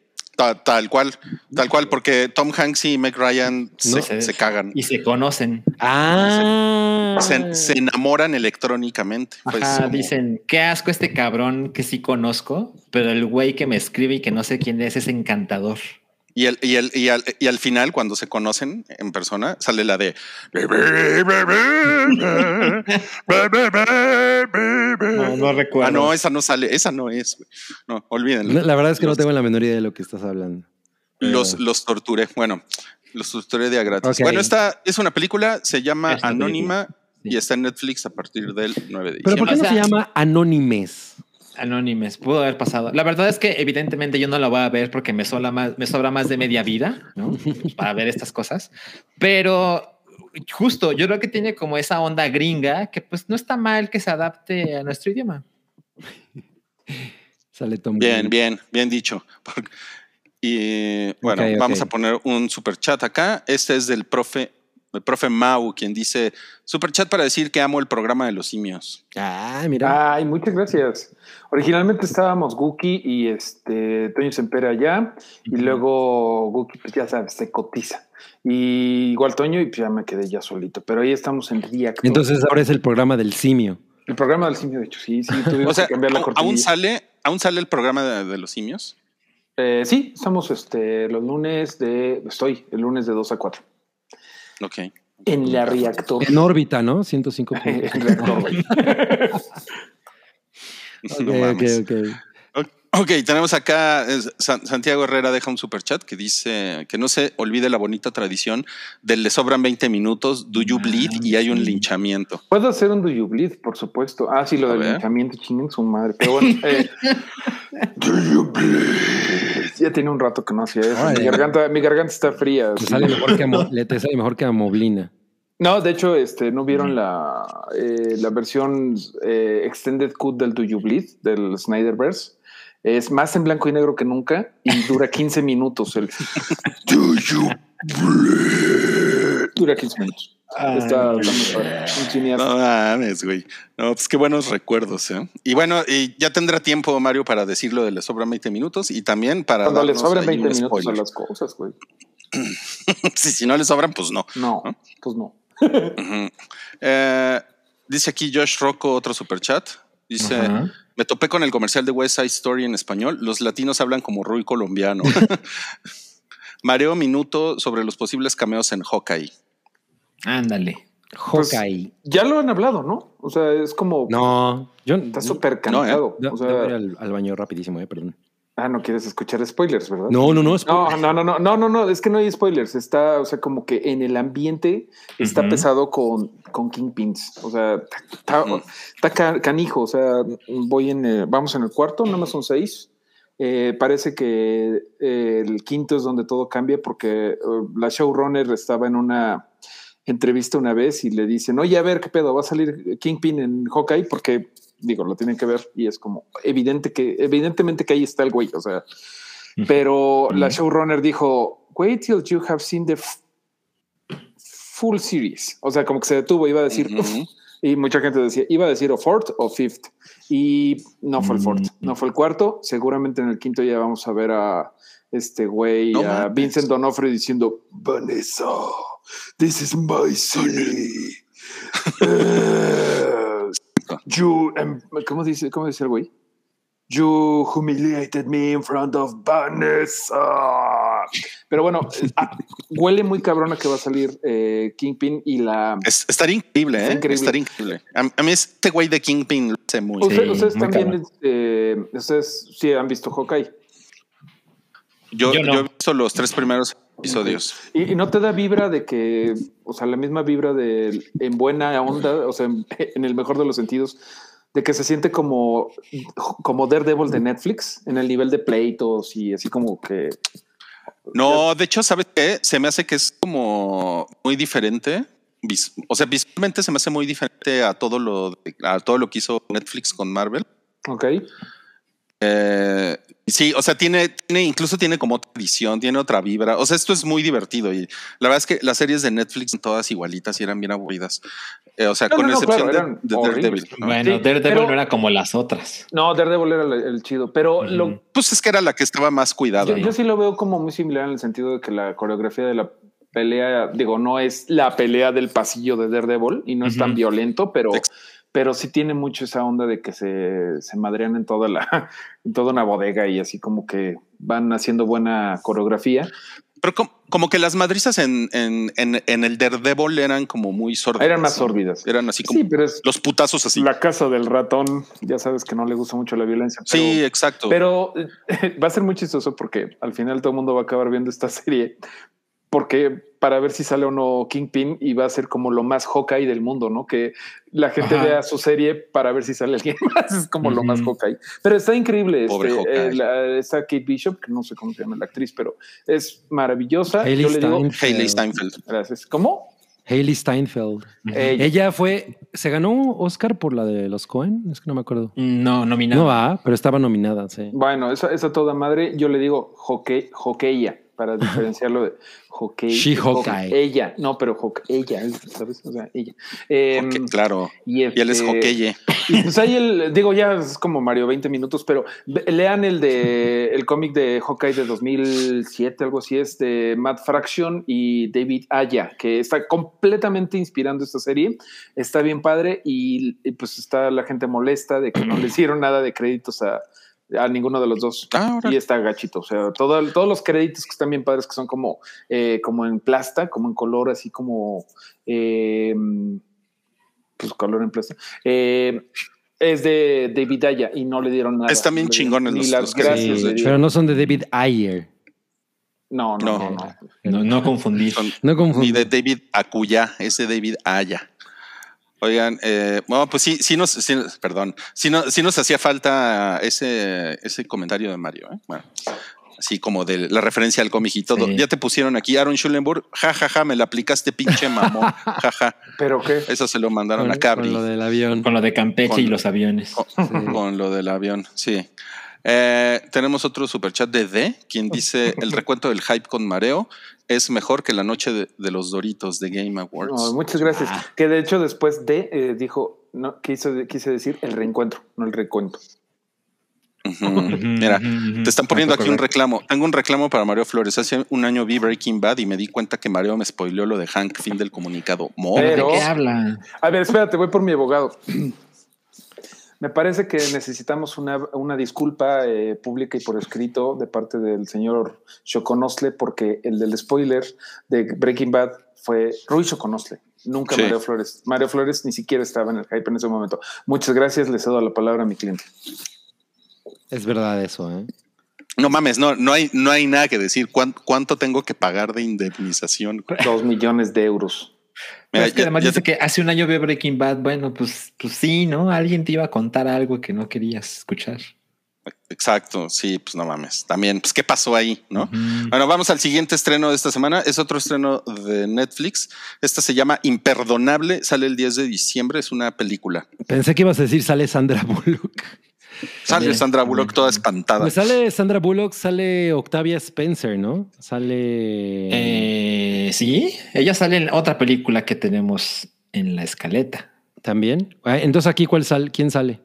[SPEAKER 2] ta- tal cual, tal cual, porque Tom Hanks y Meg Ryan se,
[SPEAKER 3] No.
[SPEAKER 2] se cagan.
[SPEAKER 4] Y se conocen.
[SPEAKER 3] Ah.
[SPEAKER 2] Se, se enamoran electrónicamente. Pues,
[SPEAKER 4] Ajá,
[SPEAKER 2] como-
[SPEAKER 4] dicen, qué asco este cabrón que sí conozco, pero el güey que me escribe y que no sé quién es es encantador.
[SPEAKER 2] Y, el, y, el, y, al, y al final, cuando se conocen en persona, sale la de.
[SPEAKER 4] No, no recuerdo.
[SPEAKER 2] Ah, no, esa no sale, esa no es. güey. No, olvídenlo.
[SPEAKER 3] La verdad es que no tengo la menor idea de lo que estás hablando.
[SPEAKER 2] Los, los torturé. Bueno, los torturé de a gratis. Bueno, esta es una película, se llama Anónima
[SPEAKER 4] Sí.
[SPEAKER 2] y está en Netflix a partir del 9 de
[SPEAKER 3] Pero ¿por
[SPEAKER 2] diciembre.
[SPEAKER 3] qué no
[SPEAKER 4] O sea-
[SPEAKER 3] se llama Anónimes?
[SPEAKER 4] Anónimes, pudo haber pasado. La verdad es que evidentemente yo no la voy a ver porque me sobra más, me sobra más de media vida, ¿no? [LAUGHS] Para ver estas cosas. Pero justo, yo creo que tiene como esa onda gringa que pues no está mal que se adapte a nuestro idioma. [LAUGHS]
[SPEAKER 3] Sale Tom
[SPEAKER 2] Bien,
[SPEAKER 3] Green.
[SPEAKER 2] bien, bien dicho. [LAUGHS] Y bueno, vamos a poner un super chat acá. Este es del profe, el profe Mau, quien dice super chat para decir que amo el programa de los simios.
[SPEAKER 3] Ah, mira.
[SPEAKER 5] Ay, muchas gracias. Originalmente estábamos Guki y este Toño Sempera allá, y luego Guki, pues ya sabes, se cotiza. Y igual Toño, y pues ya me quedé ya solito. Pero ahí estamos en Reactor.
[SPEAKER 3] Entonces ahora es el programa del simio.
[SPEAKER 5] el programa del simio, de hecho, sí, sí, tuvimos [LAUGHS]
[SPEAKER 2] O sea,
[SPEAKER 5] que cambiar la
[SPEAKER 2] ¿aún-
[SPEAKER 5] cortinilla.
[SPEAKER 2] ¿aún sale, ¿aún sale el programa de, de los simios?
[SPEAKER 5] Eh, sí, estamos este, los lunes de. Estoy el lunes de 2 a 4.
[SPEAKER 2] Ok.
[SPEAKER 5] En la Reactor.
[SPEAKER 3] En órbita, ¿no? 105. [LAUGHS]
[SPEAKER 5] En Reactor, güey. [LAUGHS]
[SPEAKER 2] No
[SPEAKER 3] Ok,
[SPEAKER 2] mames.
[SPEAKER 3] ok, ok.
[SPEAKER 2] Ok, tenemos acá, Santiago Herrera deja un super chat que dice que no se olvide la bonita tradición del le sobran 20 minutos, do you
[SPEAKER 4] Ah,
[SPEAKER 2] bleed y hay un linchamiento.
[SPEAKER 5] Puedo hacer un Do You Bleed, por supuesto. Ah, sí, lo
[SPEAKER 2] A
[SPEAKER 5] del linchamiento, chinguen su madre. Pero bueno, [LAUGHS] eh, Do You Bleed. Ya tiene un rato que no hacía eso. Mi garganta, mi garganta está fría.
[SPEAKER 3] Te
[SPEAKER 5] sí.
[SPEAKER 3] sale mejor que, amo- le te sale mejor que amoblina.
[SPEAKER 5] No, de hecho, este, no vieron la, eh, la versión eh, extended cut del Do You Bleed del Snyderverse. Es más en blanco y negro que nunca y dura 15 minutos. El [LAUGHS] Do You Bleed. Dura 15 minutos. Está, está.
[SPEAKER 2] No mames, güey. No, pues qué buenos recuerdos, ¿eh? Y bueno, y ya tendrá tiempo Mario para decirlo de le sobran 20 minutos y también para
[SPEAKER 5] Cuando le sobran
[SPEAKER 2] ahí
[SPEAKER 5] 20
[SPEAKER 2] un
[SPEAKER 5] minutos a las cosas, güey. [LAUGHS]
[SPEAKER 2] si, si no le sobran, pues no.
[SPEAKER 5] No, pues no.
[SPEAKER 2] Eh, dice aquí Josh Rocco otro super chat. Dice, me topé con el comercial de West Side Story en español. Los latinos hablan como Rui colombiano. [LAUGHS] Mareo minuto sobre los posibles cameos en Hawkeye.
[SPEAKER 4] Ándale.
[SPEAKER 5] Pues,
[SPEAKER 3] Hawkeye.
[SPEAKER 5] Ya lo han hablado, ¿no? O sea, es como.
[SPEAKER 3] No, yo
[SPEAKER 5] Está súper
[SPEAKER 2] No, ¿eh?
[SPEAKER 5] cantado. O
[SPEAKER 3] yo voy
[SPEAKER 5] sea,
[SPEAKER 3] al, al baño rapidísimo, eh, perdón.
[SPEAKER 5] ah, no quieres escuchar spoilers, ¿verdad?
[SPEAKER 3] No, no, no.
[SPEAKER 5] No, no, no, no, no, no, no, es que no hay spoilers. Está, o sea, como que en el ambiente está pesado con, con Kingpins. O sea, está, canijo. O sea, voy en, eh, vamos en el cuarto, nada más son seis. Eh, parece que eh, el quinto es donde todo cambia porque eh, la showrunner estaba en una entrevista una vez y le dicen, oye, a ver qué pedo, va a salir Kingpin en Hawkeye porque, digo, lo tienen que ver y es como evidente que, evidentemente que ahí está el güey, o sea, pero la showrunner dijo, wait till you have seen the full series. O sea, como que se detuvo, iba a decir. "Uf", Y mucha gente decía, iba a decir o fourth o fifth. Y no fue el fourth,
[SPEAKER 4] Mm.
[SPEAKER 5] no fue el cuarto. Seguramente en el quinto ya vamos a ver a este güey,
[SPEAKER 2] No
[SPEAKER 5] a. Vincent Donofrio diciendo, Vanessa, this is my city. Eh, [LAUGHS] you, em, ¿cómo dice, cómo dice el güey? You humiliated me in front of Vanessa. Pero bueno, ah, huele muy cabrona que va a salir eh, Kingpin y la...
[SPEAKER 2] Es- estaría increíble, ¿eh?
[SPEAKER 5] increíble.
[SPEAKER 2] Estaría increíble. A, a mí este güey de Kingpin lo hace muy
[SPEAKER 4] Sí,
[SPEAKER 5] ustedes
[SPEAKER 4] muy
[SPEAKER 5] también,
[SPEAKER 4] cabrón.
[SPEAKER 5] eh, ustedes sí han visto Hawkeye.
[SPEAKER 2] Yo,
[SPEAKER 4] Yo no.
[SPEAKER 2] yo he visto los tres primeros episodios.
[SPEAKER 5] Y, y no te da vibra de que, o sea, la misma vibra de en buena onda, o sea, en, en el mejor de los sentidos, de que se siente como, como Daredevil de Netflix, en el nivel de pleitos y así como que.
[SPEAKER 2] No, de hecho, ¿sabes qué? Se me hace que es como muy diferente. O sea, visualmente se me hace muy diferente a todo lo, de- a todo lo que hizo Netflix con Marvel.
[SPEAKER 5] Ok.
[SPEAKER 2] Eh, sí, o sea, tiene, tiene, incluso tiene como otra visión, tiene otra vibra. O sea, esto es muy divertido y la verdad es que las series de Netflix son todas igualitas y eran bien aburridas. Eh, o sea,
[SPEAKER 5] No,
[SPEAKER 2] con
[SPEAKER 5] no, no,
[SPEAKER 2] excepción
[SPEAKER 5] claro,
[SPEAKER 2] de- de. Daredevil. ¿no?
[SPEAKER 4] Bueno,
[SPEAKER 5] Sí,
[SPEAKER 4] Daredevil
[SPEAKER 5] pero-
[SPEAKER 4] no era como las otras.
[SPEAKER 5] No, Daredevil era el, el chido, pero lo.
[SPEAKER 2] Pues es que era la que estaba más cuidada.
[SPEAKER 5] yo,
[SPEAKER 2] ¿no?
[SPEAKER 5] yo sí lo veo como muy similar en el sentido de que la coreografía de la pelea, digo, no es la pelea del pasillo de Daredevil y no es tan violento, pero, pero sí tiene mucho esa onda de que se, se madrean en toda la, [LAUGHS] en toda una bodega y así como que van haciendo buena coreografía.
[SPEAKER 2] Pero como, como que las madrizas en, en, en, en el Daredevil eran como muy sordas.
[SPEAKER 5] Eran más
[SPEAKER 2] ¿no?
[SPEAKER 5] sórdidas.
[SPEAKER 2] Eran así como
[SPEAKER 5] Sí, pero es
[SPEAKER 2] los putazos así.
[SPEAKER 5] la casa del ratón. Ya sabes que no le gusta mucho la violencia. Pero,
[SPEAKER 2] sí, exacto.
[SPEAKER 5] pero eh, [LAUGHS] va a ser muy chistoso porque al final todo el mundo va a acabar viendo esta [LAUGHS] serie porque para ver si sale o no Kingpin y va a ser como lo más Hawkeye del mundo, ¿no? Que la gente
[SPEAKER 4] Ajá.
[SPEAKER 5] vea su serie para ver si sale [LAUGHS] alguien más. Es como lo más. Hawkeye. Pero está increíble.
[SPEAKER 2] Pobre
[SPEAKER 5] este, eh, la- está Kate Bishop, que no sé cómo se llama la actriz, pero es maravillosa.
[SPEAKER 3] Hailey
[SPEAKER 5] Yo le digo,
[SPEAKER 3] Steinfeld.
[SPEAKER 2] Hailey Steinfeld.
[SPEAKER 5] gracias. ¿Cómo?
[SPEAKER 3] Hailey Steinfeld.
[SPEAKER 5] Ella.
[SPEAKER 3] Ella fue, se ganó Oscar por la de los Cohen, es que no me acuerdo.
[SPEAKER 4] No, nominado.
[SPEAKER 3] No va, pero estaba nominada, sí.
[SPEAKER 5] Bueno, esa, esa toda madre, yo le digo hockey, hockeyya para diferenciarlo de hockey.
[SPEAKER 3] She
[SPEAKER 5] hockey.
[SPEAKER 3] Hawkeye.
[SPEAKER 5] Ella, no, pero hockey, ella, ¿sabes? O sea, ella. Em,
[SPEAKER 2] claro.
[SPEAKER 5] y,
[SPEAKER 2] Y él es
[SPEAKER 5] este,
[SPEAKER 2] hockeye.
[SPEAKER 5] y pues ahí el, digo, ya es como Mario 20 minutos, pero lean el de el cómic de Hawkeye de 2007, algo así es de Matt Fraction y David Aya, que está completamente inspirando esta serie. Está bien padre y, y, pues está la gente molesta de que no le hicieron nada de créditos a, a ninguno de los dos.
[SPEAKER 2] Ah.
[SPEAKER 5] Y está gachito. O sea, todo, todos los créditos que están bien padres, que son como, eh, como en plasta, como en color, así como. eh, pues color en plasta. Eh, es de David Aya y no le dieron nada.
[SPEAKER 2] Están bien chingones
[SPEAKER 5] Ni
[SPEAKER 2] los-
[SPEAKER 5] las
[SPEAKER 2] los
[SPEAKER 5] gracias. dieron.
[SPEAKER 3] Pero no son de David Ayer.
[SPEAKER 5] No, no,
[SPEAKER 2] No.
[SPEAKER 5] no. no.
[SPEAKER 4] No, no confundir.
[SPEAKER 2] Son-
[SPEAKER 3] No
[SPEAKER 2] ni de David Acuya, es de David Aya. Oigan, eh, bueno, pues sí, sí nos, sí, perdón, sí, no, sí nos hacía falta ese, ese comentario de Mario. ¿eh? Bueno, así como de la referencia al cómic y todo.
[SPEAKER 4] Sí.
[SPEAKER 2] Ya te pusieron aquí Aaron Schulenburg, ja, ja, ja, me la aplicaste pinche mamón, ja, ja. [LAUGHS]
[SPEAKER 5] Pero qué.
[SPEAKER 2] Eso se lo mandaron
[SPEAKER 3] Con,
[SPEAKER 2] a Cabri
[SPEAKER 3] con lo del avión.
[SPEAKER 4] Con lo de Campeche
[SPEAKER 2] Con-
[SPEAKER 4] y los aviones.
[SPEAKER 2] con,
[SPEAKER 3] Sí.
[SPEAKER 2] con lo del avión, sí. Eh, tenemos otro superchat de D, quien [LAUGHS] dice el recuento del hype con mareo es mejor que la noche de, de los Doritos de Game Awards.
[SPEAKER 5] No, muchas gracias.
[SPEAKER 4] Ah.
[SPEAKER 5] Que de hecho después de eh, dijo, no, quiso, quise decir el reencuentro, no el recuento.
[SPEAKER 2] Mira, te están poniendo aquí un reclamo. Tengo un reclamo para Mario Flores. Hace un año vi Breaking Bad y me di cuenta que Mario me spoileó lo de Hank, fin del comunicado.
[SPEAKER 5] Pero-
[SPEAKER 4] ¿De qué habla?
[SPEAKER 5] A ver, espérate, voy por mi abogado. Me parece que necesitamos una, una disculpa eh, pública y por escrito de parte del señor Choconosle, porque el del spoiler de Breaking Bad fue Rui Choconosle, nunca
[SPEAKER 2] Sí.
[SPEAKER 5] Mario Flores. Mario Flores ni siquiera estaba en el hype en ese momento. Muchas gracias, le cedo la palabra a mi cliente.
[SPEAKER 3] Es verdad eso, ¿eh?
[SPEAKER 2] No mames, no, no hay, no hay nada que decir. ¿Cuán- ¿Cuánto, tengo que pagar de indemnización?
[SPEAKER 5] Dos millones de euros.
[SPEAKER 2] Mira,
[SPEAKER 4] es que
[SPEAKER 2] ya-
[SPEAKER 4] además
[SPEAKER 2] ya
[SPEAKER 4] dice
[SPEAKER 2] te-
[SPEAKER 4] que hace un año vio Breaking Bad. Bueno, pues, pues sí, ¿no? Alguien te iba a contar algo que no querías escuchar.
[SPEAKER 2] Exacto, sí, pues no mames. También, pues, ¿qué pasó ahí? ¿no? Bueno, vamos al siguiente estreno de esta semana. Es otro estreno de Netflix. Esta se llama Imperdonable. Sale el 10 de diciembre. Es una película.
[SPEAKER 3] Pensé que ibas a decir sale Sandra [LAUGHS] Bullock.
[SPEAKER 2] Sale. Sandra Bullock toda espantada.
[SPEAKER 3] Pues sale Sandra Bullock, sale Octavia Spencer, ¿no? Sale.
[SPEAKER 4] Eh, sí, ella sale en otra película que tenemos en la escaleta.
[SPEAKER 3] También. Ah, Entonces aquí cuál sale, quién sale.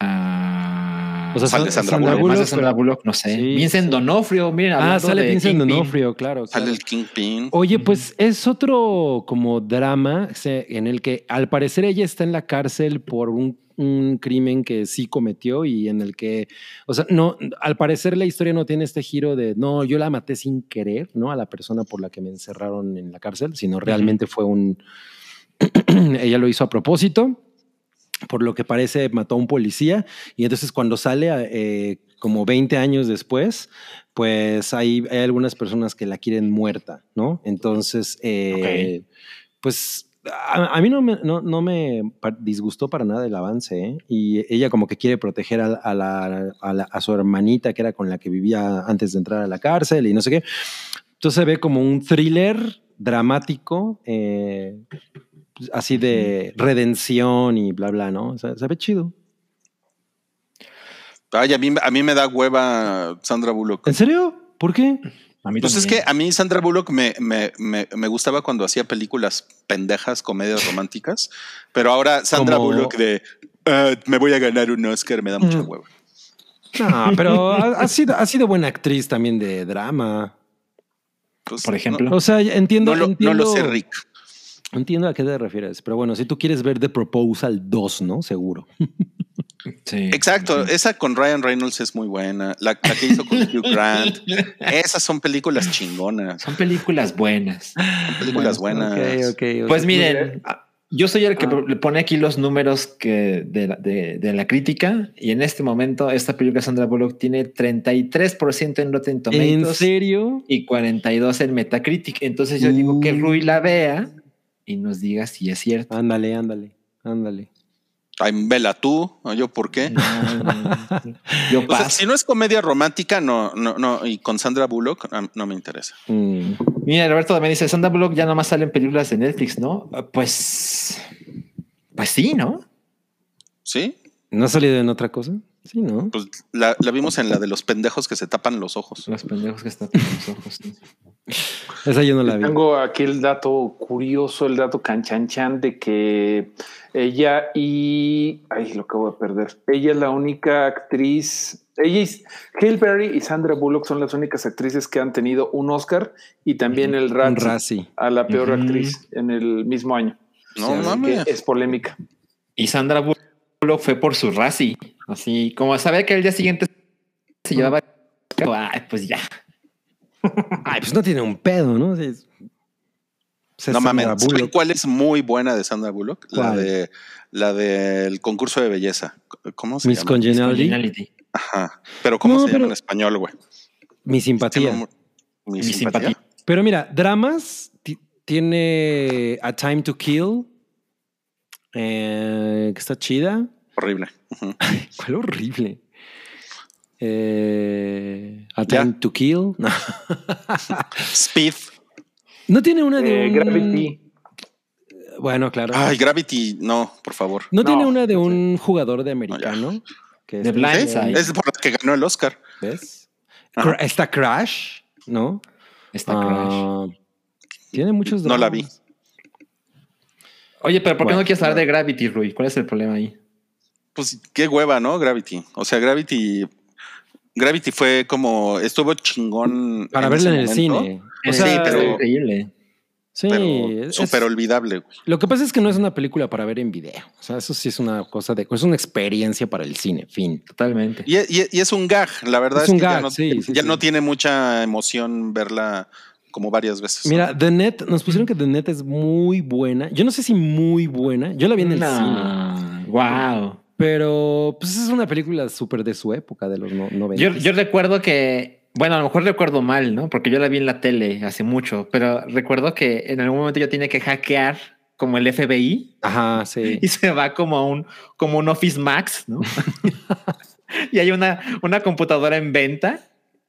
[SPEAKER 4] Ah,
[SPEAKER 3] O sea,
[SPEAKER 2] Sale
[SPEAKER 3] Sa-
[SPEAKER 2] Sandra
[SPEAKER 3] Sandra
[SPEAKER 2] Bullock.
[SPEAKER 4] de
[SPEAKER 3] Bullock,
[SPEAKER 4] Sandra
[SPEAKER 3] pero-
[SPEAKER 4] Bullock, no sé.
[SPEAKER 3] Sí,
[SPEAKER 4] Vincent
[SPEAKER 3] sí.
[SPEAKER 4] Donofrio, miren.
[SPEAKER 3] Ah, sale
[SPEAKER 4] de
[SPEAKER 3] Vincent. D'Onofrio, claro.
[SPEAKER 2] Sale
[SPEAKER 3] claro.
[SPEAKER 2] el Kingpin.
[SPEAKER 3] Oye, pues es otro como drama en el que al parecer ella está en la cárcel por un, un crimen que sí cometió y en el que, o sea, no, al parecer la historia no tiene este giro de, no, yo la maté sin querer, ¿no? A la persona por la que me encerraron en la cárcel, sino realmente fue un, [CLEARS THROAT] ella lo hizo a propósito. Por lo que parece, mató a un policía y entonces cuando sale, eh, como 20 años después, pues hay, hay algunas personas que la quieren muerta, ¿no? Entonces, eh, pues a, a mí no me, no, no me disgustó para nada el avance, ¿eh? Y ella como que quiere proteger a, a la, a, la- a su hermanita que era con la que vivía antes de entrar a la cárcel y no sé qué. Entonces se ve como un thriller dramático, eh, así de redención y bla, bla, ¿no? O sea, se ve chido.
[SPEAKER 2] Ay, a mí, a mí me da hueva Sandra Bullock.
[SPEAKER 3] ¿En serio? ¿Por qué?
[SPEAKER 4] A mí
[SPEAKER 2] Pues es que a mí Sandra Bullock me, me, me, me gustaba cuando hacía películas pendejas, comedias románticas, pero ahora Sandra
[SPEAKER 3] Como-
[SPEAKER 2] Bullock de "Ah, me voy a ganar un Oscar me da mucha
[SPEAKER 3] Mm.
[SPEAKER 2] hueva.
[SPEAKER 3] No, pero ha, ha sido, ha sido buena actriz también de drama.
[SPEAKER 2] Pues,
[SPEAKER 4] Por ejemplo.
[SPEAKER 3] O sea, entiendo.
[SPEAKER 2] No, lo, no lo sé, Rick.
[SPEAKER 3] Entiendo a qué te refieres, pero bueno, si tú quieres ver The Proposal 2, ¿no? Seguro. [LAUGHS]
[SPEAKER 4] Sí.
[SPEAKER 2] Exacto, esa con Ryan Reynolds es muy buena. La, la que hizo con [LAUGHS] Hugh Grant. Esas son películas chingonas.
[SPEAKER 4] Son películas buenas.
[SPEAKER 2] Son películas buenas.
[SPEAKER 4] Pues miren, yo soy el que
[SPEAKER 5] Ah.
[SPEAKER 4] le pone aquí los números que de, la- de- de la crítica y en este momento esta película de Sandra Bullock tiene 33% en Rotten
[SPEAKER 3] ¿En
[SPEAKER 4] Tomatoes
[SPEAKER 3] serio?
[SPEAKER 4] y 42 en Metacritic. Entonces yo digo que
[SPEAKER 3] Uh.
[SPEAKER 4] Rui la vea y nos diga si es cierto.
[SPEAKER 3] Ándale, ándale, ándale.
[SPEAKER 2] Ay, vela tú, ¿o yo por qué?
[SPEAKER 4] No, no, yo
[SPEAKER 2] O sea,
[SPEAKER 4] paso.
[SPEAKER 2] si no es comedia romántica, no, no, no, y con Sandra Bullock, no me interesa.
[SPEAKER 3] Mm.
[SPEAKER 4] Mira, Roberto también dice, Sandra Bullock ya nomás sale en películas de Netflix, ¿no? Ah, Pues, pues sí, ¿no?
[SPEAKER 2] ¿Sí?
[SPEAKER 3] ¿No ha salido en otra cosa? Sí, ¿no?
[SPEAKER 2] Pues la, la vimos en la de los pendejos que se tapan los ojos.
[SPEAKER 4] Los pendejos que están con los ojos.
[SPEAKER 3] Esa yo no la vi.
[SPEAKER 5] Tengo aquí el dato curioso, el dato canchanchan de que ella y. Ay, lo acabo de perder. Ella es la única actriz. Ella y Hale Berry y Sandra Bullock son las únicas actrices que han tenido un Oscar y también el Razzie
[SPEAKER 3] Razzie.
[SPEAKER 5] a la peor actriz en el mismo año.
[SPEAKER 2] No mames.
[SPEAKER 5] que es polémica.
[SPEAKER 4] Y Sandra Bullock fue por su Razzie. Así como sabía que el día siguiente se llevaba. Ay, pues ya. [LAUGHS]
[SPEAKER 3] Ay, pues no tiene un pedo, ¿no? Es- es
[SPEAKER 2] No mames. ¿Saben
[SPEAKER 3] Bullock.
[SPEAKER 2] cuál es muy buena de Sandra Bullock? La de la del concurso de belleza. ¿Cómo se
[SPEAKER 3] Miss
[SPEAKER 2] llama?
[SPEAKER 3] Congeniality.
[SPEAKER 4] Congeniality.
[SPEAKER 2] Ajá. Pero ¿cómo
[SPEAKER 3] No,
[SPEAKER 2] se llama en español, güey?
[SPEAKER 3] Mi simpatía.
[SPEAKER 2] Mi,
[SPEAKER 4] Mi
[SPEAKER 2] simpatía.
[SPEAKER 4] simpatía.
[SPEAKER 3] Pero mira, dramas ti- tiene A Time to Kill, eh, que está chida.
[SPEAKER 2] Horrible. [LAUGHS]
[SPEAKER 3] ¿Cuál horrible? Eh, A to Kill. [LAUGHS] No.
[SPEAKER 2] Speed.
[SPEAKER 3] No tiene una de
[SPEAKER 5] Eh,
[SPEAKER 3] un...
[SPEAKER 5] Gravity.
[SPEAKER 3] Bueno, claro.
[SPEAKER 2] Ay, Gravity, no, por favor.
[SPEAKER 3] no,
[SPEAKER 5] no,
[SPEAKER 3] tiene una de un jugador de americano. que
[SPEAKER 4] De
[SPEAKER 3] es-
[SPEAKER 4] Blindside.
[SPEAKER 2] Es por la que ganó el Oscar.
[SPEAKER 3] ¿Ves?
[SPEAKER 2] Ajá.
[SPEAKER 3] Está Crash, ¿no?
[SPEAKER 4] Está Crash.
[SPEAKER 3] Ah, tiene muchos
[SPEAKER 2] No la
[SPEAKER 3] dramas.
[SPEAKER 4] Oye, pero ¿por qué
[SPEAKER 3] Bueno,
[SPEAKER 4] no quieres hablar de Gravity, Rui? ¿Cuál es el problema ahí?
[SPEAKER 2] Pues qué hueva, ¿no? Gravity. O sea, Gravity. Gravity fue como. Estuvo chingón.
[SPEAKER 3] Para
[SPEAKER 2] en
[SPEAKER 3] verla en el cine.
[SPEAKER 4] Eh,
[SPEAKER 2] sí, pero-
[SPEAKER 4] increíble.
[SPEAKER 3] Sí,
[SPEAKER 2] súper olvidable, güey.
[SPEAKER 3] Lo que pasa es que no es una película para ver en video. O sea, eso sí es una cosa de. Es una experiencia para el cine, fin.
[SPEAKER 4] Totalmente.
[SPEAKER 2] Y, y- y es un gag, la verdad
[SPEAKER 3] Es
[SPEAKER 2] es,
[SPEAKER 3] un
[SPEAKER 2] que ya,
[SPEAKER 3] gag,
[SPEAKER 2] no,
[SPEAKER 3] sí, sí,
[SPEAKER 2] ya
[SPEAKER 3] sí.
[SPEAKER 2] no tiene mucha emoción verla como varias veces.
[SPEAKER 3] Mira, The Net, nos pusieron que The Net es muy buena. Yo no sé si muy buena. Yo la vi en el cine.
[SPEAKER 4] Wow.
[SPEAKER 3] Pero pues es una película súper de su época, de los no- 90.
[SPEAKER 4] Yo, yo recuerdo que, bueno, a lo mejor recuerdo mal, ¿no? Porque yo la vi en la tele hace mucho, pero recuerdo que en algún momento yo tenía que hackear como el FBI
[SPEAKER 3] Ajá, sí.
[SPEAKER 4] y se va como a un, como un Office Max, ¿no? [LAUGHS] [LAUGHS] y hay una, una computadora en venta.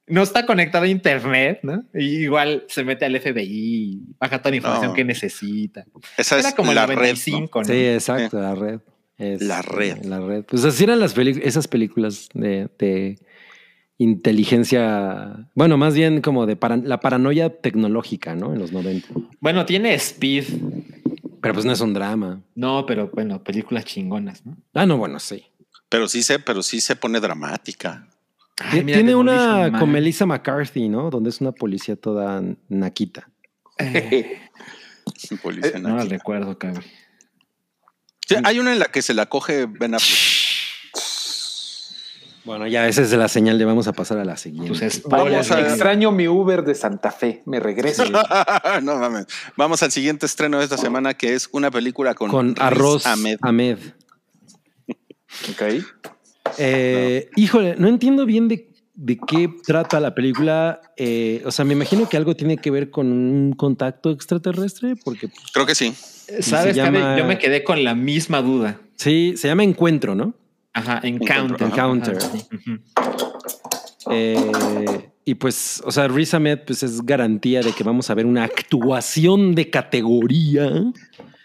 [SPEAKER 4] No está conectada a internet, ¿no? Y igual se mete al FBI, baja toda la información
[SPEAKER 2] No.
[SPEAKER 4] que necesita.
[SPEAKER 2] Esa
[SPEAKER 4] Era
[SPEAKER 2] es
[SPEAKER 4] como
[SPEAKER 2] la red. ¿no?
[SPEAKER 4] 95, ¿no?
[SPEAKER 3] Sí, exacto, la red. Es,
[SPEAKER 2] La red.
[SPEAKER 3] La red. Pues así eran las esas películas de, de inteligencia. Bueno, más bien como de para- la paranoia tecnológica, ¿no? En los 90.
[SPEAKER 4] Bueno, tiene Speed.
[SPEAKER 3] Pero pues no es un drama.
[SPEAKER 4] No, pero bueno, películas chingonas, ¿no?
[SPEAKER 3] Ah, no, bueno, sí.
[SPEAKER 2] Pero sí se, pero sí se pone dramática.
[SPEAKER 4] Ay,
[SPEAKER 3] Ti-
[SPEAKER 4] mira,
[SPEAKER 3] Tiene una
[SPEAKER 4] Man.
[SPEAKER 3] con Melissa McCarthy, ¿no? Donde es una policía toda naquita.
[SPEAKER 4] Eh, [LAUGHS]
[SPEAKER 2] Policía
[SPEAKER 4] no la
[SPEAKER 2] nazi.
[SPEAKER 4] recuerdo, cabrón.
[SPEAKER 2] Sí, hay una en la que se la coge Ben Affleck.
[SPEAKER 3] Bueno, ya esa es la señal de vamos a pasar a la siguiente.
[SPEAKER 4] Pues es
[SPEAKER 2] Vamos a-
[SPEAKER 5] Extraño mi Uber de Santa Fe. Me regreso. [LAUGHS]
[SPEAKER 2] no mames. Vamos al siguiente estreno de esta semana que es una película con,
[SPEAKER 3] con
[SPEAKER 2] Riz
[SPEAKER 3] arroz
[SPEAKER 2] Ahmed.
[SPEAKER 3] Ahmed.
[SPEAKER 5] ok.
[SPEAKER 3] Eh, Híjole, no entiendo bien de, de qué trata la película. Eh, o sea, me imagino que algo tiene que ver con un contacto extraterrestre, porque pues,
[SPEAKER 2] Creo que sí.
[SPEAKER 4] ¿Sabes,
[SPEAKER 3] se
[SPEAKER 4] Javi?
[SPEAKER 3] llama-
[SPEAKER 4] Yo me quedé con la misma duda.
[SPEAKER 3] sí, se llama Encuentro, ¿no?
[SPEAKER 4] Ajá, Encounter.
[SPEAKER 3] Encounter.
[SPEAKER 4] Ajá, sí. Ujú.
[SPEAKER 3] Eh, y pues, o sea, Riz Ahmed pues es garantía de que vamos a ver una actuación de categoría.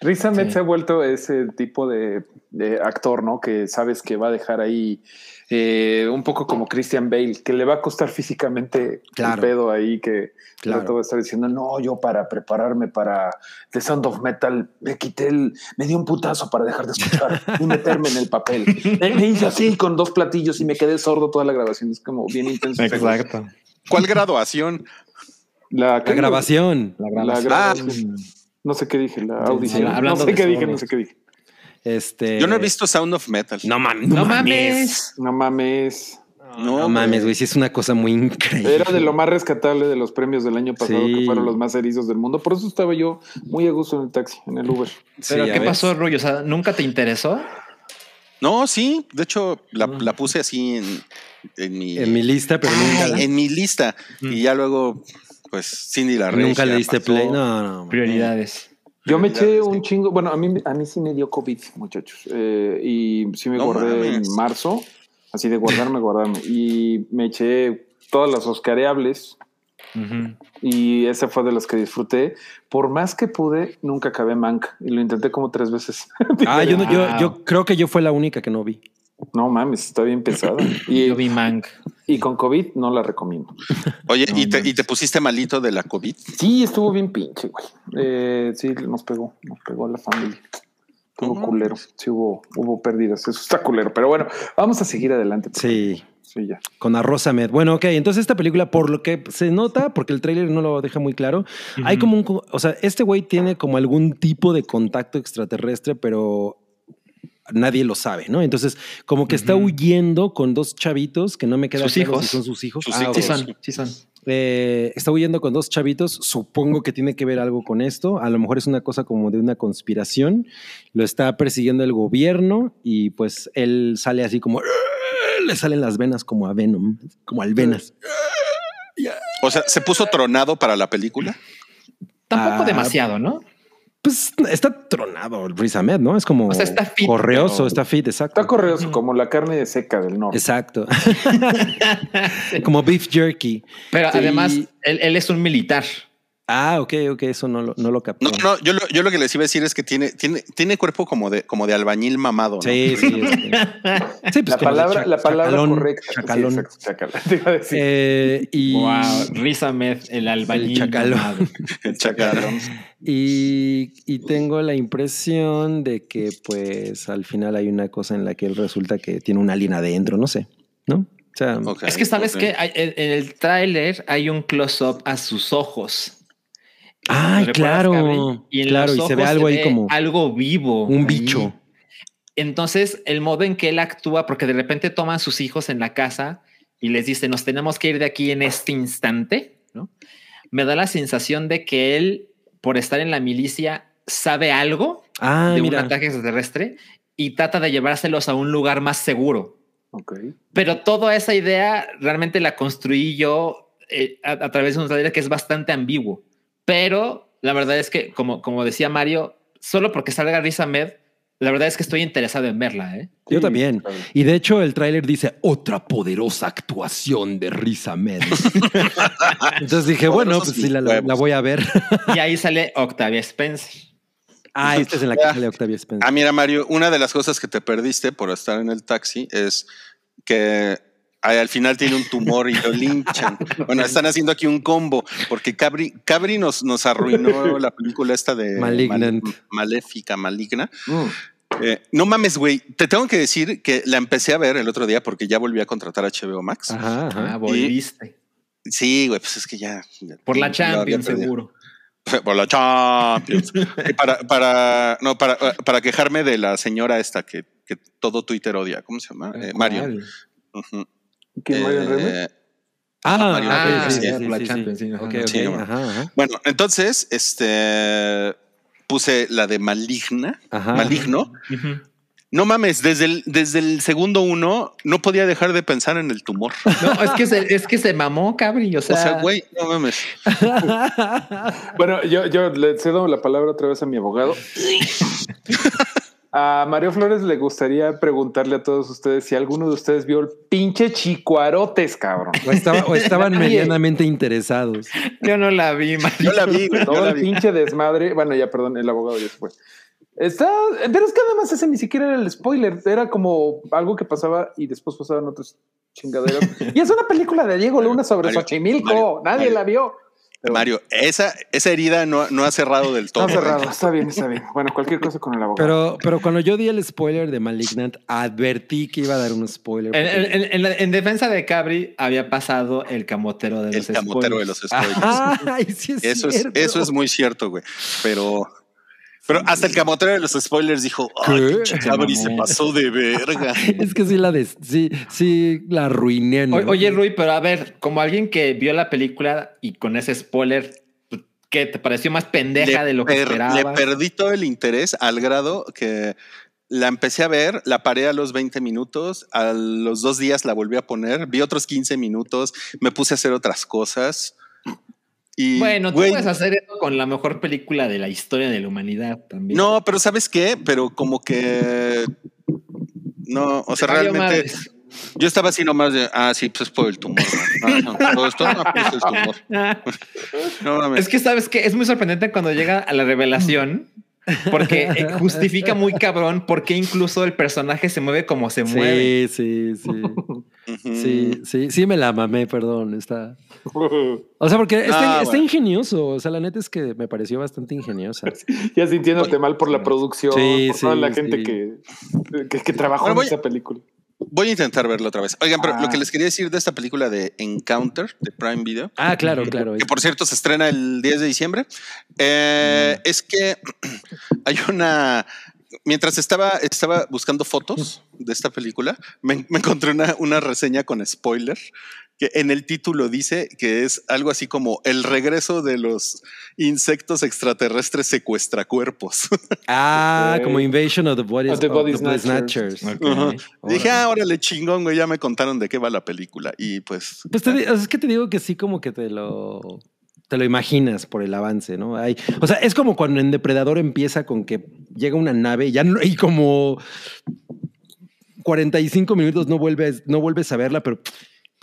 [SPEAKER 5] Riz Ahmed
[SPEAKER 4] Sí.
[SPEAKER 5] se ha vuelto ese tipo de, de actor, ¿no? Que sabes que va a dejar ahí eh, un poco como Christian Bale, que le va a costar físicamente
[SPEAKER 3] Claro.
[SPEAKER 5] el pedo ahí, que
[SPEAKER 3] Claro.
[SPEAKER 5] a estar diciendo, no, yo para prepararme para The Sound of Metal, me quité el, me di un putazo para dejar de escuchar y meterme en el papel. [LAUGHS] Me, hice así con dos platillos y me quedé sordo toda la grabación. Es como bien intenso.
[SPEAKER 4] Exacto.
[SPEAKER 2] ¿Cuál graduación?
[SPEAKER 5] La,
[SPEAKER 3] La grabación.
[SPEAKER 4] La
[SPEAKER 5] La
[SPEAKER 4] grabación.
[SPEAKER 5] grabación. No sé qué dije, la audición. no sé qué dije, no sé qué dije.
[SPEAKER 3] Este.
[SPEAKER 2] Yo no he visto Sound of Metal.
[SPEAKER 3] No mames.
[SPEAKER 4] No mames.
[SPEAKER 5] No mames.
[SPEAKER 3] No, mames, güey. Sí, es una cosa muy increíble.
[SPEAKER 5] Era de lo más rescatable de los premios del año pasado,
[SPEAKER 3] Sí.
[SPEAKER 5] que fueron los más erizos del mundo. Por eso estaba yo muy a gusto en el taxi, en el Uber.
[SPEAKER 3] Sí,
[SPEAKER 4] Pero ¿qué
[SPEAKER 3] ves.
[SPEAKER 4] pasó, Rullo? O sea, ¿nunca te interesó?
[SPEAKER 2] No, sí. De hecho, la, la puse así en, en mi,
[SPEAKER 3] En mi lista, pero nunca,
[SPEAKER 2] Ay,
[SPEAKER 3] la-
[SPEAKER 2] en mi lista. Y ya luego, pues, Cindy la Regia
[SPEAKER 3] nunca le diste
[SPEAKER 2] pasó.
[SPEAKER 3] play. No, no.
[SPEAKER 4] Prioridades.
[SPEAKER 5] Yo me eché un chingo. Bueno, a mí, a mí sí me dio COVID, muchachos. Eh, y sí me
[SPEAKER 2] No
[SPEAKER 5] guardé
[SPEAKER 2] mames.
[SPEAKER 5] en marzo, así de guardarme, guardarme. Y me eché todas las oscareables. Y esa fue de las que disfruté. Por más que pude, nunca acabé Mank. Y lo intenté como tres veces. [LAUGHS]
[SPEAKER 3] Ah, yo, no- yo,
[SPEAKER 4] Wow.
[SPEAKER 3] yo creo que yo fue la única que no vi.
[SPEAKER 5] No mames, está bien pesada. [CLEARS THROAT] Y,
[SPEAKER 4] Yo vi Mank.
[SPEAKER 5] y con COVID no la recomiendo.
[SPEAKER 2] Oye,
[SPEAKER 4] No
[SPEAKER 2] ¿y, te,
[SPEAKER 4] mames.
[SPEAKER 2] ¿y te pusiste malito de la COVID?
[SPEAKER 5] Sí, estuvo bien pinche, güey. Eh, sí, nos pegó, nos pegó a la familia. Estuvo culero. Sí, hubo, hubo pérdidas. Eso está culero. Pero bueno, vamos a seguir adelante.
[SPEAKER 3] Sí.
[SPEAKER 5] Sí, ya.
[SPEAKER 3] Con Arroz Ahmed. Bueno, ok. Entonces esta película, por lo que se nota, porque el tráiler no lo deja muy claro, hay como un... O sea, este güey tiene como algún tipo de contacto extraterrestre, pero nadie lo sabe, ¿no? Entonces, como que está huyendo con dos chavitos que no me queda
[SPEAKER 4] Sus
[SPEAKER 3] claro
[SPEAKER 4] hijos.
[SPEAKER 3] si son sus hijos.
[SPEAKER 2] Sus
[SPEAKER 3] Ah,
[SPEAKER 2] hijos.
[SPEAKER 4] Sí son, sí son.
[SPEAKER 3] Eh, está huyendo con dos chavitos. Supongo que tiene que ver algo con esto. A lo mejor es una cosa como de una conspiración. Lo está persiguiendo el gobierno y pues él sale así como le salen las venas como a Venom, como al venas.
[SPEAKER 2] O sea, ¿se puso tronado para la película?
[SPEAKER 4] Tampoco
[SPEAKER 3] Ah,
[SPEAKER 4] demasiado, ¿no?
[SPEAKER 3] Pues está tronado el Riz Ahmed, ¿no? Es como
[SPEAKER 4] O sea, está fit,
[SPEAKER 3] correoso,
[SPEAKER 4] pero-
[SPEAKER 3] está fit, exacto.
[SPEAKER 5] Está correoso como la carne seca del norte.
[SPEAKER 3] Exacto. [LAUGHS] como beef jerky.
[SPEAKER 4] Pero
[SPEAKER 3] Sí.
[SPEAKER 4] además, él, él es un militar.
[SPEAKER 3] Ah, ok, ok, eso no lo, no lo capté.
[SPEAKER 2] No, no, yo lo, yo lo que les iba a decir es que tiene, tiene, tiene cuerpo como de, como de albañil mamado. ¿no?
[SPEAKER 3] Sí, sí. este. [LAUGHS] Sí, pues
[SPEAKER 5] la palabra, la palabra
[SPEAKER 3] chacalón,
[SPEAKER 5] correcta. Sí,
[SPEAKER 3] chacalón.
[SPEAKER 5] exacto, chacalón. Te iba a decir.
[SPEAKER 3] Eh, y,
[SPEAKER 4] Wow, Riz Ahmed, el albañil.
[SPEAKER 3] El chacalón.
[SPEAKER 4] mamado. [LAUGHS]
[SPEAKER 2] El chacalón.
[SPEAKER 3] y, y tengo la impresión de que pues al final hay una cosa en la que él resulta que tiene una alien adentro, no sé, ¿no? O sea,
[SPEAKER 4] Es que sabes que en el tráiler hay un close-up a sus ojos.
[SPEAKER 3] Ay,
[SPEAKER 4] ¿Recuerdas,
[SPEAKER 3] claro?
[SPEAKER 4] Y en
[SPEAKER 3] claro,
[SPEAKER 4] los
[SPEAKER 3] y se ve
[SPEAKER 4] ojos
[SPEAKER 3] algo ahí
[SPEAKER 4] ve
[SPEAKER 3] como
[SPEAKER 4] algo vivo.
[SPEAKER 3] un
[SPEAKER 4] ahí.
[SPEAKER 3] bicho.
[SPEAKER 4] Entonces, el modo en que él actúa, porque de repente toman sus hijos en la casa y les dice, nos tenemos que ir de aquí en este instante, ¿no? Me da la sensación de que él, por estar en la milicia, sabe algo
[SPEAKER 3] Ah,
[SPEAKER 4] de
[SPEAKER 3] mira.
[SPEAKER 4] un ataque extraterrestre y trata de llevárselos a un lugar más seguro.
[SPEAKER 5] Ok.
[SPEAKER 4] Pero toda esa idea realmente la construí yo eh, a, a través de un trailer que es bastante ambiguo. Pero la verdad es que, como, como decía Mario, solo porque salga Riz Ahmed, la verdad es que estoy interesado en verla. ¿eh?
[SPEAKER 3] Yo
[SPEAKER 5] Sí,
[SPEAKER 3] también. Y de hecho el tráiler dice otra poderosa actuación de Riz Ahmed. [LAUGHS] Entonces dije, bueno, pues sí, la, la- voy a ver.
[SPEAKER 4] Y ahí sale Octavia Spencer.
[SPEAKER 3] ah, esta es en la que sale Octavia Spencer.
[SPEAKER 2] Ah, mira, Mario, una de las cosas que te perdiste por estar en el taxi es que al final tiene un tumor y lo linchan. Bueno, están haciendo aquí un combo, porque Cabri, Cabri nos, nos arruinó la película esta de
[SPEAKER 3] Malignant.
[SPEAKER 2] Mal- Maléfica, Maligna.
[SPEAKER 5] Mm.
[SPEAKER 2] Eh, no mames, güey. Te tengo que decir que la empecé a ver el otro día porque ya volví a contratar HBO Max.
[SPEAKER 3] Ajá, ajá.
[SPEAKER 4] Ah, volviste.
[SPEAKER 2] Sí, güey, pues es que ya. ya-
[SPEAKER 4] Por la Champions, seguro. [LAUGHS]
[SPEAKER 2] Por la Champions. Para, para, no, para, para quejarme de la señora esta que, que todo Twitter odia. ¿Cómo se llama? Eh, Mario.
[SPEAKER 4] ¿Cuál?
[SPEAKER 2] Ujú.
[SPEAKER 5] ¿Quién, Mario
[SPEAKER 2] Eh,
[SPEAKER 5] Remy?
[SPEAKER 3] Ah,
[SPEAKER 2] Mario Ramos,
[SPEAKER 3] sí,
[SPEAKER 2] sí,
[SPEAKER 3] sí,
[SPEAKER 4] por la. Champions, sí, ajá.
[SPEAKER 3] Ok, ok,
[SPEAKER 2] Sí,
[SPEAKER 3] ajá, ajá.
[SPEAKER 2] Bueno, entonces, este puse la de maligna,
[SPEAKER 3] Ajá.
[SPEAKER 2] maligno. No mames, desde el, desde el segundo uno no podía dejar de pensar en el tumor.
[SPEAKER 4] No, es que se, es que se mamó, cabri. O
[SPEAKER 2] O
[SPEAKER 4] sea,
[SPEAKER 2] sea, güey, no mames. [LAUGHS]
[SPEAKER 5] Bueno, yo, yo le cedo la palabra otra vez a mi abogado. [LAUGHS] A Mario Flores le gustaría preguntarle a todos ustedes si alguno de ustedes vio el pinche chicuarotes, cabrón.
[SPEAKER 3] O, estaba- o estaban [LAUGHS] medianamente interesados.
[SPEAKER 4] yo no la vi, man.
[SPEAKER 2] Yo la vi, güey,
[SPEAKER 5] Todo
[SPEAKER 2] la
[SPEAKER 5] el pinche desmadre. Bueno, ya perdón, el abogado ya se fue. Está, pero es que además ese ni siquiera era el spoiler, era como algo que pasaba y después pasaban otras chingaderas. [LAUGHS] y es una película de Diego Luna sobre
[SPEAKER 2] Mario,
[SPEAKER 5] Xochimilco,
[SPEAKER 2] Mario,
[SPEAKER 5] nadie
[SPEAKER 2] Mario.
[SPEAKER 5] la vio. Pero
[SPEAKER 2] Mario, esa, esa herida no, no ha cerrado del todo.
[SPEAKER 5] Está cerrado, está bien, está bien. Bueno, cualquier cosa con el abogado.
[SPEAKER 3] Pero, pero cuando yo di el spoiler de Malignant, advertí que iba a dar un spoiler.
[SPEAKER 4] En,
[SPEAKER 3] porque-
[SPEAKER 4] en- en la- en defensa de Cabri había pasado el camotero de
[SPEAKER 2] El
[SPEAKER 4] los
[SPEAKER 2] camotero de los
[SPEAKER 4] spoilers.
[SPEAKER 2] spoilers. [LAUGHS]
[SPEAKER 3] Ay, sí es
[SPEAKER 2] Eso es,
[SPEAKER 3] cierto.
[SPEAKER 2] eso es muy cierto, güey. Pero, pero hasta el camotero de los spoilers dijo, ay, Cabri se pasó de verga. [LAUGHS]
[SPEAKER 3] Es que sí la des- sí, sí la arruiné. ¿no?
[SPEAKER 4] Oye, Rui, pero a ver, como alguien que vio la película y con ese spoiler, ¿qué te pareció más pendeja de lo que
[SPEAKER 2] per-
[SPEAKER 4] esperaba?
[SPEAKER 2] le perdí todo el interés al grado que la empecé a ver, la paré a los 20 minutos, a los dos días la volví a poner, vi otros 15 minutos, me puse a hacer otras cosas. Y,
[SPEAKER 4] Bueno, tú puedes hacer eso con la mejor película de la historia de la humanidad también.
[SPEAKER 2] No, pero ¿sabes qué? Pero como que... No, o sea, realmente...
[SPEAKER 4] madres.
[SPEAKER 2] Yo estaba así nomás de, ah, sí, pues es por el tumor. ¿no? Ah, no, [LAUGHS] esto no, pues es el tumor. [LAUGHS] No.
[SPEAKER 4] Es que sabes que es muy sorprendente cuando llega a la revelación, porque eh, [LAUGHS] justifica muy cabrón por qué incluso el personaje se mueve como se mueve.
[SPEAKER 3] Sí, sí, sí. Sí, sí, sí me la mamé, perdón. Está. O sea, porque está,
[SPEAKER 2] Ah,
[SPEAKER 3] está
[SPEAKER 2] bueno.
[SPEAKER 3] ingenioso. O sea, la neta es que me pareció bastante ingeniosa. [LAUGHS]
[SPEAKER 5] ya sintiéndote mal por la producción,
[SPEAKER 3] Sí,
[SPEAKER 5] por toda
[SPEAKER 3] sí,
[SPEAKER 5] la gente
[SPEAKER 3] sí.
[SPEAKER 5] que, que, que trabajó
[SPEAKER 2] Bueno, voy-
[SPEAKER 5] en esa película.
[SPEAKER 2] Voy a intentar verlo otra vez. Oigan, pero
[SPEAKER 5] Ah.
[SPEAKER 2] lo que les quería decir de esta película de Encounter de Prime Video,
[SPEAKER 3] Ah, claro, claro.
[SPEAKER 2] que por cierto se estrena el 10 de diciembre, eh, es que [CLEARS THROAT] hay una. Mientras estaba, estaba buscando fotos de esta película, me, me encontré una, una reseña con spoiler que en el título dice que es algo así como el regreso de los insectos extraterrestres secuestracuerpos. [LAUGHS]
[SPEAKER 3] Ah, como Invasion of the Body,
[SPEAKER 5] Of the
[SPEAKER 3] of
[SPEAKER 5] Body
[SPEAKER 3] the Body
[SPEAKER 5] Snatchers.
[SPEAKER 2] Dije, ah, órale, chingón, güey, ya me contaron de qué va la película. Y pues,
[SPEAKER 3] Pues te sea, es que te digo que sí, como que te lo, te lo imaginas por el avance, ¿no? Hay, o sea, es como cuando en Depredador empieza con que llega una nave y ya no, y como 45 minutos no vuelves, no vuelves a verla, pero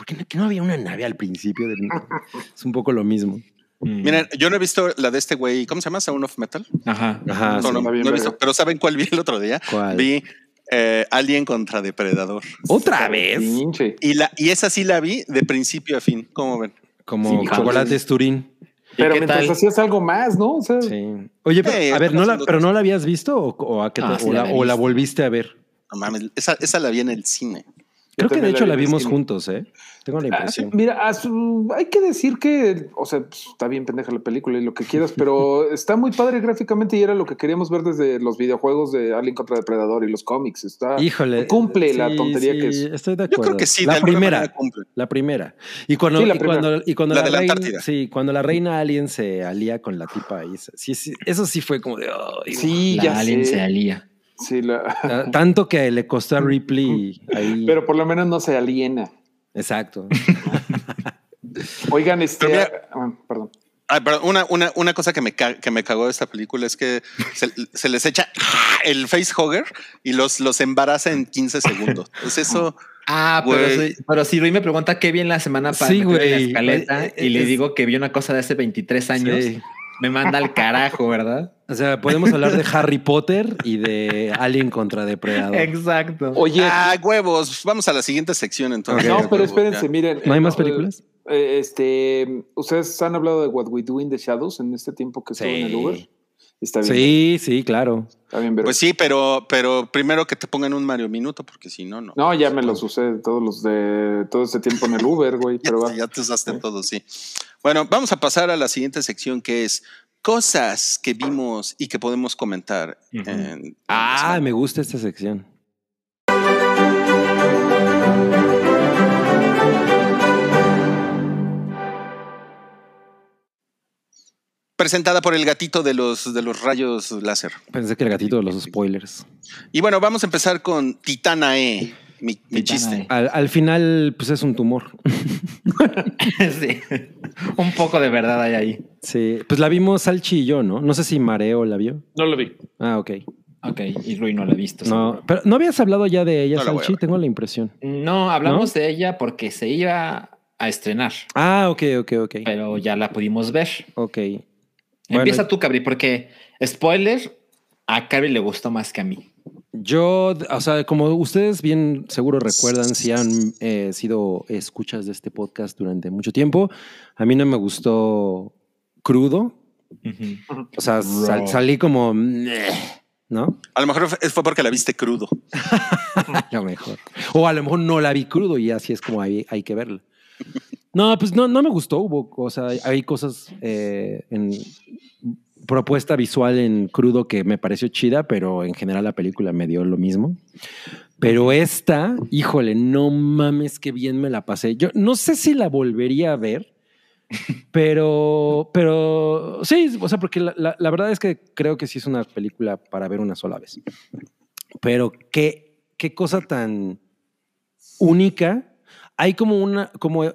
[SPEAKER 3] ¿por qué no, que no había una nave al principio? del- [LAUGHS] es un poco lo mismo.
[SPEAKER 4] Mm.
[SPEAKER 2] miren, yo no he visto la de este güey, ¿cómo se llama? Sound of Metal.
[SPEAKER 4] Ajá.
[SPEAKER 3] Ajá,
[SPEAKER 2] no,
[SPEAKER 3] sí.
[SPEAKER 2] no, no he visto, pero ¿saben cuál vi el otro día?
[SPEAKER 3] ¿Cuál?
[SPEAKER 2] Vi eh, Alien contra Depredador.
[SPEAKER 3] ¿Otra vez?
[SPEAKER 5] Pinche.
[SPEAKER 2] Y, la, y esa sí la vi de principio a fin. ¿Cómo ven?
[SPEAKER 3] Como
[SPEAKER 5] Sí,
[SPEAKER 3] chocolates Turín.
[SPEAKER 5] Pero mientras
[SPEAKER 4] tal?
[SPEAKER 5] hacías algo más, ¿no? O sea,
[SPEAKER 3] Sí. Oye, pero,
[SPEAKER 2] Eh,
[SPEAKER 3] a ver, ¿no la, ¿pero no la habías visto o, o a qué te-
[SPEAKER 4] Ah, sí
[SPEAKER 3] o
[SPEAKER 4] la
[SPEAKER 3] la,
[SPEAKER 4] había
[SPEAKER 3] o la
[SPEAKER 4] visto.
[SPEAKER 3] volviste a ver?
[SPEAKER 2] No mames, esa, esa la vi en el cine.
[SPEAKER 3] Creo que de hecho
[SPEAKER 5] la
[SPEAKER 3] vimos juntos, ¿eh? Tengo la
[SPEAKER 5] Ah,
[SPEAKER 3] impresión.
[SPEAKER 5] Mira, su- hay que decir que, o sea, pues, está bien pendeja la película y lo que quieras, pero [LAUGHS] está muy padre gráficamente y era lo que queríamos ver desde los videojuegos de Alien contra Depredador y los cómics. Está,
[SPEAKER 3] Híjole.
[SPEAKER 5] cumple la tontería
[SPEAKER 3] sí,
[SPEAKER 5] que es.
[SPEAKER 3] Estoy de
[SPEAKER 2] Yo
[SPEAKER 3] acuerdo.
[SPEAKER 2] creo que sí, de
[SPEAKER 3] La primera.
[SPEAKER 2] cumple.
[SPEAKER 3] La primera. Y cuando,
[SPEAKER 5] Sí, la
[SPEAKER 3] y
[SPEAKER 5] primera.
[SPEAKER 3] cuando, y cuando
[SPEAKER 2] La
[SPEAKER 3] la,
[SPEAKER 2] de la
[SPEAKER 3] reina,
[SPEAKER 2] Antártida.
[SPEAKER 3] sí, cuando la reina alien se alía con la tipa ahí, sí, sí, eso sí fue como de ay,
[SPEAKER 5] Sí,
[SPEAKER 4] La
[SPEAKER 5] ya
[SPEAKER 4] alien
[SPEAKER 5] sé.
[SPEAKER 4] se alía.
[SPEAKER 5] Sí, la-
[SPEAKER 3] ta- [LAUGHS] tanto que le costó a Ripley ahí.
[SPEAKER 5] pero por lo menos no se aliena.
[SPEAKER 3] Exacto. [LAUGHS]
[SPEAKER 5] Oigan, este.
[SPEAKER 2] Mira-
[SPEAKER 5] ah, perdón.
[SPEAKER 2] Ah, pero una, una, una cosa que me, que me cagó de esta película es que se, se les echa el facehugger y los, los embaraza en 15 segundos. Pues eso,
[SPEAKER 4] Ah, pero, sí- pero si Rui me pregunta qué vi en la semana
[SPEAKER 3] Sí,
[SPEAKER 4] meterme en la escaleta
[SPEAKER 3] Eh,
[SPEAKER 4] y le digo que vi una cosa de hace 23 años,
[SPEAKER 3] Sí.
[SPEAKER 4] Me manda al carajo, ¿verdad?
[SPEAKER 3] O sea, podemos hablar de Harry Potter y de Alien contra Depredador.
[SPEAKER 4] Exacto.
[SPEAKER 5] Oye,
[SPEAKER 2] Ah, huevos. Vamos a la siguiente sección entonces.
[SPEAKER 5] No, pero espérense,
[SPEAKER 2] ya.
[SPEAKER 5] miren.
[SPEAKER 3] ¿No hay
[SPEAKER 5] eh,
[SPEAKER 3] más películas?
[SPEAKER 5] eh, este, ustedes han hablado de What We Do in the Shadows en este tiempo que estuvo en el
[SPEAKER 3] Sí.
[SPEAKER 5] Uber. Está bien.
[SPEAKER 3] Sí, sí, claro.
[SPEAKER 5] Está bien, pero-
[SPEAKER 2] Pues sí, pero, pero primero que te pongan un Mario Minuto, porque si no, no.
[SPEAKER 5] No, ya me los usé todos los de todo este tiempo en el Uber, güey. [LAUGHS]
[SPEAKER 2] Ya,
[SPEAKER 5] Pero va.
[SPEAKER 2] ya te usaste todo, sí. Bueno, vamos a pasar a la siguiente sección que es cosas que vimos y que podemos comentar.
[SPEAKER 4] Ujú.
[SPEAKER 2] en- en
[SPEAKER 3] Ah, me gusta esta sección.
[SPEAKER 2] Presentada por el gatito de los, de los rayos láser.
[SPEAKER 3] Pensé que el gatito de los spoilers.
[SPEAKER 2] Y bueno, vamos a empezar con Titanae, mi, mi chiste.
[SPEAKER 3] Al, al final, pues es un tumor. [LAUGHS]
[SPEAKER 4] sí. Un poco de verdad hay ahí.
[SPEAKER 3] Sí, pues la vimos Salchi y yo, ¿no? No sé si Mareo la vio.
[SPEAKER 5] No lo vi.
[SPEAKER 3] Ah, ok.
[SPEAKER 4] Ok, y Rui no la ha visto.
[SPEAKER 3] No,
[SPEAKER 4] seguro.
[SPEAKER 3] pero no habías hablado ya de ella,
[SPEAKER 2] No la
[SPEAKER 3] Salchi, tengo la impresión.
[SPEAKER 4] No, hablamos de ella porque se iba a estrenar,
[SPEAKER 3] Ah, ok, ok, ok.
[SPEAKER 4] pero ya la pudimos ver.
[SPEAKER 3] Ok. Bueno,
[SPEAKER 4] Empieza tú, Cabri, porque spoiler, a Cabri le gustó más que a mí.
[SPEAKER 3] Yo, o sea, como ustedes bien seguro recuerdan, si han eh, sido escuchas de este podcast durante mucho tiempo, a mí no me gustó crudo. O sea, sal- salí como, ¿no?
[SPEAKER 2] A lo mejor fue- fue porque la viste crudo. [LAUGHS]
[SPEAKER 3] A lo mejor. O a lo mejor no la vi crudo y así es como hay, hay que verla. No, pues no, no me gustó. Hubo cosas, hay cosas eh, en propuesta visual en crudo que me pareció chida, pero en general la película me dio lo mismo. Pero esta, híjole, no mames, qué bien me la pasé. Yo no sé si la volvería a ver, pero, pero sí, o sea, porque la, la- verdad es que creo que sí es una película para ver una sola vez. Pero qué, qué cosa tan única. Hay como una, como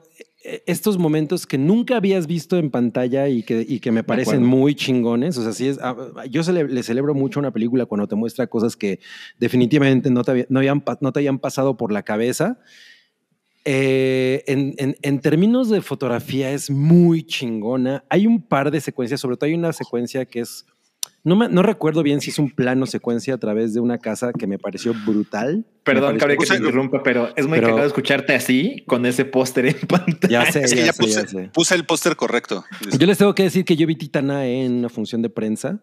[SPEAKER 3] estos momentos que nunca habías visto en pantalla y que, y que me parecen muy chingones. O sea, sí es, ah, yo cele- le celebro mucho una película cuando te muestra cosas que definitivamente no te, no habían, no te habían pasado por la cabeza. Eh, en, en- en términos de fotografía es muy chingona. Hay un par de secuencias, sobre todo hay una secuencia que es, no, me- no recuerdo bien si es un plano secuencia a través de una casa que me pareció brutal.
[SPEAKER 4] Perdón,
[SPEAKER 3] pareció-
[SPEAKER 4] que te interrumpa, pero es muy
[SPEAKER 3] Pero-
[SPEAKER 4] cagado escucharte así, con ese póster en [LAUGHS] pantalla.
[SPEAKER 3] Ya sé,
[SPEAKER 2] Es que
[SPEAKER 3] ya,
[SPEAKER 2] ya
[SPEAKER 3] sé, ya
[SPEAKER 2] puse,
[SPEAKER 3] sé.
[SPEAKER 2] puse el póster correcto.
[SPEAKER 3] Yo les tengo que decir que yo vi Titana en una función de prensa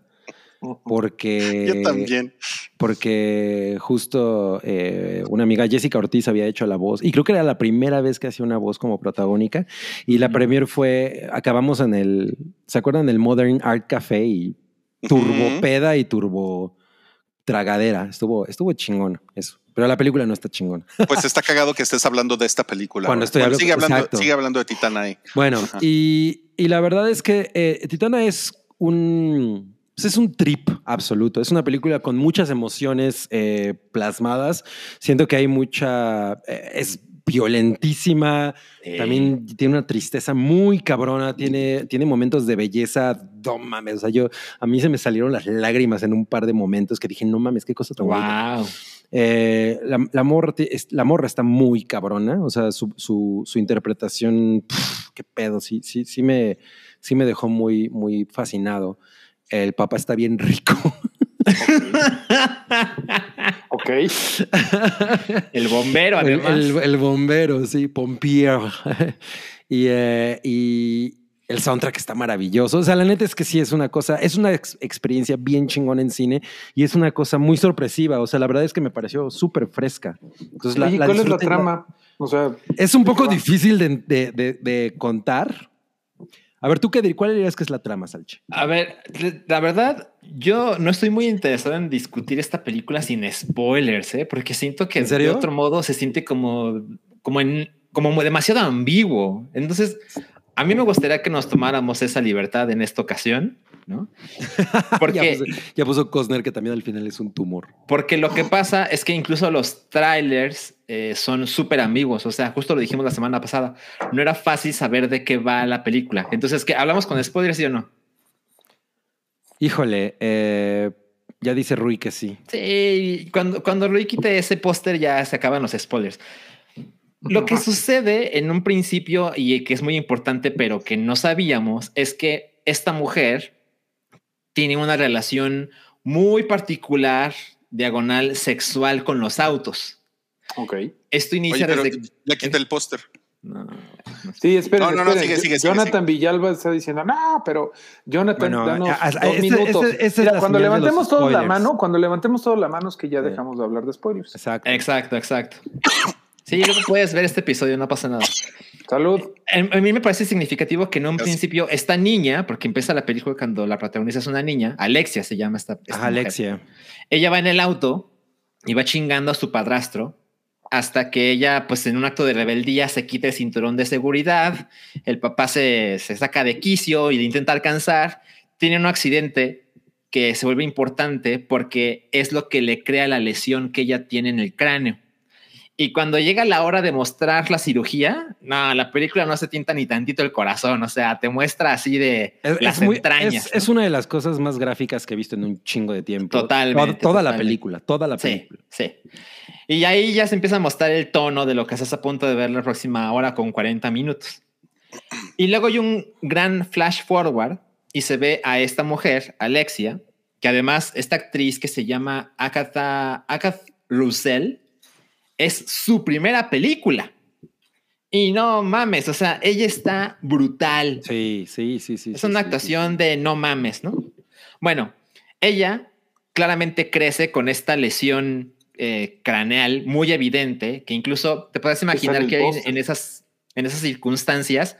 [SPEAKER 3] porque
[SPEAKER 2] Yo también.
[SPEAKER 3] porque justo eh, una amiga Jessica Ortiz había hecho la voz y creo que era la primera vez que hacía una voz como protagónica y la premier fue acabamos en el ¿se acuerdan del Modern Art Café y turbo
[SPEAKER 2] Ujú.
[SPEAKER 3] peda y turbo tragadera estuvo estuvo chingón eso pero la película no está chingona
[SPEAKER 2] Pues está cagado que estés hablando de esta película.
[SPEAKER 3] Cuando estoy
[SPEAKER 2] Bueno,
[SPEAKER 3] hablando-
[SPEAKER 2] sigue, hablando,
[SPEAKER 3] exacto.
[SPEAKER 2] sigue hablando de Titanae.
[SPEAKER 3] Bueno, y, y la verdad es que eh, Titana es un, pues es un trip absoluto. Es una película con muchas emociones eh, plasmadas. Siento que hay mucha... eh, es violentísima, también tiene una tristeza muy cabrona, tiene, tiene momentos de belleza, no mames, o sea, yo, a mí se me salieron las lágrimas en un par de momentos que dije, no mames, qué cosa tan.
[SPEAKER 4] Wow.
[SPEAKER 3] Eh, la, la morra, la morra está muy cabrona, o sea, su, su, su interpretación, pf, qué pedo, sí, sí, sí me, sí me dejó muy, muy fascinado. El papá está bien rico. [LAUGHS] [LAUGHS]
[SPEAKER 5] Ok.
[SPEAKER 4] El bombero, además.
[SPEAKER 3] el- el bombero, sí, Pompier. [LAUGHS] y, eh, y el soundtrack está maravilloso. O sea, la neta es que sí es una cosa, es una ex- experiencia bien chingona en cine y es una cosa muy sorpresiva. O sea, la verdad es que me pareció súper fresca. Entonces, la,
[SPEAKER 5] Oye,
[SPEAKER 3] la
[SPEAKER 5] ¿cuál es la trama? O sea,
[SPEAKER 3] Es un poco difícil de, de- de- de contar. A ver, ¿tú qué cuál dirías que es la trama, Salchi?
[SPEAKER 4] A ver, la verdad, yo no estoy muy interesado en discutir esta película sin spoilers, ¿eh? porque siento que de otro modo se siente como, como, en, como demasiado ambiguo. Entonces, a mí me gustaría que nos tomáramos esa libertad en esta ocasión, ¿no? [LAUGHS] Porque,
[SPEAKER 3] ya, puso, ya puso Cosner que también al final es un tumor.
[SPEAKER 4] porque lo que pasa es que incluso los trailers eh, son súper ambiguos. O sea, justo lo dijimos la semana pasada. No era fácil saber de qué va la película. Entonces, ¿qué? ¿Hablamos con spoilers, sí o no?
[SPEAKER 3] Híjole, eh, ya dice Rui que sí.
[SPEAKER 4] Sí, cuando, cuando Rui quite ese póster ya se acaban los spoilers. Lo que sucede en un principio y que es muy importante, pero que no sabíamos, es que esta mujer tiene una relación muy particular, diagonal, sexual con los autos.
[SPEAKER 5] Ok.
[SPEAKER 4] Esto inicia
[SPEAKER 2] Oye,
[SPEAKER 4] desde...
[SPEAKER 2] ya quita el póster.
[SPEAKER 4] No,
[SPEAKER 5] Sí,
[SPEAKER 2] No, no, no,
[SPEAKER 5] esperen.
[SPEAKER 2] sigue, sigue, sigue,
[SPEAKER 5] Jonathan Villalba está diciendo, no, pero Jonathan,
[SPEAKER 3] Bueno,
[SPEAKER 5] danos
[SPEAKER 3] a- a-
[SPEAKER 5] dos
[SPEAKER 3] ese-
[SPEAKER 5] minutos.
[SPEAKER 3] ese- esa es
[SPEAKER 5] Mira,
[SPEAKER 3] la
[SPEAKER 5] cuando levantemos todos la mano, cuando levantemos todos la mano es que ya
[SPEAKER 3] Sí.
[SPEAKER 5] dejamos de hablar de spoilers.
[SPEAKER 3] Exacto.
[SPEAKER 4] Exacto, exacto. [COUGHS] Sí, luego puedes ver este episodio, no pasa nada.
[SPEAKER 5] Salud.
[SPEAKER 4] A mí me parece significativo que en un
[SPEAKER 2] Gracias.
[SPEAKER 4] principio esta niña, porque empieza la película cuando la protagonista es una niña, Alexia se llama esta, esta
[SPEAKER 3] Ajá,
[SPEAKER 4] mujer.
[SPEAKER 3] Alexia.
[SPEAKER 4] Ella va en el auto y va chingando a su padrastro hasta que ella, pues en un acto de rebeldía, se quita el cinturón de seguridad. El papá se, se saca de quicio y le intenta alcanzar. Tiene un accidente que se vuelve importante porque es lo que le crea la lesión que ella tiene en el cráneo. Y cuando llega la hora de mostrar la cirugía, no, la película no se tienta ni tantito el corazón, o sea, te muestra así de
[SPEAKER 3] Es,
[SPEAKER 4] las
[SPEAKER 3] es muy-
[SPEAKER 4] entrañas.
[SPEAKER 3] es-
[SPEAKER 4] ¿no?
[SPEAKER 3] es una de las cosas más gráficas que he visto en un chingo de tiempo.
[SPEAKER 4] Totalmente,
[SPEAKER 3] Toda, toda la
[SPEAKER 4] totalmente.
[SPEAKER 3] película, toda la
[SPEAKER 4] Sí,
[SPEAKER 3] película.
[SPEAKER 4] sí. Y ahí ya se empieza a mostrar el tono de lo que estás a punto de ver la próxima hora con 40 minutos. Y luego hay un gran flash forward y se ve a esta mujer, Alexia, que además esta actriz que se llama Agatha, Agatha Russell es su primera película. Y no mames, o sea, ella está brutal.
[SPEAKER 3] Sí, sí, sí, sí.
[SPEAKER 4] Es
[SPEAKER 3] sí,
[SPEAKER 4] una
[SPEAKER 3] sí,
[SPEAKER 4] actuación de no mames, ¿no? Bueno, ella claramente crece con esta lesión eh, craneal muy evidente, que incluso te puedes imaginar que en esas, en esas circunstancias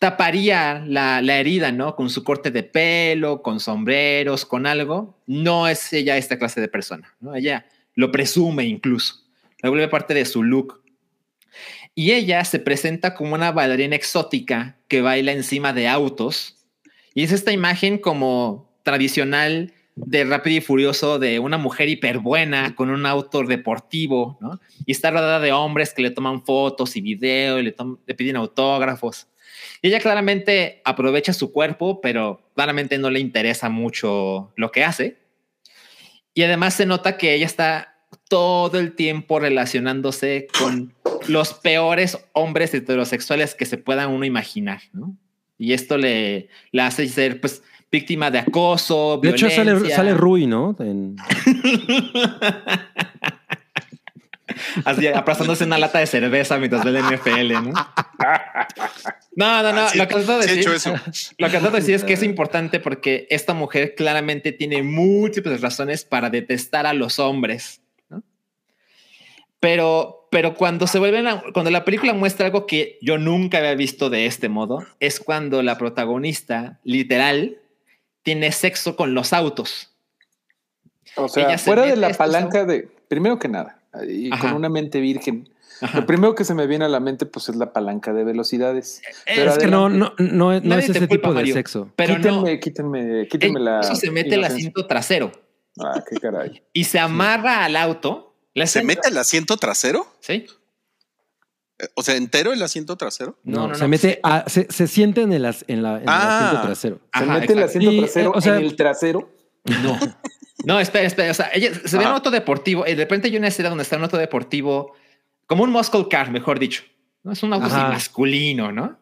[SPEAKER 4] taparía la, la herida, ¿no? Con su corte de pelo, con sombreros, con algo. No es ella esta clase de persona, ¿no? Ella lo presume incluso, la vuelve parte de su look. Y ella se presenta como una bailarina exótica que baila encima de autos. Y es esta imagen como tradicional de Rápido y Furioso de una mujer hiperbuena con un auto deportivo. Y está rodeada de hombres que le toman fotos y video y le, le piden autógrafos. Y ella claramente aprovecha su cuerpo, pero claramente no le interesa mucho lo que hace. Y además se nota que ella está todo el tiempo relacionándose con los peores hombres heterosexuales que se puedan uno imaginar, ¿no? Y esto le, hace ser, pues, víctima de acoso,
[SPEAKER 3] De hecho, sale, sale Rui, ¿no? En- [LAUGHS]
[SPEAKER 4] Así, aplastándose una lata de cerveza mientras ve el NFL, ¿no? No, no, no.
[SPEAKER 2] Ah, sí,
[SPEAKER 4] lo que trato de
[SPEAKER 2] sí he
[SPEAKER 4] decir,
[SPEAKER 2] hecho eso.
[SPEAKER 4] lo que trato de decir es que es importante porque esta mujer claramente tiene múltiples razones para detestar a los hombres. Pero, pero cuando se vuelven, a- cuando la película muestra algo que yo nunca había visto de este modo, es cuando la protagonista, literal, tiene sexo con los autos.
[SPEAKER 5] O sea,
[SPEAKER 4] se
[SPEAKER 5] fuera de la palanca de, primero que nada, y
[SPEAKER 4] Ajá.
[SPEAKER 5] con una mente virgen,
[SPEAKER 4] Ajá.
[SPEAKER 5] lo primero que se me viene a la mente pues es la palanca de velocidades. Pero
[SPEAKER 3] es que no, no, no, no es ese tipo de
[SPEAKER 4] Mario.
[SPEAKER 3] sexo.
[SPEAKER 4] Pero no,
[SPEAKER 5] quítenme, quítenme, quítenme la.
[SPEAKER 4] eso se mete el asiento trasero
[SPEAKER 5] Ah, qué caray.
[SPEAKER 4] y se amarra al auto. La
[SPEAKER 2] ¿Se mete el asiento trasero?
[SPEAKER 4] Sí.
[SPEAKER 2] Eh, O sea, entero el asiento trasero.
[SPEAKER 3] No,
[SPEAKER 4] No, no,
[SPEAKER 3] se
[SPEAKER 4] no.
[SPEAKER 3] mete, a- se, se siente en el, as- en la, en el
[SPEAKER 2] Ah.
[SPEAKER 3] asiento trasero.
[SPEAKER 5] Se mete el asiento
[SPEAKER 3] Y, eh,
[SPEAKER 5] trasero
[SPEAKER 3] o sea-
[SPEAKER 5] en el trasero.
[SPEAKER 4] No. No, espera, espera. O sea, ella se ve en auto deportivo y de repente hay una escena donde está en un auto deportivo, como un muscle car, mejor dicho. ¿no? Es un auto así masculino, ¿no?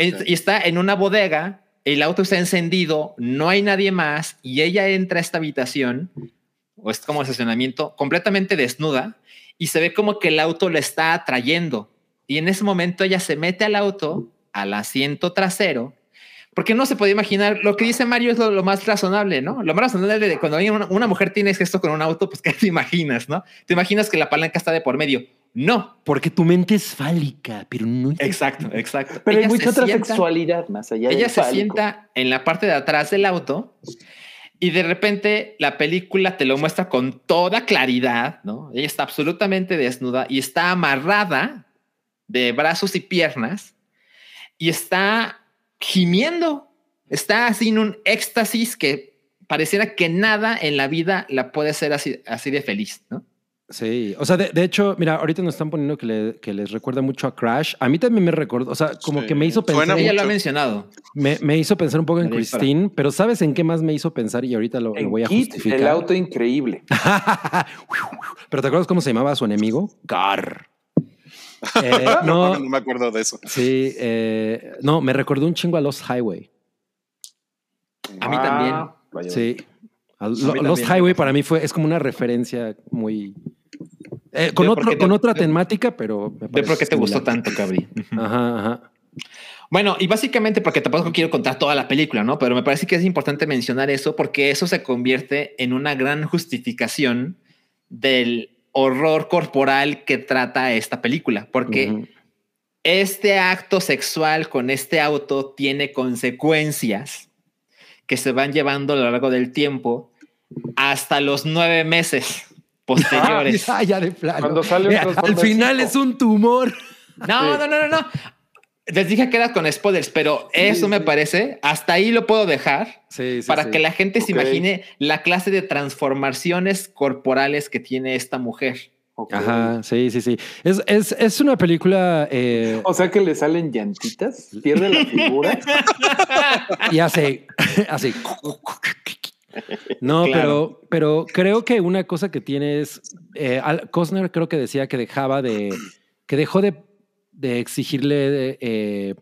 [SPEAKER 4] Y- Y está en una bodega, el auto está encendido, no hay nadie más y ella entra a esta habitación, o es como estacionamiento, completamente desnuda y se ve como que el auto le está atrayendo. Y en ese momento ella se mete al auto, al asiento trasero, porque no se puede imaginar lo que dice Mario es lo, lo más razonable, ¿no? Lo más razonable de cuando hay una, una mujer tiene esto con un auto, pues ¿qué te imaginas, no? Te imaginas que la palanca está de por medio. No,
[SPEAKER 3] Porque tu mente es fálica, pero no
[SPEAKER 4] exacto, exacto.
[SPEAKER 5] Pero hay
[SPEAKER 4] Ella
[SPEAKER 5] mucha
[SPEAKER 4] se
[SPEAKER 5] otra
[SPEAKER 4] sienta-
[SPEAKER 5] sexualidad más allá
[SPEAKER 4] Ella
[SPEAKER 5] del
[SPEAKER 4] se
[SPEAKER 5] fálico.
[SPEAKER 4] sienta en la parte de atrás del auto y de repente la película te lo muestra con toda claridad, ¿no? Ella está absolutamente desnuda y está amarrada de brazos y piernas y está gimiendo. Está así en un éxtasis que pareciera que nada en la vida la puede hacer así, así de feliz, ¿no?
[SPEAKER 3] Sí, o sea, de, de hecho, mira, ahorita nos están poniendo que, le- que les recuerda mucho a Crash. A mí también me recordó, o sea, como
[SPEAKER 2] Sí.
[SPEAKER 3] que me hizo
[SPEAKER 2] Suena
[SPEAKER 3] pensar,
[SPEAKER 4] Ella lo ha mencionado.
[SPEAKER 3] me, me hizo pensar un poco en. Christine, pero ¿sabes en qué más me hizo pensar? Y ahorita lo, voy a
[SPEAKER 5] Kit,
[SPEAKER 3] justificar.
[SPEAKER 5] el auto increíble. [LAUGHS]
[SPEAKER 3] pero ¿te acuerdas cómo se llamaba su enemigo? Gar. [LAUGHS] Eh,
[SPEAKER 2] No,
[SPEAKER 3] no,
[SPEAKER 2] no me acuerdo de eso.
[SPEAKER 3] sí, eh, no, me recordó un chingo a Lost Highway.
[SPEAKER 4] A mí
[SPEAKER 5] Ah,
[SPEAKER 4] también.
[SPEAKER 5] Vaya,
[SPEAKER 3] Sí.
[SPEAKER 4] También
[SPEAKER 3] Lost Highway para mí fue, es como una referencia muy... eh, con
[SPEAKER 4] Yo,
[SPEAKER 3] otro-
[SPEAKER 4] ¿por qué te-
[SPEAKER 3] con otra temática, pero... parece
[SPEAKER 4] por qué te gustó tanto, Cabri.
[SPEAKER 3] Ajá, ajá.
[SPEAKER 4] Bueno, y básicamente porque tampoco quiero contar toda la película, ¿no? Pero me parece que es importante mencionar eso porque eso se convierte en una gran justificación del horror corporal que trata esta película, porque este acto sexual con este auto tiene consecuencias que se van llevando a lo largo del tiempo hasta los nueve meses posteriores.
[SPEAKER 3] Ah, ya de plano.
[SPEAKER 5] Cuando sale un
[SPEAKER 3] Eh, al final es un tumor.
[SPEAKER 4] No, no, no, no, no. Les dije que era con spoilers, pero eso me
[SPEAKER 5] sí.
[SPEAKER 4] parece, hasta ahí lo puedo dejar
[SPEAKER 3] Sí, sí,
[SPEAKER 4] para
[SPEAKER 3] sí.
[SPEAKER 4] que la gente se imagine la clase de transformaciones corporales que tiene esta mujer.
[SPEAKER 3] Ajá, sí, sí, sí. Es, es, es una película eh,
[SPEAKER 5] O sea que le salen llantitas, pierde la figura. [LAUGHS]
[SPEAKER 3] y hace, [LAUGHS] hace. No, [LAUGHS]
[SPEAKER 4] Claro.
[SPEAKER 3] pero, pero creo que una cosa que tiene es. eh, Al- Costner creo que decía que dejaba de. que dejó de, de exigirle eh,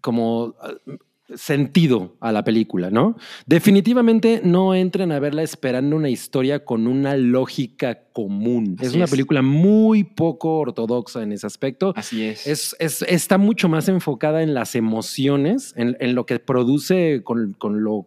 [SPEAKER 3] como eh, sentido a la película, ¿no? Definitivamente no entren a verla esperando una historia con una lógica común. es una
[SPEAKER 4] es.
[SPEAKER 3] película muy poco ortodoxa en ese aspecto.
[SPEAKER 4] Así es.
[SPEAKER 3] Es, es- está mucho más enfocada en las emociones, en, en lo que produce con, con lo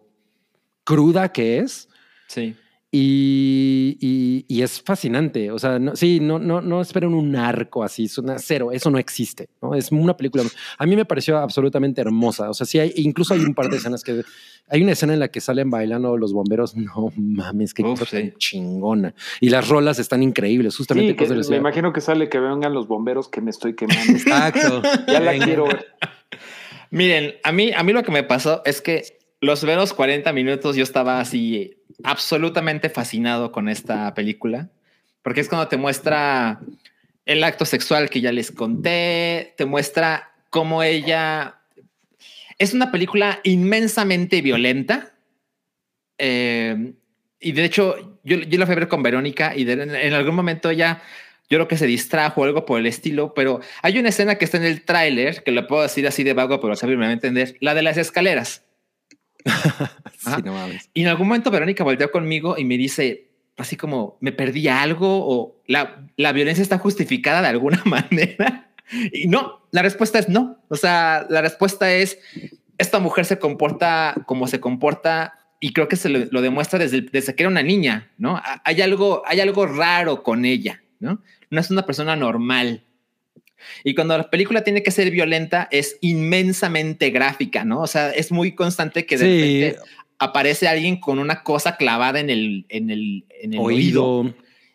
[SPEAKER 3] cruda que es.
[SPEAKER 4] sí.
[SPEAKER 3] Y, y- y es fascinante. O sea, no, sí, no, no, no esperen un arco así, es una cero, eso no existe. ¿no? Es una película. A mí me pareció absolutamente hermosa. O sea, sí, hay, incluso hay un par de escenas que. Hay una escena en la que salen bailando los bomberos. No mames, qué
[SPEAKER 4] Uf,
[SPEAKER 3] cosa
[SPEAKER 4] sí.
[SPEAKER 3] chingona. Y las rolas están increíbles, justamente.
[SPEAKER 5] Sí, que me imagino que sale que vengan los bomberos que me estoy quemando.
[SPEAKER 3] Exacto. [LAUGHS]
[SPEAKER 5] ya la
[SPEAKER 3] Venga.
[SPEAKER 5] quiero ver.
[SPEAKER 4] Miren, a mí, a mí lo que me pasó es que los primeros 40 minutos yo estaba así absolutamente fascinado con esta película, porque es cuando te muestra el acto sexual que ya les conté, te muestra cómo ella... Es una película inmensamente violenta. eh, y de hecho, yo, yo la fui a ver con Verónica y en, algún momento ella, yo creo que se distrajo o algo por el estilo, pero hay una escena que está en el tráiler, que lo puedo decir así de vago, pero Xavier me va a entender, la de las escaleras. [LAUGHS] Ajá.
[SPEAKER 3] Sí, no mames.
[SPEAKER 4] Y en algún momento Verónica volteó conmigo y me dice, así como, ¿me perdí algo? O la, la violencia está justificada de alguna [LAUGHS] manera. Y no, la respuesta es no. O sea, la respuesta es, esta mujer se comporta como se comporta y creo que se lo, lo demuestra desde, desde que era una niña, ¿no? Ha- Hay algo, hay algo raro con ella, ¿no? No es una persona normal. Y cuando la película tiene que ser violenta, es inmensamente gráfica, ¿no? O sea, es muy constante que de
[SPEAKER 3] Sí,
[SPEAKER 4] repente aparece alguien con una cosa clavada en el, en el, en el oído.
[SPEAKER 3] oído.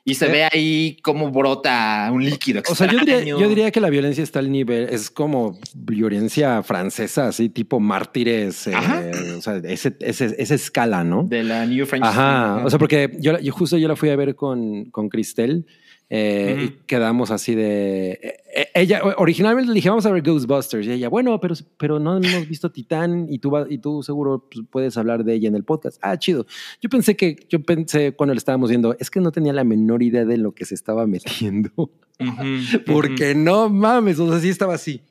[SPEAKER 4] y se
[SPEAKER 3] Eh.
[SPEAKER 4] ve ahí cómo brota un líquido.
[SPEAKER 3] O sea, yo diría,
[SPEAKER 4] extraño.
[SPEAKER 3] yo diría que la violencia está al nivel, es como violencia francesa, así tipo mártires, eh, o sea, ese, ese- esa escala, ¿no?
[SPEAKER 4] de la New French.
[SPEAKER 3] Ajá, o sea, porque yo, yo justo yo la fui a ver con, con Cristel eh,
[SPEAKER 4] Ujú.
[SPEAKER 3] y quedamos así de... eh, eh, ella, originalmente le dije, vamos a ver Ghostbusters, y ella, bueno, pero, pero no hemos visto Titán y tú, va- y tú seguro pues, puedes hablar de ella en el podcast. Ah, chido. Yo pensé que, yo pensé cuando le estábamos viendo, es que no tenía la menor idea de lo que se estaba metiendo, [LAUGHS] porque no mames, o sea, sí estaba así.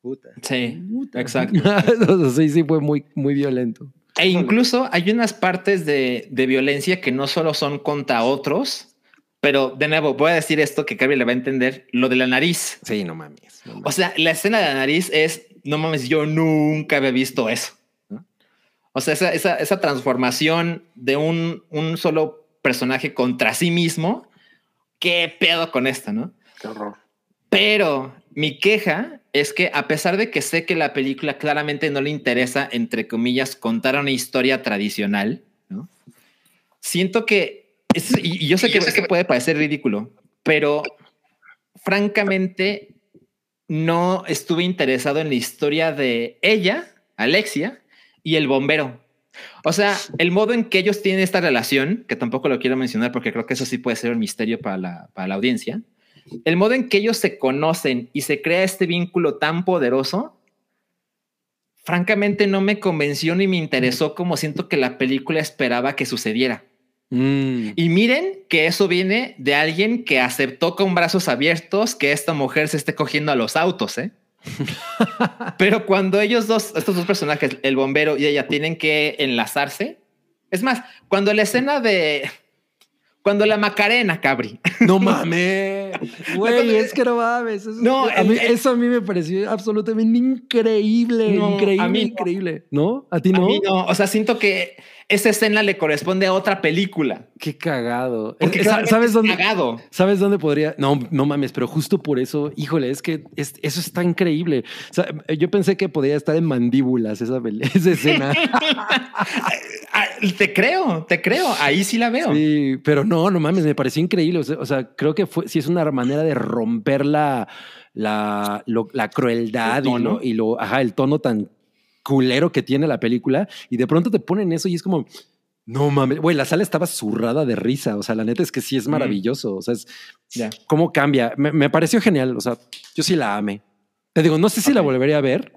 [SPEAKER 3] Puta.
[SPEAKER 4] Sí, exacto. [LAUGHS]
[SPEAKER 3] O sea, sí, sí fue muy, muy violento.
[SPEAKER 4] E incluso hay unas partes de, de violencia que no solo son contra otros, pero de nuevo voy a decir esto que Carrie le va a entender, lo de la nariz.
[SPEAKER 3] Sí, no mames. no mames.
[SPEAKER 4] O sea, la escena de la nariz es, no mames, yo nunca había visto eso. O sea, esa, esa, esa transformación de un, un solo personaje contra sí mismo, qué pedo con esta, ¿no?
[SPEAKER 5] Qué horror.
[SPEAKER 4] Pero mi queja es que a pesar de que sé que la película claramente no le interesa, entre comillas, contar una historia tradicional, ¿no? siento que, es- y, y yo sé que puede parecer ridículo, pero francamente no estuve interesado en la historia de ella, Alexia, y el bombero. O sea, el modo en que ellos tienen esta relación, que tampoco lo quiero mencionar porque creo que eso sí puede ser un misterio para la, para la audiencia, el modo en que ellos se conocen y se crea este vínculo tan poderoso, francamente no me convenció ni me interesó como siento que la película esperaba que sucediera.
[SPEAKER 3] Mm.
[SPEAKER 4] Y miren que eso viene de alguien que aceptó con brazos abiertos que esta mujer se esté cogiendo a los autos, ¿eh? [LAUGHS] Pero cuando ellos dos, estos dos personajes, el bombero y ella, tienen que enlazarse, Es más, cuando la escena de. Cuando la Macarena, Cabri.
[SPEAKER 3] No mames. [LAUGHS] Güey, es que no mames. Eso,
[SPEAKER 4] No,
[SPEAKER 3] a mí-
[SPEAKER 4] el-
[SPEAKER 3] eso a mí me pareció absolutamente increíble.
[SPEAKER 4] No,
[SPEAKER 3] increíble,
[SPEAKER 4] a mí
[SPEAKER 3] increíble. ¿No? ¿A ti
[SPEAKER 4] A
[SPEAKER 3] no?
[SPEAKER 4] mí no. O sea, siento que esa escena le corresponde a otra película.
[SPEAKER 3] Qué cagado.
[SPEAKER 4] Porque
[SPEAKER 3] Es- ¿Sabes
[SPEAKER 4] es
[SPEAKER 3] dónde?
[SPEAKER 4] cagado.
[SPEAKER 3] ¿Sabes dónde podría? No, no mames, pero justo por eso, híjole, es que es- eso está increíble. O sea, yo pensé que podría estar en mandíbulas esa, [LAUGHS] escena. [LAUGHS]
[SPEAKER 4] Ah, Te creo, te creo. Ahí sí la veo.
[SPEAKER 3] Sí, pero no, no mames, me pareció increíble. O sea, o sea, creo que fue, sí es una manera de romper la, la, lo- la crueldad
[SPEAKER 4] El
[SPEAKER 3] y lo, y lo, ajá, el tono tan culero que tiene la película. Y de pronto te ponen eso y es como, no mames, güey, la sala estaba zurrada de risa. O sea, la neta es que sí es maravilloso. O sea, es
[SPEAKER 4] Ya.
[SPEAKER 3] cómo cambia. Me, me pareció genial. O sea, yo sí la amé. Te digo, no sé si la volvería a ver,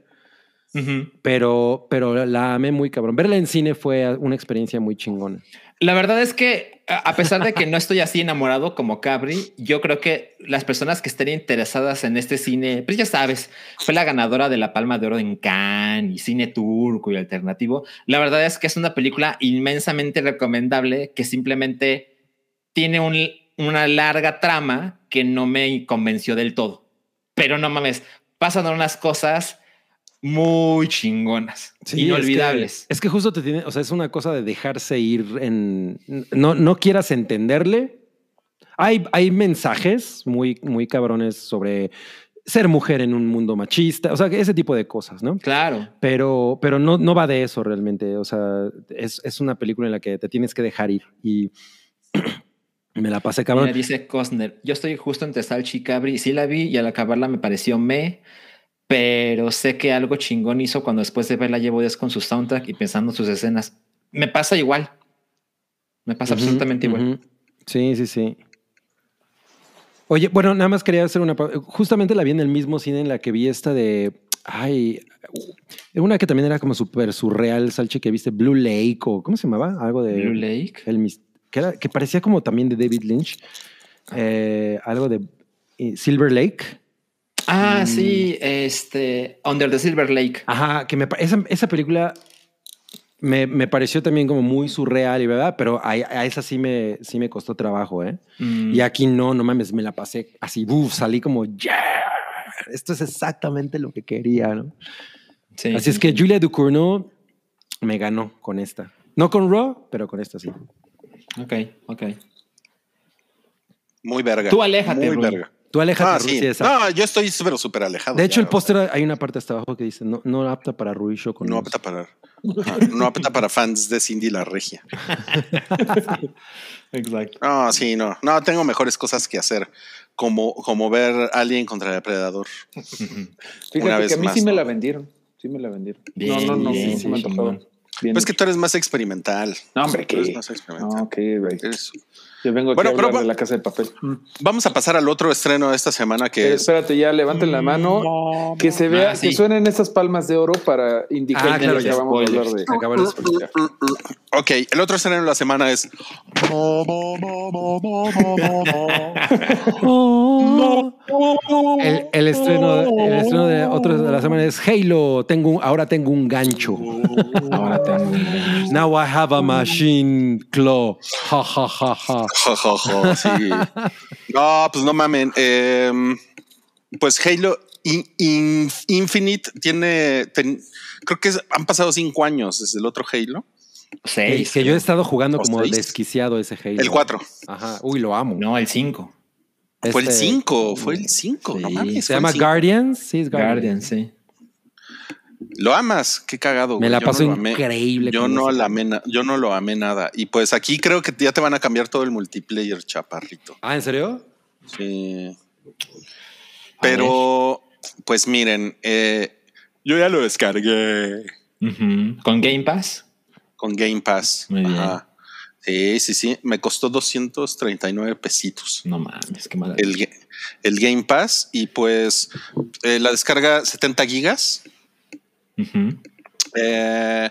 [SPEAKER 3] pero, pero la amé muy cabrón. Verla en cine fue una experiencia muy chingona.
[SPEAKER 4] La verdad es que, a pesar de que no estoy así enamorado como Cabri, yo creo que las personas que estén interesadas en este cine, pues ya sabes, fue la ganadora de la Palma de Oro en Cannes y cine turco y alternativo. La verdad es que es una película inmensamente recomendable que simplemente tiene un- una larga trama que no me convenció del todo. Pero no mames, pasan unas cosas muy chingonas,
[SPEAKER 3] Sí,
[SPEAKER 4] inolvidables.
[SPEAKER 3] Es que, es que justo te tiene, o sea, es una cosa de dejarse ir en. No, no quieras entenderle. Hay, hay mensajes muy, muy cabrones sobre ser mujer en un mundo machista, o sea, ese tipo de cosas, ¿no?
[SPEAKER 4] Claro.
[SPEAKER 3] Pero, pero no, no va de eso realmente. O sea, es, es una película en la que te tienes que dejar ir y [CLEARS THROAT] me la pasé cabrón.
[SPEAKER 4] Mira, dice Costner, yo estoy justo entre Salchi y Cabri, sí la vi y al acabarla me pareció me, pero sé que algo chingón hizo cuando después de verla llevo días con su soundtrack y pensando sus escenas. Me pasa igual. Me pasa absolutamente igual.
[SPEAKER 3] Sí, sí, sí. Oye, bueno, nada más quería hacer una. Justamente la vi en el mismo cine en la que vi esta de. Ay, una que también era como súper surreal, Salchi, que viste Blue Lake o. ¿Cómo se llamaba? Algo de.
[SPEAKER 4] Blue Lake.
[SPEAKER 3] el mis- que, era- que parecía como también de David Lynch. Eh, algo de eh, Silver Lake.
[SPEAKER 4] Ah,
[SPEAKER 3] Mm.
[SPEAKER 4] sí, este, Under the Silver Lake.
[SPEAKER 3] Ajá, que me, esa, esa película me, me pareció también como muy surreal y verdad, pero a, a esa sí me, sí me costó trabajo, ¿eh?
[SPEAKER 4] Mm,
[SPEAKER 3] Y aquí no, no mames, me la pasé así, uf, salí como, yeah, esto es exactamente lo que quería, ¿no?
[SPEAKER 4] sí.
[SPEAKER 3] Así es que Julia Ducournau me ganó con esta. No con Raw, pero con esta sí.
[SPEAKER 4] Ok, ok.
[SPEAKER 2] Muy verga.
[SPEAKER 4] Tú aléjate,
[SPEAKER 2] Muy
[SPEAKER 4] Rui.
[SPEAKER 2] verga.
[SPEAKER 3] Tú aléjate,
[SPEAKER 2] Ah,
[SPEAKER 3] Rui,
[SPEAKER 2] sí. No, yo estoy súper, súper alejado.
[SPEAKER 3] De hecho,
[SPEAKER 2] ya.
[SPEAKER 3] el póster hay una parte hasta abajo que dice, no, no apta para Rui Show con
[SPEAKER 2] No
[SPEAKER 3] los-
[SPEAKER 2] apta para. No apta para fans de Cindy la Regia. [LAUGHS]
[SPEAKER 4] Exacto.
[SPEAKER 2] No, sí, no. No, tengo mejores cosas que hacer. Como, como ver Alien contra Depredador. [LAUGHS] Una
[SPEAKER 5] Fíjate
[SPEAKER 2] vez
[SPEAKER 5] que a mí
[SPEAKER 2] más,
[SPEAKER 5] sí me
[SPEAKER 2] ¿no?
[SPEAKER 5] la vendieron. Sí me la vendieron.
[SPEAKER 4] Bien,
[SPEAKER 5] no, no, no,
[SPEAKER 4] bien,
[SPEAKER 5] sí, sí me.
[SPEAKER 4] Bien
[SPEAKER 2] Pues que tú eres más experimental.
[SPEAKER 5] No, hombre,
[SPEAKER 2] Tú eres más experimental.
[SPEAKER 5] No, güey.
[SPEAKER 2] Eres-
[SPEAKER 5] Yo vengo aquí a hablar de la casa de papel.
[SPEAKER 2] Vamos a pasar al otro estreno de esta semana que
[SPEAKER 5] Eh,
[SPEAKER 2] es.
[SPEAKER 5] espérate, ya levanten la mano. Que se vea,
[SPEAKER 4] Ah, sí.
[SPEAKER 5] que suenen esas palmas de oro para indicar
[SPEAKER 3] Ah,
[SPEAKER 5] que
[SPEAKER 3] claro,
[SPEAKER 5] ya de
[SPEAKER 4] spoilers.
[SPEAKER 5] hablar de.
[SPEAKER 3] Acaba de spoiler.
[SPEAKER 2] Ok, el otro estreno de la semana es.
[SPEAKER 3] El, el estreno, el estreno de otro de la semana es Halo. Tengo un- ahora tengo un gancho.
[SPEAKER 4] Ahora tengo un-
[SPEAKER 3] Now I have a machine claw. Ja, ja, ja, ja.
[SPEAKER 2] Jo, jo, jo, sí. No, pues no mamen. Em, pues Halo In- In- Infinite tiene. ten- creo que es- han pasado cinco años desde el otro Halo.
[SPEAKER 4] Seis.
[SPEAKER 3] que yo he estado jugando
[SPEAKER 2] ¿O
[SPEAKER 3] como
[SPEAKER 2] seis?
[SPEAKER 3] desquiciado ese Halo.
[SPEAKER 2] El 4.
[SPEAKER 3] Ajá. Uy, lo amo.
[SPEAKER 4] No, el cinco.
[SPEAKER 2] Fue el
[SPEAKER 3] Este,
[SPEAKER 2] 5. Fue el 5. No
[SPEAKER 4] Sí.
[SPEAKER 2] mames.
[SPEAKER 3] Se llama
[SPEAKER 2] cinco.
[SPEAKER 3] Guardians. Sí, es
[SPEAKER 4] Guardian,
[SPEAKER 3] Guardians.
[SPEAKER 4] sí.
[SPEAKER 2] Lo amas. Qué cagado.
[SPEAKER 3] Me la
[SPEAKER 2] Yo
[SPEAKER 3] paso
[SPEAKER 2] no lo amé.
[SPEAKER 3] increíble.
[SPEAKER 2] Yo no, la amé yo no lo amé nada. Y pues aquí creo que ya te van a cambiar todo el multiplayer, chaparrito.
[SPEAKER 3] Ah, ¿en serio?
[SPEAKER 2] Sí. Pero, pues miren, eh, yo ya lo descargué.
[SPEAKER 4] Con Game Pass.
[SPEAKER 2] con Game Pass.
[SPEAKER 4] Muy bien.
[SPEAKER 2] Sí, sí, sí. Me costó 239 pesitos.
[SPEAKER 4] No mames, qué mala.
[SPEAKER 2] El, el Game Pass y pues eh, la descarga 70 gigas. Eh,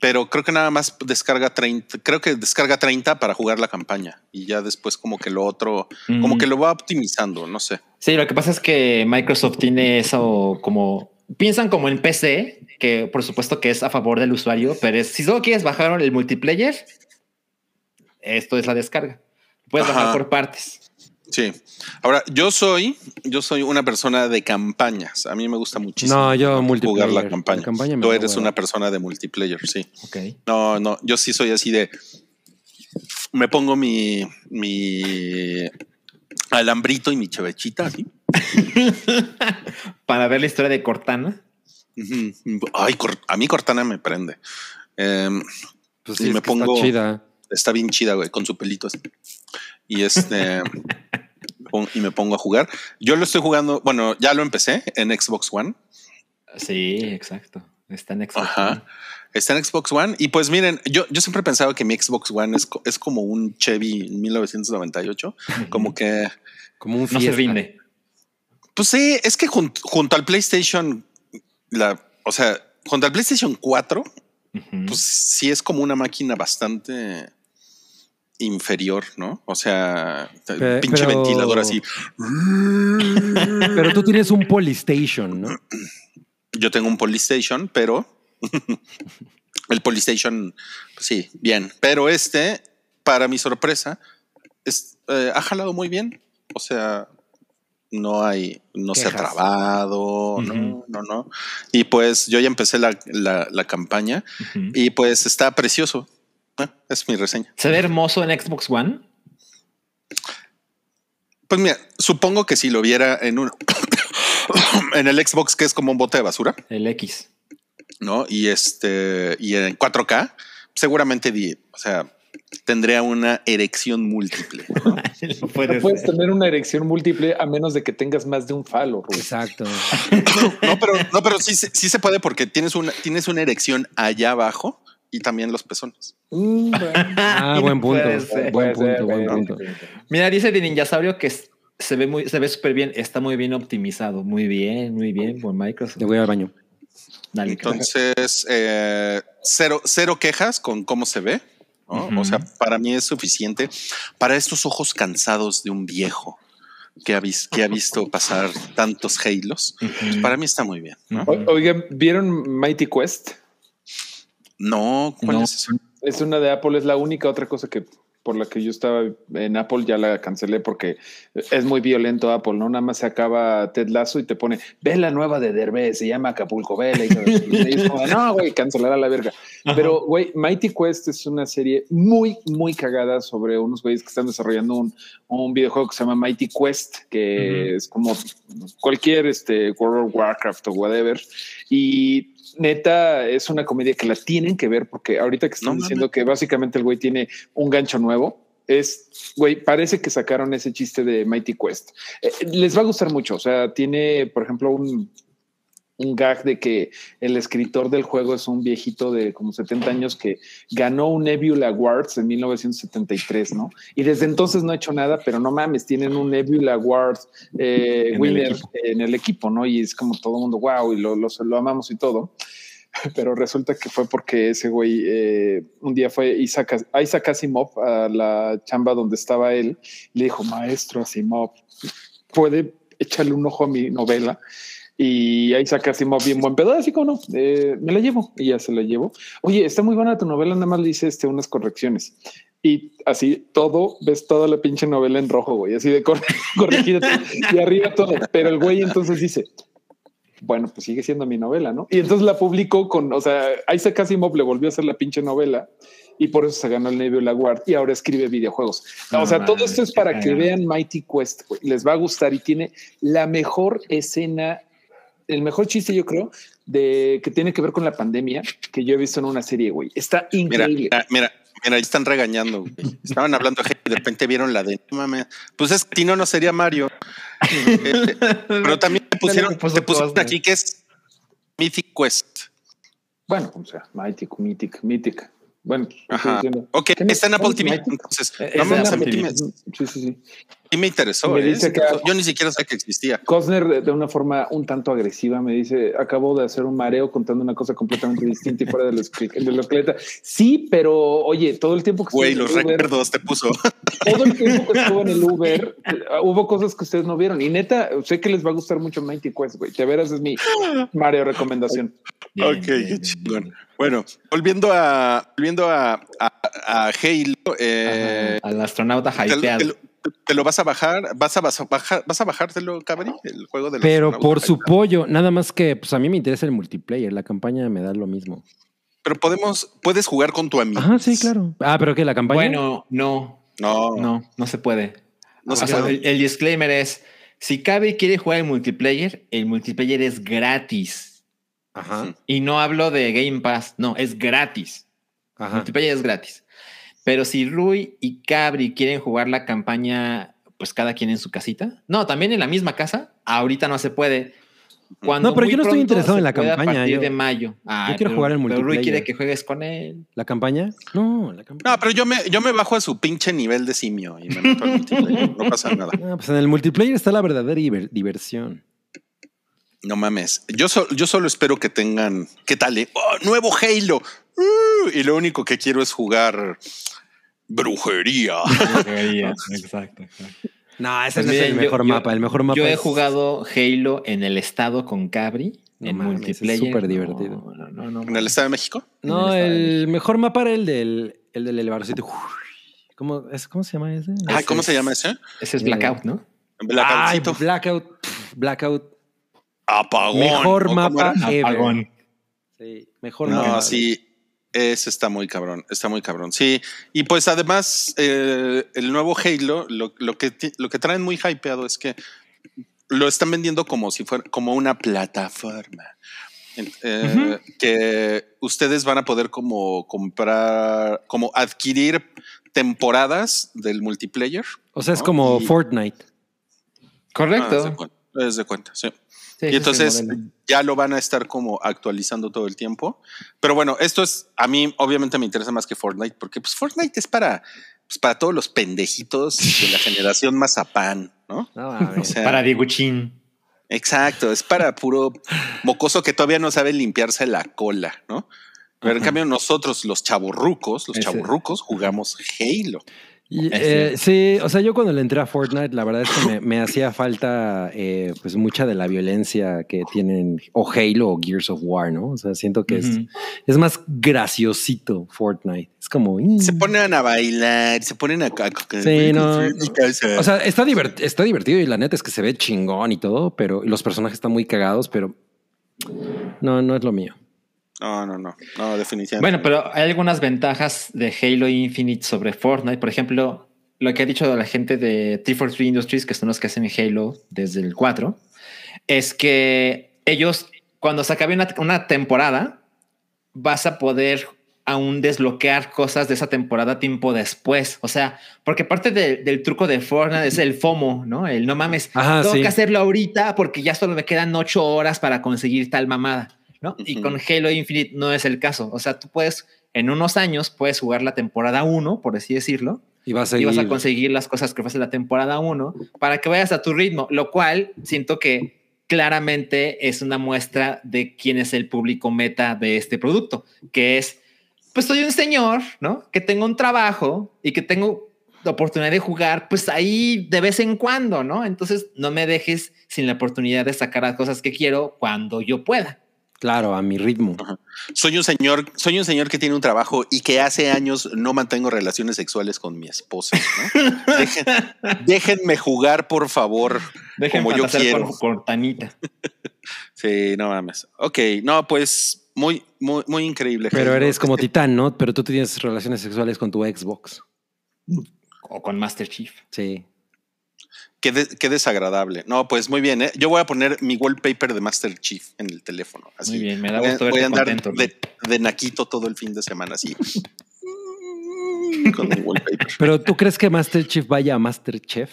[SPEAKER 2] pero creo que nada más descarga 30, creo que descarga 30 para jugar la campaña y ya después como que lo otro, como que lo va optimizando, no sé.
[SPEAKER 4] Sí, lo que pasa es que Microsoft tiene eso como piensan como en PC que por supuesto que es a favor del usuario, pero es, si solo quieres bajar el multiplayer, esto es la descarga. Puedes
[SPEAKER 2] Ajá.
[SPEAKER 4] bajar por partes.
[SPEAKER 2] Sí. Ahora, yo soy, yo soy una persona de campañas. A mí me gusta muchísimo.
[SPEAKER 3] No, yo multiplayer.
[SPEAKER 2] jugar la campaña.
[SPEAKER 3] La campaña me
[SPEAKER 2] Tú eres una persona de multiplayer, sí.
[SPEAKER 4] Ok.
[SPEAKER 2] No, no, yo sí soy así de. Me pongo mi, mi alambrito y mi chevechita, así. [LAUGHS]
[SPEAKER 4] Para ver la historia de Cortana.
[SPEAKER 2] Ay, a mí Cortana me prende. Em,
[SPEAKER 3] Pues
[SPEAKER 2] Y
[SPEAKER 3] sí,
[SPEAKER 2] me
[SPEAKER 3] es que está
[SPEAKER 2] pongo-
[SPEAKER 3] chida.
[SPEAKER 2] está bien chida, güey, con su pelito así. Y este. [LAUGHS] y me pongo a jugar. Yo lo estoy jugando, bueno, ya lo empecé en Xbox One.
[SPEAKER 4] Sí, exacto. Está en Xbox.
[SPEAKER 2] Ajá. Está en Xbox One. Y pues miren, yo, yo siempre he pensado que mi Xbox One es, es como un Chevy 1998.
[SPEAKER 4] Ujú.
[SPEAKER 2] Como que,
[SPEAKER 3] Como un
[SPEAKER 4] no se
[SPEAKER 3] fiesta.
[SPEAKER 4] rinde.
[SPEAKER 2] pues sí, es que jun- junto al PlayStation, la, o sea, junto al PlayStation 4,
[SPEAKER 4] Ujú.
[SPEAKER 2] pues sí es como una máquina bastante inferior, ¿no? O sea,
[SPEAKER 3] Pe-
[SPEAKER 2] pinche
[SPEAKER 3] pero-
[SPEAKER 2] ventilador así.
[SPEAKER 3] Pero tú tienes un Polystation, ¿no? [CLEARS THROAT]
[SPEAKER 2] Yo tengo un Polystation, pero [LAUGHS] el Polystation, pues sí, bien. Pero este, para mi sorpresa, es, eh, ha jalado muy bien. O sea, no hay, no se ha trabado, no, no, no. Y pues yo ya empecé la, la- la campaña y pues está precioso. Es mi reseña.
[SPEAKER 4] Se ve hermoso en Xbox One.
[SPEAKER 2] Pues mira, supongo que si lo viera en un [COUGHS] en el Xbox, que es como un bote de basura,
[SPEAKER 4] El X.
[SPEAKER 2] ¿no? Y este, y en 4K, seguramente, di- o sea, tendría una erección múltiple. ¿no? [LAUGHS]
[SPEAKER 4] No puede
[SPEAKER 5] No puedes tener una erección múltiple a menos de que tengas más de un falo, Rubén.
[SPEAKER 3] Exacto. [COUGHS]
[SPEAKER 2] No, pero, no, pero sí, se- sí se puede porque tienes una, tienes una erección allá abajo y también los pezones.
[SPEAKER 5] Mm, bueno. [LAUGHS]
[SPEAKER 3] Ah, buen punto.
[SPEAKER 4] Puede ser.
[SPEAKER 3] Buen
[SPEAKER 5] Puede ser,
[SPEAKER 3] punto, buen punto.
[SPEAKER 4] Mira, dice de Ninjasaurio que se ve muy, se ve súper bien, está muy bien optimizado. Muy bien, muy bien por Microsoft.
[SPEAKER 3] Le voy al baño.
[SPEAKER 4] Dale,
[SPEAKER 2] Entonces, eh, cero, cero quejas con cómo se ve. O sea, para mí es suficiente para estos ojos cansados de un viejo que ha, vis- que ha visto pasar tantos Halos.
[SPEAKER 4] Ujú.
[SPEAKER 2] Para mí está muy bien. ¿no?
[SPEAKER 5] Oigan, ¿vieron Mighty Quest?
[SPEAKER 2] No, ¿cuál
[SPEAKER 4] No.
[SPEAKER 2] es eso?
[SPEAKER 5] Es una de Apple, es la única otra cosa que por la que yo estaba en Apple ya la cancelé porque es muy violento Apple, ¿no? Nada más se acaba Ted Lasso y te pone, ve la nueva de Derbez, se llama Acapulco, vela. Y, y es como, no, güey, cancelar a la verga. Pero, güey, Mighty Quest es una serie muy, muy cagada sobre unos güeyes que están desarrollando un, un videojuego que se llama Mighty Quest, que es como cualquier este, World of Warcraft o whatever. Y neta, es una comedia que la tienen que ver porque ahorita que están
[SPEAKER 2] No
[SPEAKER 5] diciendo que básicamente el güey tiene un gancho nuevo, es, güey, parece que sacaron ese chiste de Mighty Quest. Eh, les va a gustar mucho. O sea, tiene, por ejemplo, un, un gag de que el escritor del juego es un viejito de como 70 años que ganó un Nebula Awards en 1973, ¿no? Y desde entonces no ha hecho nada, pero no mames, tienen un Nebula Award eh,
[SPEAKER 4] En
[SPEAKER 5] winner en el equipo, ¿no? Y es como todo el mundo, wow, y lo, lo, lo amamos y todo. [LAUGHS] Pero resulta que fue porque ese güey eh, un día fue Isaac, Isaac Asimov a la chamba donde estaba él y le dijo, maestro Asimov, puede echarle un ojo a mi novela. Y Isaac Asimov bien buen pedo, así como no, eh, me la llevo y ya se la llevo. Oye, está muy buena tu novela, nada más le hice este, unas correcciones. Y así todo, ves toda la pinche novela en rojo, güey, así de cor [LAUGHS] corregida y arriba todo. Pero el güey entonces dice, bueno, pues sigue siendo mi novela, ¿no? Y entonces la publicó con, o sea, Isaac Asimov le volvió a hacer la pinche novela y por eso se ganó el Nebula Award y ahora escribe videojuegos.
[SPEAKER 4] No
[SPEAKER 5] o sea, todo esto es para que vean Mighty Quest, güey. les va a gustar y tiene la mejor escena, el mejor chiste, yo creo, de que tiene que ver con la pandemia que yo he visto en una serie, güey. Está increíble.
[SPEAKER 2] mira, mira, mira, ahí están regañando. güey. Estaban hablando de y de repente vieron la de no mames. Pues es que si no, no sería Mario. Eh, [LAUGHS] pero también te pusieron, te pusieron aquí que es Mythic Quest.
[SPEAKER 5] Bueno, o sea, Mighty, Mythic, Mythic. Bueno,
[SPEAKER 2] Ajá. Ok,
[SPEAKER 5] ¿Qué me-
[SPEAKER 2] está en Apple TV. Entonces,
[SPEAKER 4] Eh,
[SPEAKER 2] me,
[SPEAKER 4] de
[SPEAKER 2] sí
[SPEAKER 4] Apple TV.
[SPEAKER 5] Sí, sí, sí.
[SPEAKER 2] Sí me interesó.
[SPEAKER 5] Me
[SPEAKER 2] ¿eh?
[SPEAKER 5] dice que-
[SPEAKER 2] Yo ni siquiera sabía que existía.
[SPEAKER 5] Cosner de, una forma un tanto agresiva me dice, acabo de hacer un mareo contando una cosa completamente distinta y fuera de lo, escri- de lo que Sí, pero oye, todo el tiempo que
[SPEAKER 2] Güey, los
[SPEAKER 5] en el Uber,
[SPEAKER 2] recuerdos te puso. [LAUGHS]
[SPEAKER 5] todo el tiempo que estuve en el Uber, eh, hubo cosas que ustedes no vieron. Y neta, sé que les va a gustar mucho Mighty Quest, güey. De veras es mi mareo recomendación.
[SPEAKER 4] Bien,
[SPEAKER 2] ok,
[SPEAKER 4] bien,
[SPEAKER 2] qué
[SPEAKER 4] bien,
[SPEAKER 2] chingón. Bueno, volviendo a volviendo a, a- a Halo, eh,
[SPEAKER 4] Ajá, Al astronauta
[SPEAKER 2] te,
[SPEAKER 4] hypeado.
[SPEAKER 2] te lo- te lo vas a bajar, vas a, vas a bajar, vas a bajártelo, Cabri, el juego de
[SPEAKER 3] Pero por su pollo, nada más que pues a mí me interesa el multiplayer, la campaña me da lo mismo.
[SPEAKER 2] Pero podemos, puedes jugar con tu amigo.
[SPEAKER 3] Ajá, sí, claro. Ah, pero que la campaña.
[SPEAKER 4] Bueno, no,
[SPEAKER 2] No, no,
[SPEAKER 4] no, no se puede.
[SPEAKER 2] se
[SPEAKER 4] O sea,
[SPEAKER 2] puede.
[SPEAKER 4] el, el disclaimer es, si Cabe quiere jugar el multiplayer, el multiplayer es gratis.
[SPEAKER 3] Ajá,
[SPEAKER 4] Y no hablo de Game Pass, no, es gratis. El
[SPEAKER 3] ajá.
[SPEAKER 4] multiplayer es gratis. Pero si Rui y Cabri quieren jugar la campaña, pues cada quien en su casita. No, también en la misma casa. Ahorita no se puede. Cuando
[SPEAKER 3] No, pero yo no estoy interesado en la campaña,
[SPEAKER 4] A partir
[SPEAKER 3] yo-
[SPEAKER 4] de mayo. Ay,
[SPEAKER 3] quiero
[SPEAKER 4] pero-
[SPEAKER 3] jugar el
[SPEAKER 4] Pero Rui
[SPEAKER 3] multiplayer.
[SPEAKER 4] quiere que juegues con él.
[SPEAKER 3] ¿La campaña? No, la campaña.
[SPEAKER 2] No, pero yo me, yo me bajo a su pinche nivel de simio y me meto al multiplayer. No pasa nada.
[SPEAKER 3] Ah, pues en el multiplayer está la verdadera diver- diversión.
[SPEAKER 2] No mames. Yo, so- yo solo espero que tengan. ¿Qué tal? eh? ¡Oh, nuevo Halo! Uh, y lo único que quiero es jugar brujería. [LAUGHS]
[SPEAKER 4] exacto, exacto.
[SPEAKER 3] No, ese
[SPEAKER 4] Pues
[SPEAKER 3] no es el mejor
[SPEAKER 4] yo-
[SPEAKER 3] mapa. El mejor mapa
[SPEAKER 4] Yo he
[SPEAKER 3] es-
[SPEAKER 4] jugado Halo en el estado con Cabri,
[SPEAKER 3] No
[SPEAKER 4] en
[SPEAKER 3] mames, es
[SPEAKER 4] multiplayer.
[SPEAKER 3] súper
[SPEAKER 4] No,
[SPEAKER 3] divertido.
[SPEAKER 4] No, no, no,
[SPEAKER 2] ¿En el Estado de México?
[SPEAKER 3] No,
[SPEAKER 4] el
[SPEAKER 3] mejor mapa era el del, el del elevadorcito. ¿Cómo, es, ¿Cómo se llama ese?
[SPEAKER 2] Ay, ¿Cómo
[SPEAKER 4] es-
[SPEAKER 2] se llama ese?
[SPEAKER 4] Ese es Blackout, ¿no?
[SPEAKER 3] Ay. Blackout. Blackout.
[SPEAKER 2] Apagón.
[SPEAKER 3] Mejor
[SPEAKER 2] ¿o cómo
[SPEAKER 3] mapa ever.
[SPEAKER 4] Apagón.
[SPEAKER 3] Sí, mejor
[SPEAKER 2] No,
[SPEAKER 3] mapa.
[SPEAKER 2] sí. Ese está muy cabrón, está muy cabrón. Sí, y pues además eh, el nuevo Halo, lo, lo que, lo que traen muy hypeado es que lo están vendiendo como si fuera como una plataforma. Eh, Que ustedes van a poder como comprar, como adquirir temporadas del multiplayer.
[SPEAKER 3] O sea, es como
[SPEAKER 2] Y-
[SPEAKER 3] Fortnite.
[SPEAKER 2] Ah,
[SPEAKER 4] Correcto.
[SPEAKER 2] de cuenta, de cuenta, sí.
[SPEAKER 4] Sí,
[SPEAKER 2] Y entonces ya lo van a estar como actualizando todo el tiempo. Pero bueno, esto es, a mí obviamente me interesa más que Fortnite, porque pues Fortnite es para, pues, para todos los pendejitos de la generación mazapán, ¿no? [LAUGHS] O sea,
[SPEAKER 4] Para Dieguchín.
[SPEAKER 2] exacto, es para puro mocoso que todavía no sabe limpiarse la cola, ¿no? Pero en cambio nosotros, los chaburrucos, los chaburrucos, jugamos Halo.
[SPEAKER 3] Y, [LAUGHS]
[SPEAKER 4] Es
[SPEAKER 3] eh, sí, o sea, yo cuando le entré a Fortnite, la verdad es que me, me hacía falta eh, pues mucha de la violencia que tienen o Halo o Gears of War, ¿no? O sea, siento que es,
[SPEAKER 4] Ujú.
[SPEAKER 3] es más graciosito Fortnite. Es como... mm.
[SPEAKER 2] Se ponen a bailar, se ponen a... a-
[SPEAKER 3] Sí, no. O sea, está, divert- está divertido y la neta es que se ve chingón y todo, pero y los personajes están muy cagados, pero no, no es lo mío.
[SPEAKER 2] No, no, no, no, definitivamente.
[SPEAKER 4] Bueno, pero hay algunas ventajas de Halo Infinite sobre Fortnite. Por ejemplo, lo que ha dicho la gente de 343 Industries, que son los que hacen Halo desde el 4, es que ellos, cuando se acabe una, una temporada, vas a poder aún desbloquear cosas de esa temporada tiempo después. O sea, porque parte de- del truco de Fortnite es el FOMO, ¿no? El no mames,
[SPEAKER 3] Ajá,
[SPEAKER 4] tengo
[SPEAKER 3] sí.
[SPEAKER 4] que hacerlo ahorita porque ya solo me quedan ocho horas para conseguir tal mamada, ¿no? Y con Halo Infinite no es el caso. O sea, tú puedes, en unos años, puedes jugar la temporada 1, por así decirlo,
[SPEAKER 3] Y vas a
[SPEAKER 4] y
[SPEAKER 3] seguir.
[SPEAKER 4] vas a conseguir las cosas que fue la temporada 1 para que vayas a tu ritmo, lo cual siento que claramente es una muestra de quién es el público meta de este producto, que es, pues soy un señor, ¿no? Que tengo un trabajo y que tengo la oportunidad de jugar, pues ahí de vez en cuando, ¿no? Entonces no me dejes sin la oportunidad de sacar las cosas que quiero cuando yo pueda.
[SPEAKER 3] Claro, a mi ritmo.
[SPEAKER 2] Soy un señor, soy un señor que tiene un trabajo y que hace años no mantengo relaciones sexuales con mi esposa. ¿no? [LAUGHS] Dejen- déjenme jugar, por favor.
[SPEAKER 4] Dejen
[SPEAKER 2] Como yo quiero.
[SPEAKER 4] con Cortanita. [LAUGHS]
[SPEAKER 2] Sí, no mames. Ok, no, pues muy, muy, muy increíble.
[SPEAKER 3] Pero eres como titán, ¿no? Pero tú tienes relaciones sexuales con tu Xbox.
[SPEAKER 4] O con Master Chief.
[SPEAKER 3] Sí.
[SPEAKER 2] Qué, de- qué desagradable. No, pues muy bien. ¿eh? Yo voy a poner mi wallpaper de Master Chief en el teléfono. Así.
[SPEAKER 4] Muy bien, me da
[SPEAKER 2] Voy a-
[SPEAKER 4] gusto
[SPEAKER 2] voy a andar
[SPEAKER 4] contento.
[SPEAKER 2] de, de naquito todo el fin de semana, así. [LAUGHS] con mi wallpaper.
[SPEAKER 3] Pero tú crees que Master Chief vaya a Master Chef?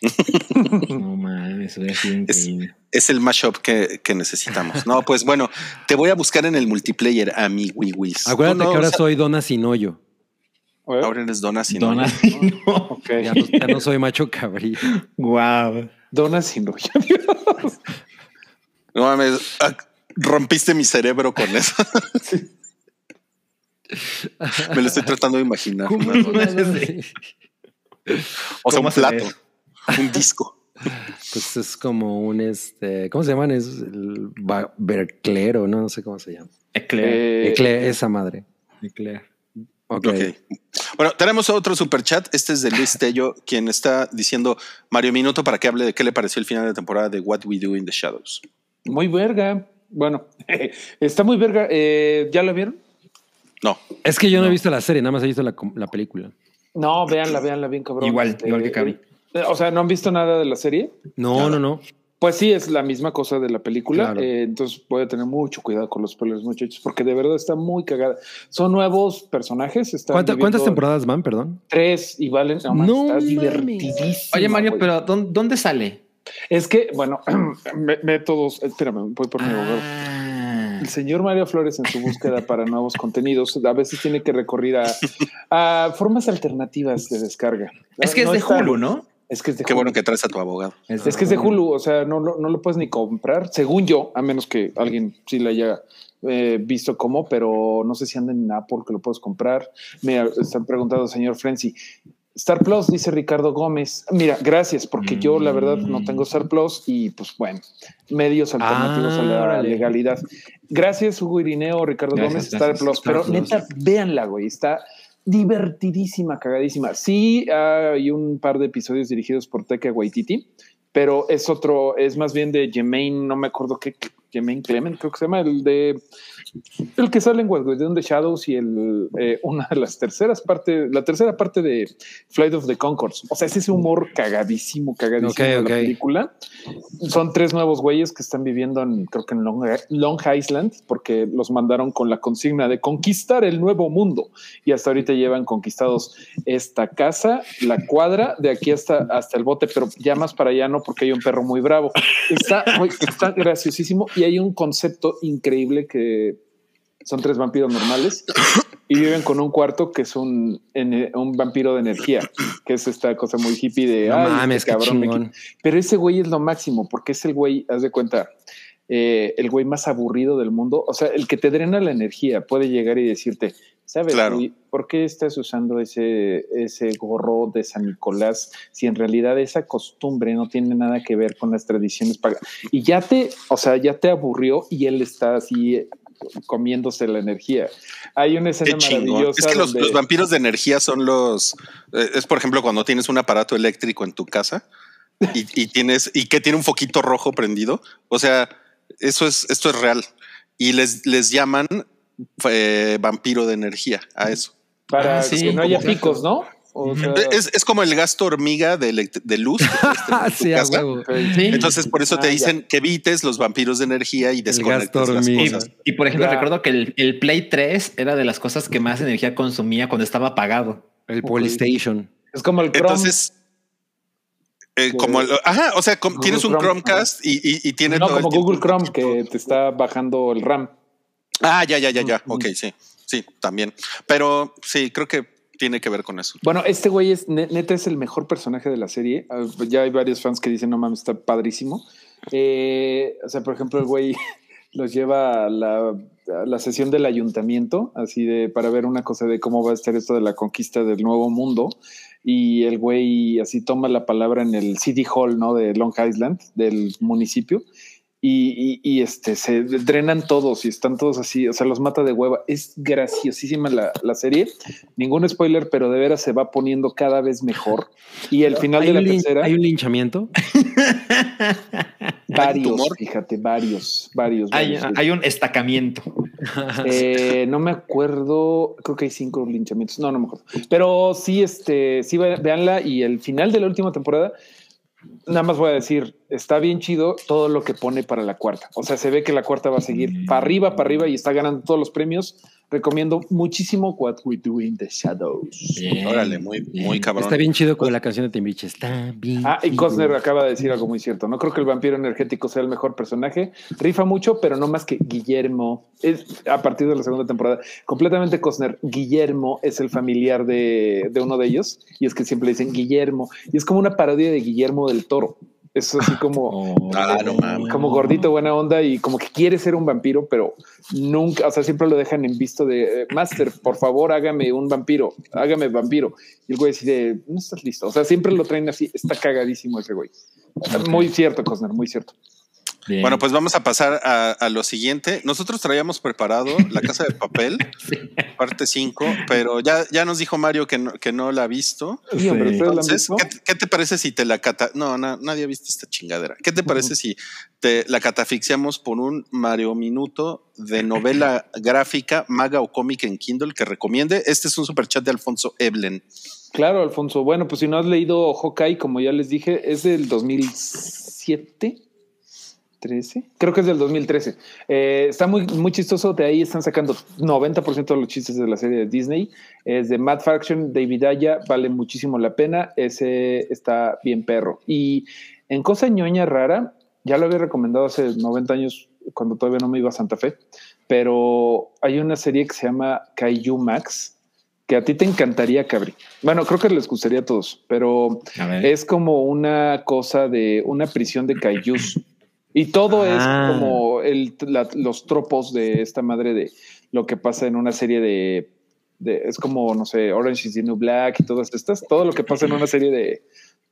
[SPEAKER 3] [LAUGHS]
[SPEAKER 4] No mames,
[SPEAKER 2] Es-
[SPEAKER 4] increíble.
[SPEAKER 2] Es el mashup que, que necesitamos. No, pues bueno, te voy a buscar en el multiplayer a mi Wiwis.
[SPEAKER 3] Acuérdate
[SPEAKER 2] no,
[SPEAKER 3] que ahora
[SPEAKER 2] o sea,
[SPEAKER 3] soy dona sin hoyo.
[SPEAKER 5] A ver,
[SPEAKER 2] ahora eres Dona sin
[SPEAKER 4] Dona.
[SPEAKER 2] hoyo.
[SPEAKER 4] No. [LAUGHS]
[SPEAKER 5] ok. [LAUGHS]
[SPEAKER 3] Ya no, ya no soy macho cabrío.
[SPEAKER 4] Wow.
[SPEAKER 5] Dona sin hoyo.
[SPEAKER 2] No mames, ah, rompiste mi cerebro con eso. [LAUGHS] Me lo estoy tratando de imaginar. O sea,
[SPEAKER 4] ¿Cómo
[SPEAKER 2] un plato, un disco.
[SPEAKER 3] Pues es como un este, ¿cómo se llaman? Es el berclero, ¿no? No sé cómo se llama.
[SPEAKER 4] Eclair.
[SPEAKER 5] Eh,
[SPEAKER 3] Eclair, esa madre.
[SPEAKER 4] Eclair.
[SPEAKER 3] Ok.
[SPEAKER 2] Ok. Bueno, tenemos otro super chat. Este es de Luis [LAUGHS] Tello, quien está diciendo Mario Minuto para que hable de qué le pareció el final de temporada de What We Do in the Shadows.
[SPEAKER 5] muy verga. Bueno, [LAUGHS] está muy verga. Eh, ¿Ya lo vieron?
[SPEAKER 2] No,
[SPEAKER 3] Es que yo no, he visto la serie, nada más he visto la, película.
[SPEAKER 5] No, véanla, véanla bien, cabrón.
[SPEAKER 4] Igual, igual que Cavi.
[SPEAKER 5] eh, O sea, ¿no han visto nada de la serie?
[SPEAKER 3] No,
[SPEAKER 2] Nada.
[SPEAKER 3] no, no.
[SPEAKER 5] Pues sí, es la misma cosa de la película.
[SPEAKER 3] Claro.
[SPEAKER 5] eh, entonces voy a tener mucho cuidado con los spoilers, muchachos, porque de verdad está muy cagada. Son nuevos personajes. están
[SPEAKER 3] ¿Cuánta-
[SPEAKER 5] viviendo
[SPEAKER 3] ¿Cuántas temporadas van, perdón?
[SPEAKER 5] Tres y valen. No, man,
[SPEAKER 3] No
[SPEAKER 5] está
[SPEAKER 3] mames.
[SPEAKER 5] divertidísima,
[SPEAKER 4] Oye, Mario, pero ¿dónde, dónde sale?
[SPEAKER 5] Es que, bueno, [CLEARS THROAT] me- métodos. Espérame, voy por mi abogado.
[SPEAKER 4] Ah.
[SPEAKER 5] El señor Mario Flores en su búsqueda para nuevos contenidos a veces tiene que recurrir a, a formas alternativas de descarga.
[SPEAKER 4] Es que es de
[SPEAKER 5] está-
[SPEAKER 4] Hulu, ¿no?
[SPEAKER 5] Es que es de
[SPEAKER 2] qué
[SPEAKER 5] Hulu.
[SPEAKER 2] bueno que traes a tu abogado.
[SPEAKER 5] Es que es de Hulu, o sea, no, lo- no lo puedes ni comprar, según yo, a menos que alguien sí le haya eh, visto cómo, pero no sé si andan en Apple que lo puedes comprar. Me están preguntando, señor Frenzy. Star Plus, dice Ricardo Gómez. Mira, gracias, porque yo la verdad no tengo Star Plus y pues bueno, medios alternativos
[SPEAKER 3] Ah,
[SPEAKER 5] a la
[SPEAKER 3] órale.
[SPEAKER 5] legalidad. Gracias, Hugo Irineo, Ricardo
[SPEAKER 4] Gracias,
[SPEAKER 5] Gómez, Star Plus,
[SPEAKER 3] Star
[SPEAKER 5] pero
[SPEAKER 3] Plus.
[SPEAKER 5] neta, véanla, güey, está divertidísima, cagadísima. Sí, hay un par de episodios dirigidos por Taika Waititi, pero es otro, es más bien de Jermaine, no me acuerdo qué, Jermaine Clement, creo que se llama, el de el que sale en What We Do in the Shadows y el, eh, una de las terceras partes, la tercera parte de Flight of the Concords. O sea, es ese humor cagadísimo, cagadísimo de la película. Son tres nuevos güeyes que están viviendo en, creo que en Long, Long Island, porque los mandaron con la consigna de conquistar el nuevo mundo. Y hasta ahorita llevan conquistados esta casa, la cuadra, de aquí hasta, hasta el bote, pero ya más para allá no, porque hay un perro muy bravo. Está, está graciosísimo y hay un concepto increíble que son tres vampiros normales y viven con un cuarto que es un, un vampiro de energía, que es esta cosa muy hippie de
[SPEAKER 3] No
[SPEAKER 5] "Ay, este
[SPEAKER 3] mames, qué
[SPEAKER 5] cabrón me
[SPEAKER 3] chingón.
[SPEAKER 5] pero ese güey es lo máximo, porque es el güey, haz de cuenta, eh, el güey más aburrido del mundo. O sea, el que te drena la energía puede llegar y decirte, ¿sabes?
[SPEAKER 2] Claro.
[SPEAKER 5] güey, ¿Por qué estás usando ese, ese gorro de San Nicolás si en realidad esa costumbre no tiene nada que ver con las tradiciones paganas? Y ya te, o sea, ya te aburrió y él está así comiéndose la energía. Hay una escena maravillosa.
[SPEAKER 2] Es que los,
[SPEAKER 5] donde-
[SPEAKER 2] los vampiros de energía son los. eh, es por ejemplo cuando tienes un aparato eléctrico en tu casa y, y tienes y que tiene un foquito rojo prendido. O sea, eso es esto es real y les les llaman eh, vampiro de energía a eso.
[SPEAKER 5] para
[SPEAKER 4] Ah, sí,
[SPEAKER 5] que no haya picos, ¿no? O sea,
[SPEAKER 2] Es, es como el gasto hormiga de, de luz. [LAUGHS]
[SPEAKER 3] sí, a
[SPEAKER 2] casa.
[SPEAKER 3] huevo.
[SPEAKER 4] Sí.
[SPEAKER 2] Entonces, por eso te
[SPEAKER 5] Ah, ya.
[SPEAKER 2] dicen que evites los vampiros de energía y desconectes las cosas.
[SPEAKER 4] Y por ejemplo,
[SPEAKER 5] Ya.
[SPEAKER 4] recuerdo que el, el Play 3 era de las cosas que más energía consumía cuando estaba apagado.
[SPEAKER 3] El Polystation.
[SPEAKER 5] es como el Chrome.
[SPEAKER 2] Entonces, eh, como, el- ajá, o sea,
[SPEAKER 5] Google
[SPEAKER 2] tienes un
[SPEAKER 5] Chrome,
[SPEAKER 2] Chromecast y, y- y tiene
[SPEAKER 5] no,
[SPEAKER 2] todo
[SPEAKER 5] como Google Chrome que te está bajando el RAM.
[SPEAKER 2] Ah, ya, ya, ya, ya.
[SPEAKER 5] Ujú.
[SPEAKER 2] Ok, sí, sí, también. Pero sí, creo que tiene que ver con eso.
[SPEAKER 5] Bueno, este güey es ne- neta es el mejor personaje de la serie. Ah, Ya hay varios fans que dicen, no mames, está padrísimo. Eh, o sea, por ejemplo, el güey [LAUGHS] los lleva a la, a la sesión del ayuntamiento, así de para ver una cosa de cómo va a estar esto de la conquista del nuevo mundo. Y el güey así toma la palabra en el City Hall, ¿no? De Long Island, del municipio. Y, y- y, este se drenan todos y están todos así, o sea, los mata de hueva. Es graciosísima la, la serie. Ningún spoiler, pero de veras se va poniendo cada vez mejor. Y el final
[SPEAKER 3] ¿Hay
[SPEAKER 5] de la tercera,
[SPEAKER 3] ¿Hay un linchamiento? [LAUGHS]
[SPEAKER 5] varios, fíjate, varios, varios.
[SPEAKER 4] Hay,
[SPEAKER 5] varios.
[SPEAKER 4] hay un estacamiento. [LAUGHS]
[SPEAKER 5] Eh, no me acuerdo, creo que hay cinco linchamientos, no, no me acuerdo. Pero sí, este, sí, véanla y el final de la última temporada, nada más voy a decir, está bien chido todo lo que pone para la cuarta. O sea, se ve que la cuarta va a seguir para arriba, para arriba y está ganando todos los premios. Recomiendo muchísimo What We Do in the Shadows.
[SPEAKER 4] Bien,
[SPEAKER 2] Órale, muy,
[SPEAKER 4] bien.
[SPEAKER 2] muy cabrón.
[SPEAKER 3] Está bien chido con la canción de Timbich. Está bien.
[SPEAKER 5] Ah, y. Costner acaba de decir algo muy cierto. No creo que el vampiro energético sea el mejor personaje. Rifa mucho, pero no más que Guillermo. Es a partir de la segunda temporada. Completamente Costner. Guillermo es el familiar de, de uno de ellos. Y es que siempre dicen Guillermo. Y es como una parodia de Guillermo del Toro. Es así como. [LAUGHS]
[SPEAKER 2] Ah, no
[SPEAKER 5] como gordito, buena onda y como que quiere ser un vampiro, pero nunca, o sea, siempre lo dejan en visto de eh, Master, por favor, hágame un vampiro, hágame vampiro. Y el güey decide, no estás listo. O sea, siempre lo traen así, está cagadísimo ese güey. Muy cierto, Cosner, muy cierto.
[SPEAKER 4] Bien.
[SPEAKER 2] Bueno, pues vamos a pasar a, a lo siguiente. Nosotros traíamos preparado La Casa de Papel, [LAUGHS] parte 5, pero ya, ya nos dijo Mario que no, que no la ha visto.
[SPEAKER 5] Sí, hombre, ¿ustedes la han
[SPEAKER 2] Entonces,
[SPEAKER 5] visto?
[SPEAKER 2] ¿qué, qué te parece si te la cata... No, na- nadie ha visto esta chingadera. ¿Qué te parece si te la catafixiamos por un Mario Minuto de novela [LAUGHS] gráfica, maga o cómic en Kindle que recomiende? Este es un superchat de Alfonso Eblen.
[SPEAKER 5] Claro, Alfonso. Bueno, pues si no has leído Hawkeye, como ya les dije, es del 2007. 13, creo que es del 2013. Eh, está muy, muy chistoso. De ahí están sacando 90% de los chistes de la serie de Disney. Es de Matt Fraction, David Aya, vale muchísimo la pena. Ese está bien perro. Y en cosa ñoña rara, ya lo había recomendado hace 90 años cuando todavía no me iba a Santa Fe, pero hay una serie que se llama Kaiju Max, que a ti te encantaría, Cabri. Bueno, creo que les gustaría a todos, pero
[SPEAKER 4] A
[SPEAKER 5] es como una cosa de una prisión de kaijus. Y todo
[SPEAKER 3] Ah.
[SPEAKER 5] es como el, la- los tropos de esta madre de lo que pasa en una serie de, de- es como, no sé, Orange is the New Black y todas estas, todo lo que pasa en una serie de,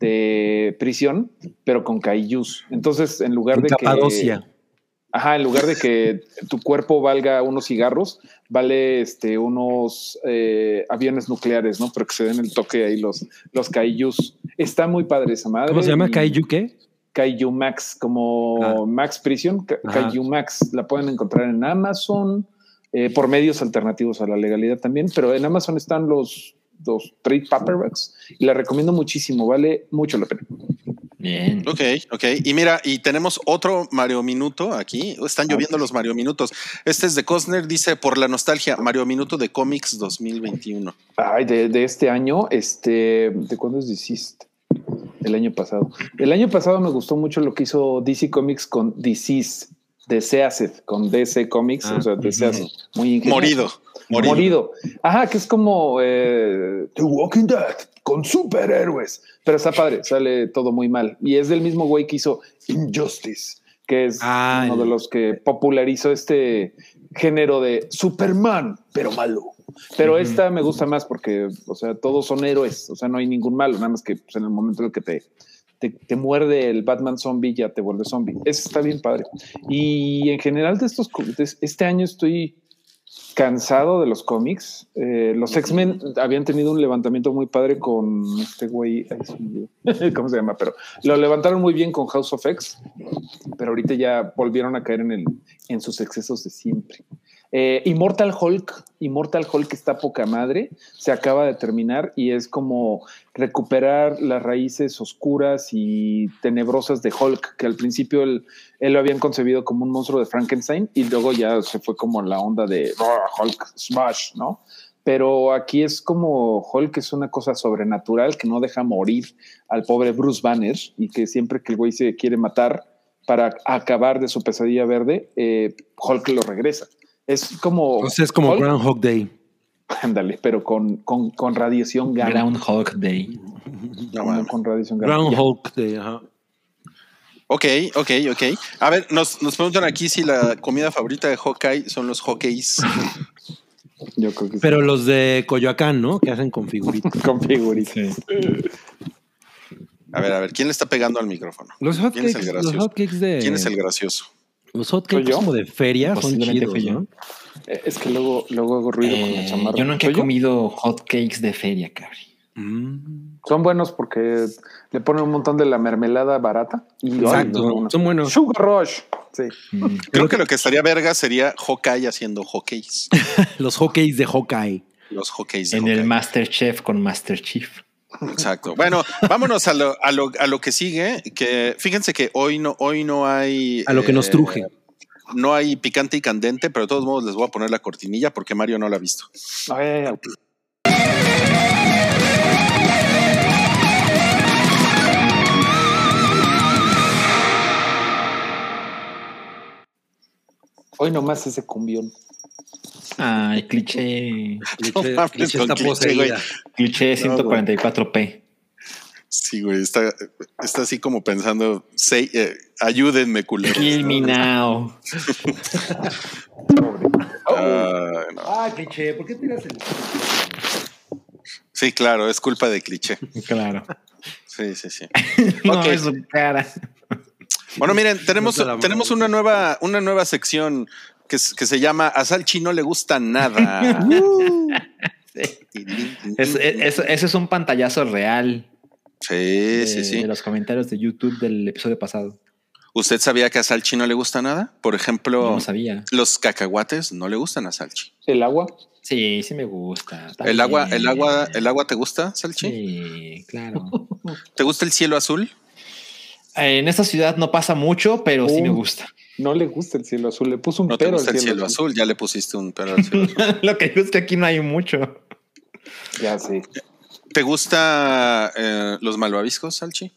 [SPEAKER 5] de prisión, pero con kaijus. Entonces, en lugar
[SPEAKER 3] En
[SPEAKER 5] de que...
[SPEAKER 3] Capadocia.
[SPEAKER 5] Ajá, en lugar de que tu cuerpo valga unos cigarros, vale este, unos eh, aviones nucleares, ¿no? Pero que se den el toque ahí los, los kaijus. Está muy padre esa madre.
[SPEAKER 3] ¿Cómo se llama?
[SPEAKER 5] y-
[SPEAKER 3] ¿Kaiju qué?
[SPEAKER 5] Kaiju Max, como
[SPEAKER 3] Ah.
[SPEAKER 5] Max Prison, Ka-
[SPEAKER 3] Ajá.
[SPEAKER 5] Kaiju Max. La pueden encontrar en Amazon, eh, por medios alternativos a la legalidad también, pero en Amazon están los, los trade paperbacks y la recomiendo muchísimo, vale mucho la pena.
[SPEAKER 4] Bien.
[SPEAKER 2] Ok, ok. Y mira, y tenemos otro Mario Minuto aquí. Están lloviendo los Mario Minutos. Este es de Cosner, dice por la nostalgia, Mario Minuto de cómics 2021.
[SPEAKER 5] Ay, de, de este año, este, ¿de cuándo es Deceased? El año pasado. El año pasado me gustó mucho lo que hizo DC Comics con Disease, Deseaced, con DC Comics,
[SPEAKER 3] Ah,
[SPEAKER 5] o sea, Deseaced, muy ingenioso.
[SPEAKER 2] Morido. Morido.
[SPEAKER 5] Morido. Ajá, que es como eh, The Walking Dead con superhéroes. Pero está padre, sale todo muy mal. Y es del mismo güey que hizo Injustice, que es
[SPEAKER 3] Ah,
[SPEAKER 5] uno de los que popularizó este género de Superman, pero malo. Pero esta me gusta más porque, o sea, todos son héroes, o sea, no hay ningún malo, nada más que pues, en el momento en el que te, te, te muerde el Batman zombie, ya te vuelve zombie. Eso está bien padre. Y en general de estos, de este año estoy cansado de los cómics. Eh, los X-Men habían tenido un levantamiento muy padre con este güey. [LAUGHS] ¿cómo se llama? Pero lo levantaron muy bien con House of X, pero ahorita ya volvieron a caer en, el, en sus excesos de siempre. Eh, Immortal Hulk, Immortal Hulk está poca madre, se acaba de terminar y es como recuperar las raíces oscuras y tenebrosas de Hulk, que al principio él, lo habían concebido como un monstruo de Frankenstein y luego ya se fue como la onda de "Ah, Hulk Smash, ¿no? Pero aquí es como Hulk es una cosa sobrenatural que no deja morir al pobre Bruce Banner y que siempre que el güey se quiere matar para acabar de su pesadilla verde, eh, Hulk lo regresa. Es como.
[SPEAKER 3] O sea, es como
[SPEAKER 5] Hulk,
[SPEAKER 3] Groundhog Day. [LAUGHS]
[SPEAKER 5] Ándale, pero con, con, con radiación gamma.
[SPEAKER 4] Groundhog Day. [LAUGHS]
[SPEAKER 2] No,
[SPEAKER 5] con radiación gamma.
[SPEAKER 3] Groundhog Day, ajá.
[SPEAKER 2] Ok, ok, ok. A ver, nos, nos preguntan aquí si la comida favorita de Hawkeye son los hockeys.
[SPEAKER 5] Ya, [LAUGHS] Yo creo que sí.
[SPEAKER 3] Pero los de Coyoacán, ¿no? Que hacen con figuritas.
[SPEAKER 5] con figuritas.
[SPEAKER 2] A ver, a ver, ¿quién le está pegando al micrófono?
[SPEAKER 3] Los
[SPEAKER 2] ¿Quién es el
[SPEAKER 3] hotcakes, los
[SPEAKER 2] gracioso?
[SPEAKER 3] hotcakes de.
[SPEAKER 2] ¿Quién es el gracioso?
[SPEAKER 3] Los hotcakes como de feria son
[SPEAKER 4] Posiblemente
[SPEAKER 3] chidos.
[SPEAKER 5] Eh, Es que luego, luego hago ruido con la chamarra.
[SPEAKER 4] yo nunca he comido hot cakes de feria, cabrón.
[SPEAKER 3] Mm.
[SPEAKER 5] Son buenos porque le ponen un montón de la mermelada barata. Y
[SPEAKER 3] Exacto, son buenos.
[SPEAKER 5] Sugar Rush. Sí.
[SPEAKER 4] Mm.
[SPEAKER 2] Creo que lo que estaría verga sería Hawkeye haciendo hockeys. [LAUGHS]
[SPEAKER 3] Los hotcakes de Hawkeye.
[SPEAKER 2] Los hockeys de
[SPEAKER 4] En el
[SPEAKER 2] Hawkeye.
[SPEAKER 4] Master Chef con Master Chief.
[SPEAKER 2] Exacto. Bueno, vámonos a lo, a lo, a lo que sigue. Que fíjense que hoy no, hoy no hay.
[SPEAKER 3] A lo que nos
[SPEAKER 2] eh,
[SPEAKER 3] truje.
[SPEAKER 2] No hay picante y candente, pero de todos modos les voy a poner la cortinilla porque Mario no la ha visto.
[SPEAKER 5] Ay, ay, ay. Hoy nomás ese cumbión.
[SPEAKER 4] Ay, cliché.
[SPEAKER 3] Cliché, cliché está
[SPEAKER 2] cliché,
[SPEAKER 3] poseída.
[SPEAKER 2] güey.
[SPEAKER 4] Cliché
[SPEAKER 2] No,
[SPEAKER 4] 144p.
[SPEAKER 2] Sí, güey, está, está así como pensando, "Say, eh, ayúdenme, culeros.
[SPEAKER 4] Kill me now.
[SPEAKER 2] No.
[SPEAKER 3] Ah, cliché, ¿por qué tiras el.?
[SPEAKER 2] Sí, claro, es culpa de cliché.
[SPEAKER 4] Claro.
[SPEAKER 2] Sí, sí, sí. [LAUGHS]
[SPEAKER 4] No,
[SPEAKER 2] Ok.
[SPEAKER 4] es su cara.
[SPEAKER 2] Bueno, miren, tenemos, tenemos una nueva, una nueva sección que, se llama A Salchi no le gusta nada. [LAUGHS]
[SPEAKER 4] Es- es- ese es un pantallazo real
[SPEAKER 2] Sí,
[SPEAKER 4] de,
[SPEAKER 2] sí, sí.
[SPEAKER 4] de los comentarios de YouTube del episodio pasado.
[SPEAKER 2] ¿Usted sabía que a Salchi no le gusta nada? Por ejemplo,
[SPEAKER 4] no sabía.
[SPEAKER 2] los cacahuates no le gustan a Salchi.
[SPEAKER 5] El agua.
[SPEAKER 4] Sí, sí me gusta.
[SPEAKER 2] ¿El agua, el agua, el agua te gusta, Salchi?
[SPEAKER 4] Sí, claro. [LAUGHS]
[SPEAKER 2] ¿Te gusta el cielo azul?
[SPEAKER 4] En esta ciudad no pasa mucho, pero sí me gusta.
[SPEAKER 5] No le gusta el cielo azul. Le puso un
[SPEAKER 2] No te
[SPEAKER 5] pero
[SPEAKER 2] gusta
[SPEAKER 5] al
[SPEAKER 2] el cielo azul, ya le pusiste un pero al cielo azul. [LAUGHS]
[SPEAKER 4] Lo que es que aquí no hay mucho.
[SPEAKER 5] Ya sé.
[SPEAKER 2] ¿Te gusta eh, los malvaviscos, Salchi?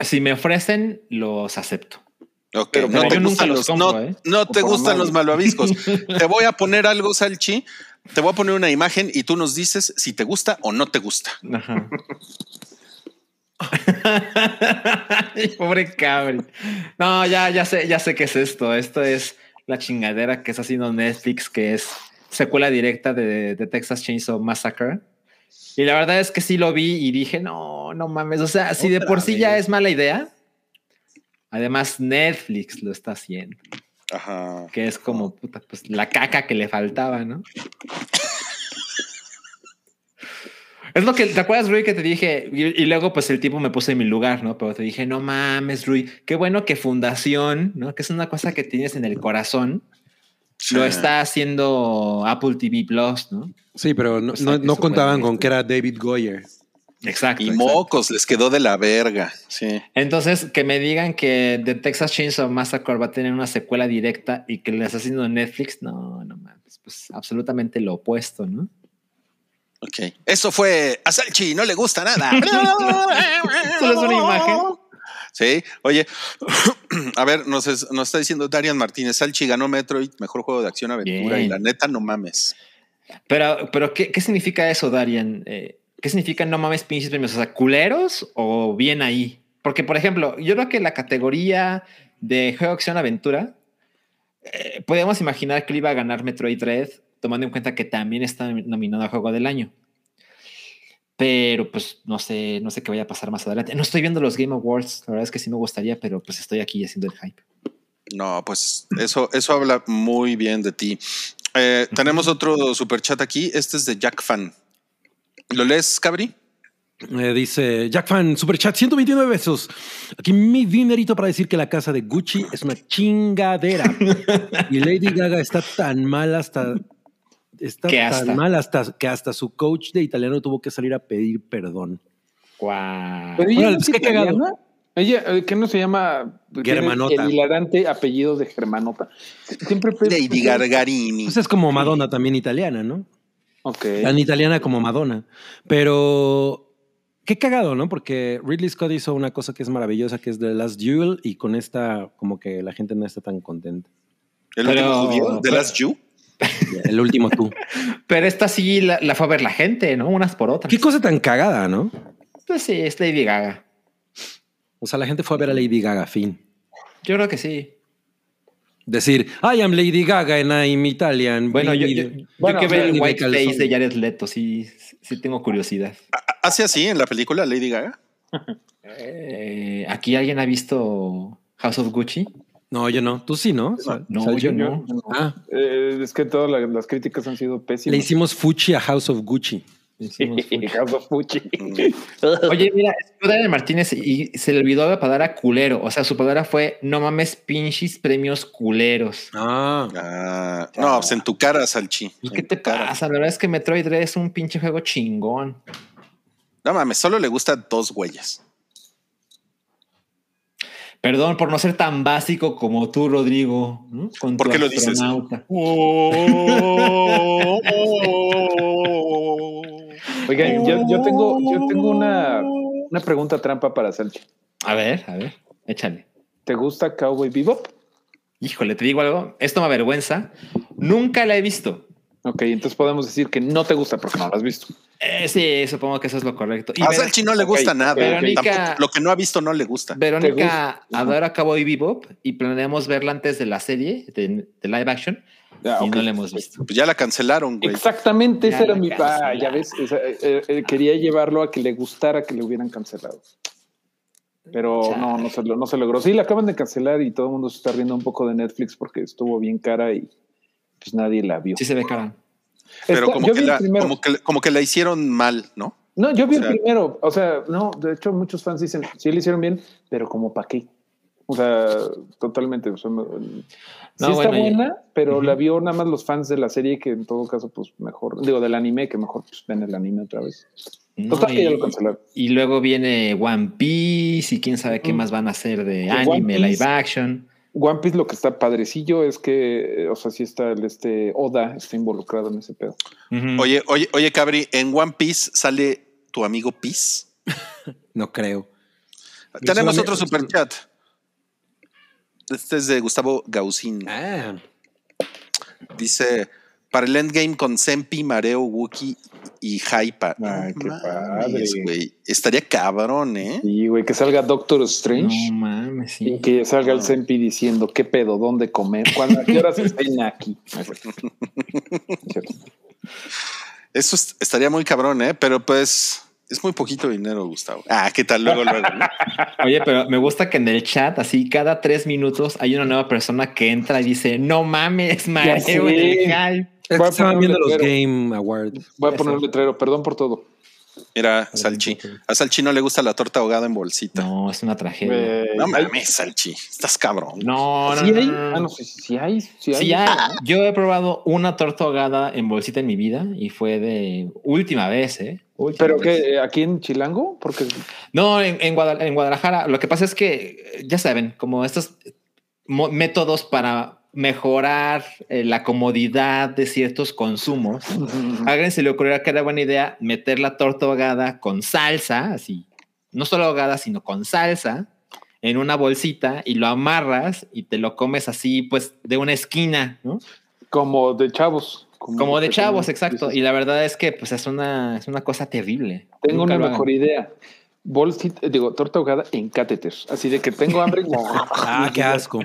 [SPEAKER 4] Si me ofrecen, los acepto.
[SPEAKER 2] Ok,
[SPEAKER 5] Pero-
[SPEAKER 2] no te
[SPEAKER 4] yo nunca
[SPEAKER 2] gustan
[SPEAKER 4] los compro,
[SPEAKER 2] no,
[SPEAKER 4] ¿eh?
[SPEAKER 2] no te gustan los malvaviscos. [LAUGHS] te voy a poner algo, Salchi. Te voy a poner una imagen y tú nos dices si te gusta o no te gusta.
[SPEAKER 4] Ajá. [LAUGHS] Pobre cabri. No, ya, ya sé, ya sé qué es esto. Esto es la chingadera que está haciendo Netflix, que es secuela directa de, de Texas Chainsaw Massacre. Y la verdad es que sí lo vi y dije, no, no mames. O sea, si de por sí ya es mala idea, además Netflix lo está haciendo,
[SPEAKER 2] Ajá.
[SPEAKER 4] que es como puta, pues la caca que le faltaba, ¿no? Es lo que, ¿te acuerdas, Rui, que te dije? Y, y luego, pues el tipo me puso en mi lugar, ¿no? Pero te dije, no mames, Rui, qué bueno que Fundación, ¿no? Que es una cosa que tienes en el corazón, lo está haciendo Apple TV Plus, ¿no?
[SPEAKER 3] Sí, pero no,
[SPEAKER 4] O sea,
[SPEAKER 3] contaban con que era David Goyer.
[SPEAKER 4] Exacto.
[SPEAKER 2] Y
[SPEAKER 4] exacto.
[SPEAKER 2] mocos, les quedó de la verga. Sí.
[SPEAKER 4] Entonces, que me digan que The Texas Chainsaw Massacre va a tener una secuela directa y que le está haciendo Netflix, no, no mames, pues absolutamente lo opuesto, ¿no?
[SPEAKER 2] Ok. Eso fue a Salchi, no le gusta nada. [LAUGHS]
[SPEAKER 4] Solo es una imagen.
[SPEAKER 2] Sí, oye, [CLEARS THROAT] a ver, nos, es- nos está diciendo Darian Martínez, Salchi ganó Metroid, mejor juego de acción aventura
[SPEAKER 4] Bien.
[SPEAKER 2] y la neta no mames.
[SPEAKER 4] Pero, pero ¿qué, qué significa eso, Darian? Eh, ¿Qué significa no mames pinches premios? O sea, ¿culeros o bien ahí? Porque, por ejemplo, yo creo que la categoría de juego de acción aventura, eh, podemos imaginar que le iba a ganar Metroid Dread, tomando en cuenta que también está nominado a juego del año. Pero pues no sé, no sé qué vaya a pasar más adelante. No estoy viendo los Game Awards, la verdad es que sí me gustaría, pero pues estoy aquí haciendo el hype.
[SPEAKER 2] No, pues eso, eso habla muy bien de ti. Eh, tenemos otro super chat aquí. Este es de Jack Fan. ¿Lo lees, Cabri?
[SPEAKER 3] Eh, dice Jack Fan, super chat, 129 besos. Aquí mi dinerito para decir que la casa de Gucci es una chingadera. [LAUGHS] y Lady Gaga está tan mal hasta. Está
[SPEAKER 4] ¿Qué
[SPEAKER 3] tan
[SPEAKER 4] hasta?
[SPEAKER 3] mal hasta que hasta su coach de italiano tuvo que salir a pedir perdón.
[SPEAKER 4] Guau.
[SPEAKER 5] Pero ella
[SPEAKER 3] Órale,
[SPEAKER 5] no
[SPEAKER 3] pues,
[SPEAKER 5] es
[SPEAKER 3] qué cagado.
[SPEAKER 5] Ella, eh, ¿qué no se llama?
[SPEAKER 3] Germanota.
[SPEAKER 5] El hilarante apellido de Germanota. Siempre
[SPEAKER 2] Lady Gargarini.
[SPEAKER 3] Pues es como Madonna también italiana, ¿no?
[SPEAKER 5] Ok.
[SPEAKER 3] Tan italiana como Madonna. Pero qué cagado, ¿no? Porque Ridley Scott hizo una cosa que es maravillosa, que es The Last Duel, y con esta, como que la gente no está tan contenta.
[SPEAKER 2] ¿El
[SPEAKER 4] pero-
[SPEAKER 2] Last Jew? [LAUGHS]
[SPEAKER 3] El último tú.
[SPEAKER 4] Pero esta sí la, la fue a ver la gente, ¿no? Unas por otras.
[SPEAKER 3] Qué cosa tan cagada, ¿no?
[SPEAKER 4] Pues sí, es Lady Gaga.
[SPEAKER 3] O sea, la gente fue a ver a Lady Gaga, fin.
[SPEAKER 4] Yo creo que sí.
[SPEAKER 3] Decir, I am Lady Gaga and I'm Italian.
[SPEAKER 4] Bueno, yo, yo, yo
[SPEAKER 5] Bueno,
[SPEAKER 4] que veo el white face de Jared Leto, sí, sí tengo curiosidad.
[SPEAKER 2] ¿Hace así en la película Lady Gaga? [LAUGHS]
[SPEAKER 4] Eh, ¿Aquí alguien ha visto House of Gucci?
[SPEAKER 3] No, yo no. Tú sí, ¿no? Sal-
[SPEAKER 4] No, yo no.
[SPEAKER 3] Ah,
[SPEAKER 5] Eh, es que todas la- las críticas han sido
[SPEAKER 3] le
[SPEAKER 5] pésimas.
[SPEAKER 3] hicimos Fuchi a House of Gucci. [LAUGHS]
[SPEAKER 5] House of Fuchi. [LAUGHS]
[SPEAKER 4] Oye, mira, Daniel Martínez y se le olvidó la palabra culero. O sea, su palabra fue no mames pinches premios culeros.
[SPEAKER 3] Ah,
[SPEAKER 2] Ah, no, pues en tu cara, Salchi.
[SPEAKER 4] ¿Y qué te pasa? La verdad es que Metroid Dread es un pinche juego chingón.
[SPEAKER 2] No mames, solo le gustan dos güeyes.
[SPEAKER 4] Perdón por no ser tan básico como tú, Rodrigo. ¿no? Con
[SPEAKER 2] ¿Por
[SPEAKER 4] tu
[SPEAKER 2] qué lo dices?
[SPEAKER 4] astronauta. [LAUGHS]
[SPEAKER 5] Oigan, yo, yo tengo, yo tengo una, una pregunta trampa para Salchi.
[SPEAKER 4] A ver, a ver, échale.
[SPEAKER 5] ¿Te gusta Cowboy Bebop?
[SPEAKER 4] Híjole, te digo algo. Esto me avergüenza. Nunca la he visto.
[SPEAKER 5] Ok, entonces podemos decir que no te gusta porque no lo has visto.
[SPEAKER 4] Eh, sí, supongo que eso es lo correcto. Y
[SPEAKER 2] A
[SPEAKER 4] Ver-
[SPEAKER 2] Salchi no le gusta
[SPEAKER 5] ok,
[SPEAKER 2] nada.
[SPEAKER 4] Verónica-
[SPEAKER 2] Tampoco- lo que no ha visto no le gusta.
[SPEAKER 4] Verónica adora Cowboy Bebop y planeamos verla antes de la serie de, de live action
[SPEAKER 5] Ah,
[SPEAKER 4] y
[SPEAKER 5] ok.
[SPEAKER 4] no la hemos visto.
[SPEAKER 2] Pues ya la cancelaron, güey.
[SPEAKER 5] Exactamente,
[SPEAKER 4] Ya
[SPEAKER 5] ese era mi. Ah, ya ves, esa- eh, eh, quería llevarlo a que le gustara que le hubieran cancelado. Pero
[SPEAKER 4] Chale.
[SPEAKER 5] no, no se, lo- no se logró. Sí, la acaban de cancelar y todo el mundo se está riendo un poco de Netflix porque estuvo bien cara y pues nadie la vio.
[SPEAKER 4] Sí se ve cara.
[SPEAKER 2] Pero
[SPEAKER 5] Está-
[SPEAKER 2] como
[SPEAKER 5] yo
[SPEAKER 2] que, la,
[SPEAKER 5] primero.
[SPEAKER 2] como, que, como que la hicieron mal, ¿no?
[SPEAKER 5] No, yo vi
[SPEAKER 2] O sea-
[SPEAKER 5] el primero. O sea, no, de hecho, muchos fans dicen, sí lo hicieron bien, pero como para qué. O sea, totalmente. o sea, me- sí
[SPEAKER 4] No,
[SPEAKER 5] está
[SPEAKER 4] bueno, y-
[SPEAKER 5] buena, pero la vio nada más los fans de la serie que en todo caso, pues mejor, digo, del anime, que mejor pues, ven el anime otra vez.
[SPEAKER 4] No,
[SPEAKER 5] Total, que ya
[SPEAKER 4] y,
[SPEAKER 5] lo cancelaron.
[SPEAKER 4] y luego viene One Piece y quién sabe qué
[SPEAKER 5] Mm.
[SPEAKER 4] más van a hacer de anime, live action.
[SPEAKER 5] One Piece lo que está padrecillo es que, eh, o sea, sí está el este Oda, está involucrado en ese pedo.
[SPEAKER 2] Oye, oye, oye, Cabri, en One Piece sale tu amigo Peace. [LAUGHS]
[SPEAKER 3] No creo.
[SPEAKER 2] Tenemos otro superchat. Este es de Gustavo Gausín.
[SPEAKER 3] Ah,
[SPEAKER 2] Dice: Para el endgame con Sempi, Mareo, Wookie y Hypa.
[SPEAKER 5] Ay, qué
[SPEAKER 2] mames,
[SPEAKER 5] padre.
[SPEAKER 2] güey. Estaría cabrón, ¿eh?
[SPEAKER 5] Y, güey, que salga Doctor Strange.
[SPEAKER 4] No mames, sí.
[SPEAKER 5] Y que salga el Senpi diciendo qué pedo, dónde comer, cuándo, a qué horas [LAUGHS] estén aquí.
[SPEAKER 2] Eso es- estaría muy cabrón, ¿eh? Pero pues es muy poquito dinero, Gustavo. Ah, ¿qué tal? Luego, luego. ¿no? [LAUGHS]
[SPEAKER 4] Oye, pero me gusta que en el chat, así cada tres minutos, hay una nueva persona que entra y dice: No mames, mareo en el hype.
[SPEAKER 3] Es
[SPEAKER 5] Voy
[SPEAKER 3] que
[SPEAKER 5] a
[SPEAKER 3] estaban
[SPEAKER 5] poner un
[SPEAKER 3] viendo los
[SPEAKER 5] letrero.
[SPEAKER 3] Game Awards.
[SPEAKER 5] Voy a poner un letrero, perdón por todo.
[SPEAKER 2] Mira, Salchi. A Salchi no le gusta la torta ahogada en bolsita. No,
[SPEAKER 4] No, es una tragedia.
[SPEAKER 5] Eh, hay-
[SPEAKER 2] mames, Salchi. Estás cabrón.
[SPEAKER 4] No, no,
[SPEAKER 5] ¿Sí
[SPEAKER 4] no,
[SPEAKER 5] hay?
[SPEAKER 4] no, no.
[SPEAKER 5] Ah, no, sí, sí hay. Sí hay.
[SPEAKER 4] Sí. [LAUGHS] Yo he probado una torta ahogada en bolsita en mi vida y fue de última vez, ¿eh? Última
[SPEAKER 5] ¿Pero
[SPEAKER 4] vez.
[SPEAKER 5] qué? ¿Aquí en Chilango? Porque
[SPEAKER 4] No, en, en Guadal- en Guadalajara. Lo que pasa es que, eh, ya saben, como estos mo- métodos para mejorar eh, la comodidad de ciertos consumos, a alguien se le ocurrió que era buena idea meter la torta ahogada con salsa, así, no solo ahogada, sino con salsa, en una bolsita y lo amarras y te lo comes así, pues, de una esquina, ¿no?
[SPEAKER 5] como de chavos.
[SPEAKER 4] Como de chavos, exacto. Y la verdad es que, pues, es una, es una cosa terrible.
[SPEAKER 5] Tengo
[SPEAKER 4] Nunca
[SPEAKER 5] una mejor idea. Bolsita, digo, torta ahogada en catéter. Así de que tengo hambre. [LAUGHS]
[SPEAKER 3] Ah, qué asco.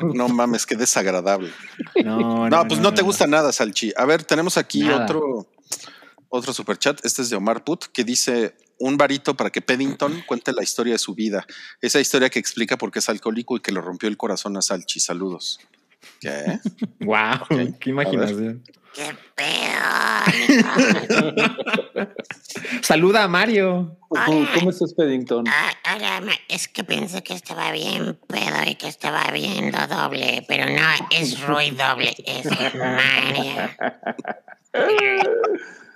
[SPEAKER 2] No mames, qué desagradable.
[SPEAKER 4] No,
[SPEAKER 2] No, pues no, te gusta nada, Salchi. A ver, tenemos aquí
[SPEAKER 4] Nada.
[SPEAKER 2] otro, otro superchat. Este es de Omar Put, que dice un varito para que Peddington [CLEARS THROAT] cuente la historia de su vida. Esa historia que explica por qué es alcohólico y que le rompió el corazón a Salchi. Saludos. ¿Qué? [LAUGHS]
[SPEAKER 4] Wow, qué imaginación.
[SPEAKER 7] ¿Qué pedo? [LAUGHS]
[SPEAKER 4] Saluda a Mario.
[SPEAKER 5] ¿Cómo estás, Peddington?
[SPEAKER 7] Ah, hola, es que pensé que estaba bien pedo y que estaba viendo doble, pero no, es Roy doble, es Mario.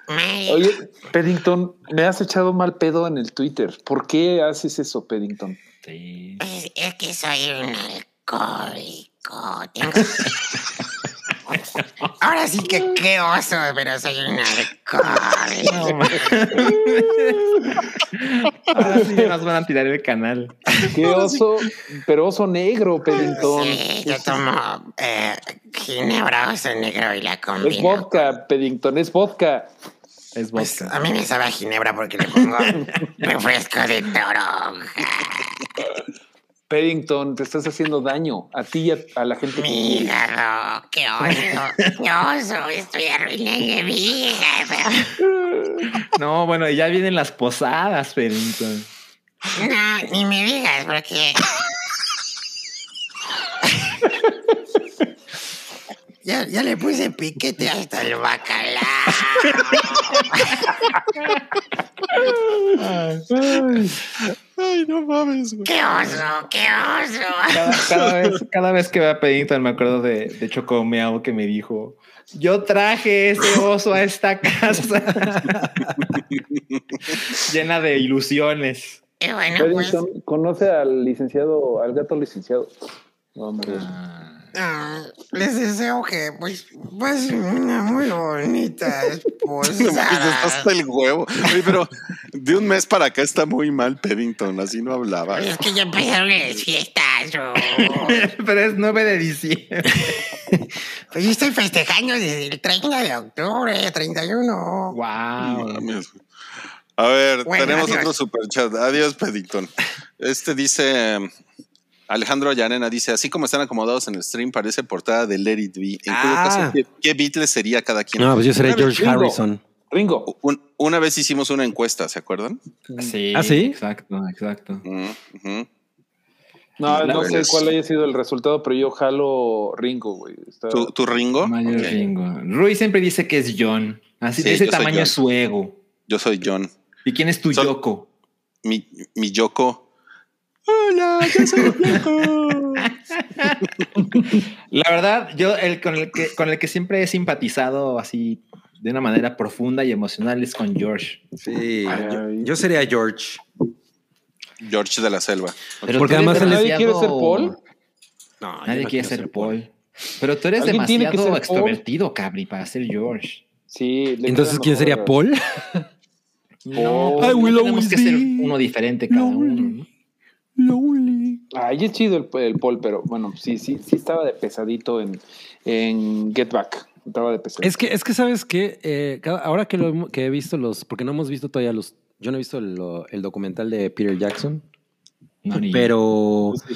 [SPEAKER 7] Mario,
[SPEAKER 5] Oye, Peddington, me has echado mal pedo en el Twitter. ¿Por qué haces eso, Peddington?
[SPEAKER 4] Sí.
[SPEAKER 7] es, es que soy un alcohólico. Tengo... Ahora sí que qué oso, pero soy un
[SPEAKER 4] ma- Ahora sí nos van a tirar el canal.
[SPEAKER 5] Qué oso, pero oso negro, Peddington.
[SPEAKER 7] Sí, yo tomo eh, ginebra oso negro y la
[SPEAKER 5] Es
[SPEAKER 7] combino.
[SPEAKER 5] vodka, Peddington, es vodka.
[SPEAKER 4] Es
[SPEAKER 7] Pues,
[SPEAKER 4] vodka.
[SPEAKER 7] a mí me sabe a ginebra porque le pongo [LAUGHS] refresco de toronja.
[SPEAKER 5] Peddington, te estás haciendo daño a ti y a, a la gente.
[SPEAKER 7] Mi hígado, qué oso, qué oso, estoy arruinando mi hígado.
[SPEAKER 4] No, bueno, ya vienen las posadas, Peddington.
[SPEAKER 7] No, ni me digas porque... Ya, ya le puse piquete hasta el bacalao. [LAUGHS]
[SPEAKER 2] Ay, no mames, güey.
[SPEAKER 7] ¡Qué oso, qué oso!
[SPEAKER 4] Cada, cada [LAUGHS] vez, cada vez que veo a Peddington me acuerdo de, de Chocomeao que me dijo: Yo traje ese oso a esta casa [LAUGHS] llena de ilusiones.
[SPEAKER 7] Y bueno, pues...
[SPEAKER 5] Conoce al licenciado, al gato licenciado. Vamos.
[SPEAKER 7] Ah, les deseo que pues pasen una muy bonita [LAUGHS] esposada.
[SPEAKER 2] hasta el huevo. Oye, pero de un mes para acá está muy mal Peddington, así no hablaba.
[SPEAKER 7] Es que ya empezaron las fiestas. oh. [LAUGHS]
[SPEAKER 4] Pero es 9 de diciembre. [LAUGHS]
[SPEAKER 7] Pues yo estoy festejando desde el 30 de octubre, 31.
[SPEAKER 4] Wow.
[SPEAKER 2] Mames. A ver,
[SPEAKER 7] Bueno,
[SPEAKER 2] tenemos
[SPEAKER 7] adiós.
[SPEAKER 2] otro superchat. Adiós, Peditón. Este dice. Alejandro Llanena dice: Así como están acomodados en el stream, parece portada de Let It Be. En
[SPEAKER 3] Ah.
[SPEAKER 2] caso, ¿qué, qué Beatles sería cada quien?
[SPEAKER 3] No, pues yo
[SPEAKER 5] vez
[SPEAKER 3] George
[SPEAKER 5] Ringo.
[SPEAKER 3] Harrison.
[SPEAKER 5] Ringo.
[SPEAKER 2] Un- una vez hicimos una encuesta, ¿se acuerdan?
[SPEAKER 4] Sí,
[SPEAKER 3] ¿Ah, sí?
[SPEAKER 4] Exacto, exacto.
[SPEAKER 2] Mm.
[SPEAKER 5] No, no sé cuál haya sido el resultado, pero yo jalo Ringo, güey. Está-
[SPEAKER 2] ¿Tu, tu Ringo? Ok.
[SPEAKER 4] Ringo. Rui siempre dice que es John. Así
[SPEAKER 2] Sí,
[SPEAKER 4] de ese tamaño es su ego.
[SPEAKER 2] Yo soy John.
[SPEAKER 4] ¿Y quién es tu Yoko?
[SPEAKER 2] Mi, mi Yoko. Hola, yo soy Yoko.
[SPEAKER 4] La verdad, yo el con el que con el que siempre he simpatizado así de una manera profunda y emocional es con George.
[SPEAKER 3] Sí,
[SPEAKER 5] Ay.
[SPEAKER 3] yo, yo sería George.
[SPEAKER 2] George de la Selva.
[SPEAKER 4] Pero
[SPEAKER 3] Porque además él-
[SPEAKER 5] ¿Nadie quiere ser
[SPEAKER 4] demasiado-
[SPEAKER 5] Paul?
[SPEAKER 3] No,
[SPEAKER 4] Nadie
[SPEAKER 3] no
[SPEAKER 4] quiere
[SPEAKER 3] quiero
[SPEAKER 4] ser Paul. Pero tú eres demasiado
[SPEAKER 5] ser Paul.
[SPEAKER 4] extrovertido, Cabri, para ser George.
[SPEAKER 5] Sí.
[SPEAKER 3] Entonces, ¿quién sería Paul? [LAUGHS]
[SPEAKER 4] No,
[SPEAKER 5] I
[SPEAKER 3] will
[SPEAKER 4] no tenemos
[SPEAKER 3] always
[SPEAKER 4] que ser uno diferente cada uno.
[SPEAKER 3] Lonely.
[SPEAKER 5] Ay, es chido el, el Paul, pero bueno, sí, sí, sí estaba de pesadito en, en Get Back. Estaba de pesadito.
[SPEAKER 3] Es que, es que sabes que ahora que, lo, que he visto los, porque no hemos visto todavía los, yo no he visto lo- el documental de Peter Jackson,
[SPEAKER 4] No, ni-
[SPEAKER 3] pero,
[SPEAKER 5] Sí.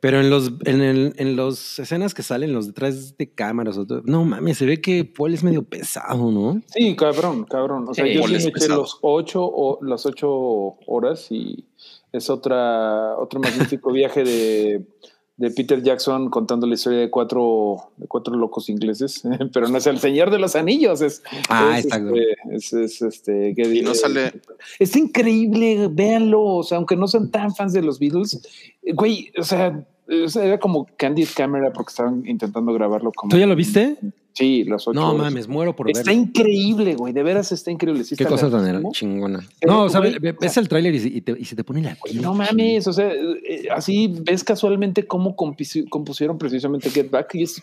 [SPEAKER 3] pero en los, en, el, en los escenas que salen, los detrás de cámaras, o todo, no mames, se ve que Paul es medio pesado, ¿no?
[SPEAKER 5] Sí, cabrón, cabrón. O sea,
[SPEAKER 4] Sí,
[SPEAKER 5] yo
[SPEAKER 2] Paul
[SPEAKER 5] sí me eché los ocho, o, las ocho horas y es otra, otro magnífico viaje de, de Peter Jackson contando la historia de cuatro, de cuatro locos ingleses, [LAUGHS] pero no es el Señor de los Anillos, es,
[SPEAKER 3] Ah,
[SPEAKER 5] es,
[SPEAKER 3] exacto.
[SPEAKER 5] este, es, es, este, que
[SPEAKER 2] Y no sale.
[SPEAKER 5] Es increíble, véanlo, o sea, aunque no sean tan fans de los Beatles, güey, o sea, era como Candid Camera porque estaban intentando grabarlo como...
[SPEAKER 3] ¿Tú ya lo viste?
[SPEAKER 5] Sí, las ocho
[SPEAKER 3] No
[SPEAKER 5] horas.
[SPEAKER 3] mames, muero por
[SPEAKER 5] Está
[SPEAKER 3] verlo.
[SPEAKER 5] increíble, güey, de veras está increíble. Sí
[SPEAKER 3] Qué
[SPEAKER 5] está
[SPEAKER 3] cosa tan chingona. No, o sea, ves el tráiler y, se- y te, y se te pone la piel.
[SPEAKER 5] No mames, o sea, eh, así ves casualmente cómo compusieron precisamente Get Back y es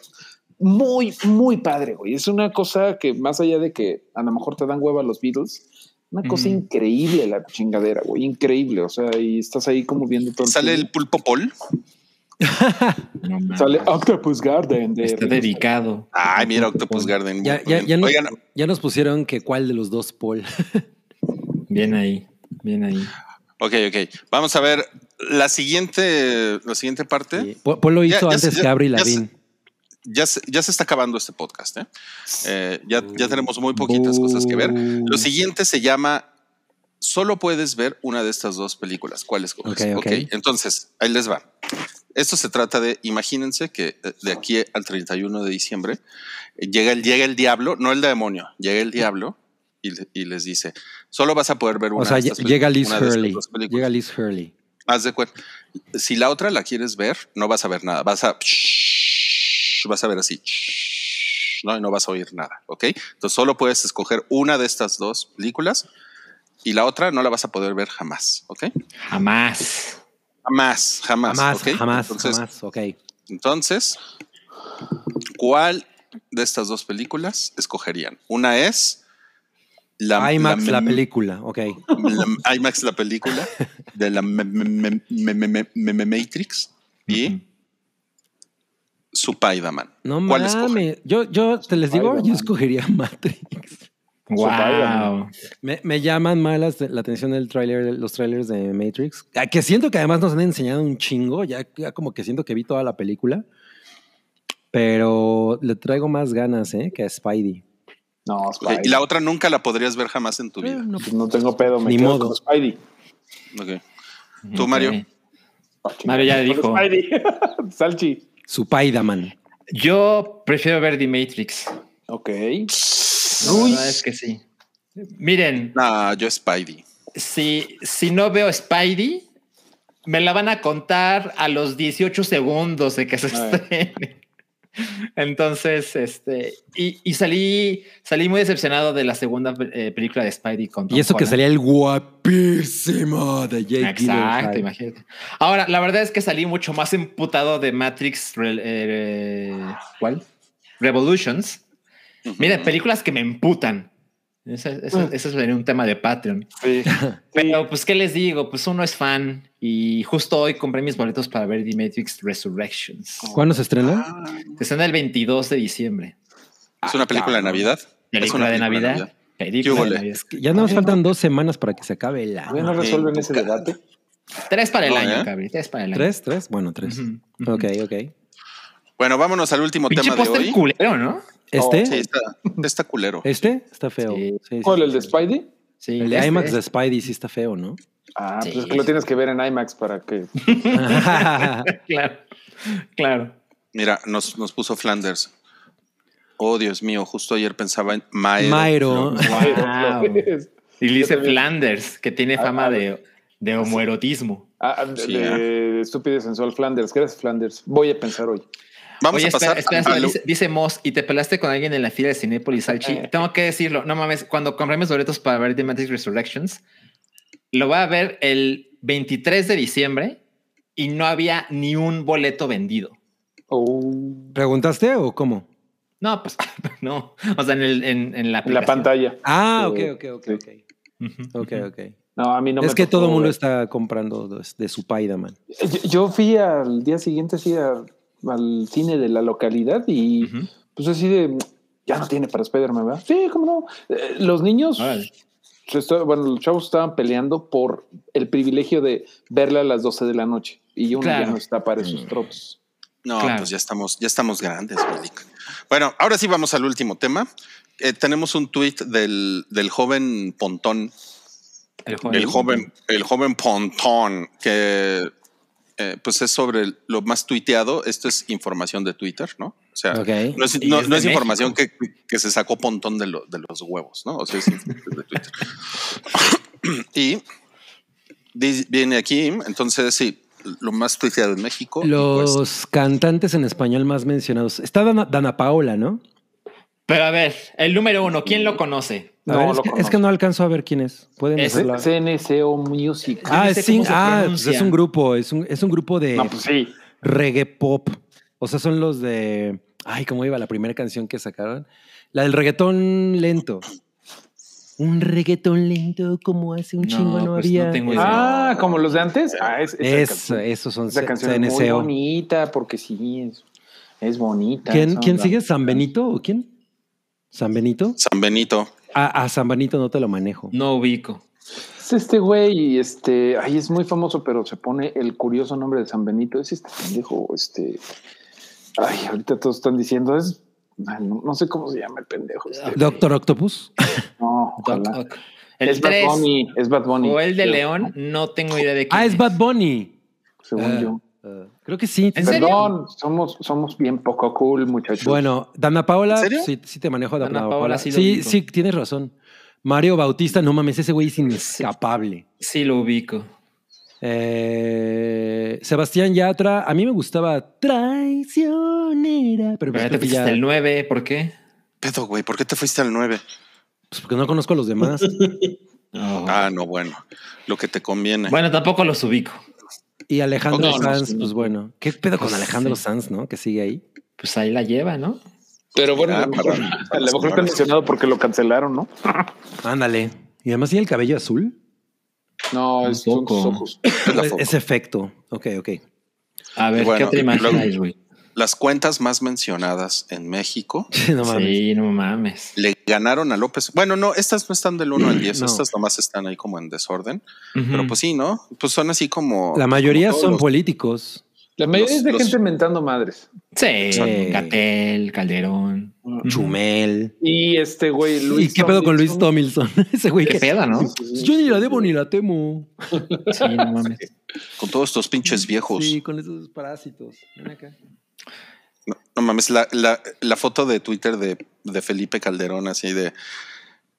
[SPEAKER 5] muy, muy padre, güey. Es una cosa que más allá de que a lo mejor te dan hueva los Beatles, una cosa
[SPEAKER 4] Ujú.
[SPEAKER 5] increíble la chingadera, güey, increíble. O sea, y estás ahí como viendo todo.
[SPEAKER 2] Sale el pulpo Paul.
[SPEAKER 4] No.
[SPEAKER 5] Sale Octopus Garden. De
[SPEAKER 4] Está dedicado.
[SPEAKER 2] Ay, mira, Octopus Garden.
[SPEAKER 3] Ya, ya, ya, nos,
[SPEAKER 2] Oigan,
[SPEAKER 3] ya nos pusieron que cuál de los dos Paul. [LAUGHS]
[SPEAKER 4] Bien ahí, bien ahí.
[SPEAKER 2] ok, ok. Vamos a ver la siguiente, la siguiente parte.
[SPEAKER 3] Sí. Paul lo hizo
[SPEAKER 2] ya
[SPEAKER 3] antes
[SPEAKER 2] se-
[SPEAKER 3] que
[SPEAKER 2] se-
[SPEAKER 3] Lavigne.
[SPEAKER 2] Ya se, ya se está acabando este podcast. ¿eh? Eh, ya, ya tenemos muy poquitas cosas que ver. Lo siguiente se llama Solo puedes ver una de estas dos películas. ¿Cuál escoges?
[SPEAKER 3] Ok, ok.
[SPEAKER 2] ok, entonces, ahí les va. Esto se trata de, imagínense que eh, de aquí al 31 de diciembre eh, llega el, llega el diablo, no el demonio, llega el diablo y, le- y les dice, solo vas a poder ver una
[SPEAKER 3] O sea,
[SPEAKER 2] de estas
[SPEAKER 3] llega Liz
[SPEAKER 2] una de estas
[SPEAKER 3] Hurley.
[SPEAKER 2] películas.
[SPEAKER 3] Llega Liz Hurley.
[SPEAKER 2] Haz de cuenta. Si la otra la quieres ver, no vas a ver nada. Vas a. Vas a ver así. No, y no vas a oír nada. ¿Ok? Entonces solo puedes escoger una de estas dos películas y la otra no la vas a poder ver jamás. ¿Ok?
[SPEAKER 4] Jamás.
[SPEAKER 2] Jamás, jamás.
[SPEAKER 3] Jamás,
[SPEAKER 2] ¿ok?
[SPEAKER 3] jamás,
[SPEAKER 2] entonces,
[SPEAKER 3] jamás. Ok.
[SPEAKER 2] Entonces, ¿cuál de estas dos películas escogerían? Una es. La,
[SPEAKER 3] IMAX, la, película. Ok.
[SPEAKER 2] la- IMAX, la película de la me- me- me- me- me- me- me- Matrix y
[SPEAKER 4] Ujú.
[SPEAKER 2] Spider-Man.
[SPEAKER 3] No
[SPEAKER 2] ¿Cuál escogen?
[SPEAKER 3] mames. Yo, yo te les digo, yo escogería Matrix.
[SPEAKER 4] Wow.
[SPEAKER 3] Me, me llaman más la atención del tráiler, los trailers de Matrix. Ah, Que siento que además nos han enseñado un chingo. Ya, ya como que siento que vi toda la película. Pero le traigo más ganas, ¿eh? Que a Spidey.
[SPEAKER 5] No, Spidey.
[SPEAKER 2] Y la otra nunca la podrías ver jamás en tu
[SPEAKER 3] Eh,
[SPEAKER 2] vida.
[SPEAKER 3] no,
[SPEAKER 5] Pues no tengo pedo, me
[SPEAKER 3] Ni
[SPEAKER 5] quedo
[SPEAKER 3] modo.
[SPEAKER 5] con Spidey.
[SPEAKER 2] Ok. ¿Tú, Mario?
[SPEAKER 5] Ah.
[SPEAKER 4] Mario ya le dijo.
[SPEAKER 5] Spidey. [LAUGHS] Salchi.
[SPEAKER 3] Spider-Man.
[SPEAKER 4] Yo prefiero ver The Matrix.
[SPEAKER 5] Ok.
[SPEAKER 4] La verdad es que sí. Miren,
[SPEAKER 2] No, yo Spidey.
[SPEAKER 4] si, si no veo Spidey, me la van a contar a los 18 segundos de que se estrene. Entonces, este, y, y salí, salí muy decepcionado de la segunda eh, película de Spidey con Tom
[SPEAKER 3] Y eso que salía el guapísimo de Jake
[SPEAKER 4] Exacto,
[SPEAKER 3] Gyllenhaal.
[SPEAKER 4] imagínate. Ahora, la verdad es que salí mucho más emputado de Matrix. Re- eh, ¿Cuál? Revolutions.
[SPEAKER 2] Ujú.
[SPEAKER 4] Miren, películas que me emputan. Ese, ese- ese sería un tema de Patreon.
[SPEAKER 5] Sí. [LAUGHS]
[SPEAKER 4] Pero, pues, ¿qué les digo? Pues uno es fan y justo hoy compré mis boletos para ver The Matrix Resurrections.
[SPEAKER 3] ¿Cuándo se estrena?
[SPEAKER 4] Se estrena el 22 de diciembre.
[SPEAKER 2] ¿Es una película de Navidad? Es
[SPEAKER 4] Película
[SPEAKER 2] una
[SPEAKER 4] de
[SPEAKER 2] película
[SPEAKER 4] Navidad. Película
[SPEAKER 2] ¿Qué
[SPEAKER 4] de? Navidad.
[SPEAKER 3] Ya nos faltan dos semanas para que se acabe el
[SPEAKER 5] Todavía
[SPEAKER 3] año.
[SPEAKER 5] no resuelven ese debate.
[SPEAKER 4] Tres para el
[SPEAKER 2] No,
[SPEAKER 4] año,
[SPEAKER 2] ¿eh?
[SPEAKER 4] Cabri. Tres para el año.
[SPEAKER 3] ¿Tres? ¿Tres? Bueno, tres.
[SPEAKER 4] Ujú, ujú.
[SPEAKER 3] Ok, ok.
[SPEAKER 2] Bueno, vámonos al último
[SPEAKER 4] Pinche
[SPEAKER 2] tema de hoy.
[SPEAKER 4] culero, ¿no?
[SPEAKER 3] ¿Este?
[SPEAKER 2] Sí, está, está culero.
[SPEAKER 3] ¿Este? Está feo.
[SPEAKER 4] Sí.
[SPEAKER 3] Sí, sí,
[SPEAKER 5] ¿Cuál, el de. Spidey?
[SPEAKER 4] Sí.
[SPEAKER 3] El de
[SPEAKER 4] este-
[SPEAKER 3] IMAX de Spidey sí está feo, ¿no?
[SPEAKER 5] Ah, pues es que lo tienes que ver en IMAX para que. [LAUGHS] [LAUGHS]
[SPEAKER 4] Claro. Claro.
[SPEAKER 2] Mira, nos, nos puso Flanders. Oh, Dios mío, justo ayer pensaba en Maero.
[SPEAKER 3] Mairo.
[SPEAKER 4] Wow. Y dice. Flanders, que tiene
[SPEAKER 5] Ah,
[SPEAKER 4] fama
[SPEAKER 5] ah,
[SPEAKER 4] de, de homoerotismo.
[SPEAKER 5] Ah, de,
[SPEAKER 2] Sí,
[SPEAKER 5] de estúpido y sensual Flanders. ¿Qué eres Flanders? Voy a pensar hoy.
[SPEAKER 2] Vamos
[SPEAKER 4] Oye,
[SPEAKER 2] a pasar
[SPEAKER 4] espera, espera, dice, dice Moss, y te pelaste con alguien en la fila de Cinépolis Salchi.
[SPEAKER 5] Eh.
[SPEAKER 4] Tengo que decirlo, no mames, cuando compré mis boletos para ver The Matrix Resurrections, lo voy a ver el 23 de diciembre y no había ni un boleto vendido.
[SPEAKER 5] Oh,
[SPEAKER 3] ¿Preguntaste o cómo?
[SPEAKER 4] No, pues [LAUGHS] no. O sea, en, el, en, en la,
[SPEAKER 5] en la
[SPEAKER 4] aplicación.
[SPEAKER 5] pantalla.
[SPEAKER 3] Ah, ok,
[SPEAKER 5] Sí,
[SPEAKER 3] ok, ok,
[SPEAKER 5] sí.
[SPEAKER 3] ok. Ok,
[SPEAKER 4] ujú.
[SPEAKER 3] ok.
[SPEAKER 5] No, a mí no
[SPEAKER 3] es
[SPEAKER 5] me
[SPEAKER 3] que
[SPEAKER 5] tocó
[SPEAKER 3] todo el mundo está comprando de, su Spider-Man.
[SPEAKER 5] Yo, yo fui al día siguiente así a- al cine de la localidad y pues así de ya no tiene para Spider-Man, ¿verdad? Sí, cómo no. Eh, los niños, bueno, los chavos estaban peleando por el privilegio de verla a las 12 de la noche y uno
[SPEAKER 4] Claro.
[SPEAKER 5] ya no está para esos tropos.
[SPEAKER 2] No,
[SPEAKER 4] Claro.
[SPEAKER 2] pues ya estamos, ya estamos grandes, Melik. Bueno, ahora sí vamos al último tema. Eh, tenemos un tuit del, del joven Pontón,
[SPEAKER 4] El joven.
[SPEAKER 2] el joven, el joven Pontón, que eh, pues es sobre lo más tuiteado. Esto es información de Twitter, ¿no? O sea, no es,
[SPEAKER 4] Y
[SPEAKER 2] no-
[SPEAKER 4] es
[SPEAKER 2] no
[SPEAKER 4] de
[SPEAKER 2] es información que, se sacó Pontón de, lo- de los huevos, ¿no? O sea, es información de Twitter. [COUGHS] y viene aquí, entonces sí, lo más tuiteado en México. y
[SPEAKER 3] Los
[SPEAKER 2] pues,
[SPEAKER 3] cantantes en español más mencionados. Está Dana, Dana Paola, ¿no?
[SPEAKER 4] Pero a ver, el número uno, ¿quién lo conoce?
[SPEAKER 3] A
[SPEAKER 5] No,
[SPEAKER 3] ver,
[SPEAKER 5] lo
[SPEAKER 3] es, que, es
[SPEAKER 5] conozco.
[SPEAKER 3] que no alcanzo a ver quién es. Pueden
[SPEAKER 4] Es-
[SPEAKER 3] decirlo.
[SPEAKER 5] CNCO Music.
[SPEAKER 3] Ah,
[SPEAKER 4] no
[SPEAKER 3] es, ah,
[SPEAKER 4] pronuncia.
[SPEAKER 3] es un grupo, es un, es un grupo de
[SPEAKER 5] No, pues sí.
[SPEAKER 3] reggae pop. O sea, son los de. Ay, ¿cómo iba la primera canción que sacaron? La del reggaetón lento. Un reggaetón lento como hace un
[SPEAKER 4] No,
[SPEAKER 3] chingo no
[SPEAKER 4] pues
[SPEAKER 3] había.
[SPEAKER 4] no tengo idea.
[SPEAKER 5] Ah, como los de antes. Ah, es, esa
[SPEAKER 3] Es,
[SPEAKER 5] canción-
[SPEAKER 3] esos son
[SPEAKER 5] esa canción es muy bonita porque sí, es, es bonita.
[SPEAKER 3] ¿Quién, sigue? ¿San Benito o quién? ¿San Benito?
[SPEAKER 2] San Benito.
[SPEAKER 3] A, a San Benito no te lo manejo.
[SPEAKER 4] No ubico.
[SPEAKER 5] Es este güey, y este, ay, es muy famoso, pero se pone el curioso nombre de San Benito. Es este pendejo, este. Ay, ahorita todos están diciendo, es. no, no sé cómo se llama el pendejo. este.
[SPEAKER 3] Doctor Octopus. [LAUGHS]
[SPEAKER 5] No,
[SPEAKER 4] Doc
[SPEAKER 5] ojalá.
[SPEAKER 4] El
[SPEAKER 5] es Bad
[SPEAKER 4] 3
[SPEAKER 5] Bunny, es Bad Bunny.
[SPEAKER 4] o el de León, no tengo idea de quién
[SPEAKER 3] Ah, es Bad Bunny.
[SPEAKER 5] Según
[SPEAKER 3] Ah,
[SPEAKER 5] yo.
[SPEAKER 3] Creo que sí.
[SPEAKER 4] ¿En serio?
[SPEAKER 5] Perdón, somos, somos bien poco cool, muchachos.
[SPEAKER 3] Bueno, Dana Paola, sí, sí te manejo a Dana,
[SPEAKER 4] Dana
[SPEAKER 3] Paola.
[SPEAKER 4] Paola sí
[SPEAKER 3] Sí, sí, tienes razón. Mario Bautista, no mames, ese güey es inescapable.
[SPEAKER 4] Sí, lo ubico.
[SPEAKER 3] Eh, Sebastián Yatra, a mí me gustaba Traicionera, pero pues,
[SPEAKER 4] Pero ya te
[SPEAKER 3] ya-
[SPEAKER 4] el 9, ¿por qué?
[SPEAKER 2] Pedo, güey, ¿por qué te fuiste al 9?
[SPEAKER 3] pues, porque no conozco a los demás. [LAUGHS]
[SPEAKER 2] Ah, no, bueno, lo que te conviene.
[SPEAKER 4] Bueno, tampoco los ubico.
[SPEAKER 3] Y Alejandro
[SPEAKER 2] no,
[SPEAKER 3] Sanz,
[SPEAKER 5] no.
[SPEAKER 3] pues bueno, ¿qué pedo con Alejandro
[SPEAKER 4] sí.
[SPEAKER 3] Sanz, no? Que sigue ahí.
[SPEAKER 4] Pues ahí la lleva, ¿no?
[SPEAKER 5] Pero bueno,
[SPEAKER 2] Ah,
[SPEAKER 5] a lo mejor,
[SPEAKER 2] para- [LAUGHS]
[SPEAKER 5] a lo mejor está mencionado porque lo cancelaron, ¿no? [LAUGHS]
[SPEAKER 3] Ándale. Y además tiene el cabello azul.
[SPEAKER 5] No, es son ojos.
[SPEAKER 2] Es
[SPEAKER 3] efecto. Ok, ok.
[SPEAKER 4] A ver,
[SPEAKER 2] Bueno,
[SPEAKER 4] ¿qué otra imagen hay, güey?
[SPEAKER 2] Las cuentas más mencionadas en México [LAUGHS]
[SPEAKER 3] no mames.
[SPEAKER 4] Sí, no mames.
[SPEAKER 2] le ganaron a López. Bueno, no, estas no están del 1 al 10, [CLEARS THROAT]
[SPEAKER 3] No.
[SPEAKER 2] estas nomás están ahí como en desorden. Pero pues sí, ¿no? Pues son así como.
[SPEAKER 3] La mayoría
[SPEAKER 2] como todos
[SPEAKER 3] son
[SPEAKER 2] los-
[SPEAKER 3] políticos.
[SPEAKER 5] La mayoría
[SPEAKER 2] Los-
[SPEAKER 5] es de
[SPEAKER 2] los-
[SPEAKER 5] gente mentando madres.
[SPEAKER 4] Sí. Gatel, Calderón.
[SPEAKER 3] Chumel.
[SPEAKER 5] Y este güey, Luis.
[SPEAKER 3] ¿Y qué pedo con Luis. Tomilson? [LAUGHS] Ese güey
[SPEAKER 4] Qué pedo, ¿no?
[SPEAKER 3] Yo ni la debo ni la temo.
[SPEAKER 4] Sí, no mames.
[SPEAKER 2] Con todos estos pinches viejos.
[SPEAKER 3] Sí, con esos parásitos. Ven acá.
[SPEAKER 2] No, no mames, la, la, la foto de Twitter de, de Felipe Calderón, así de,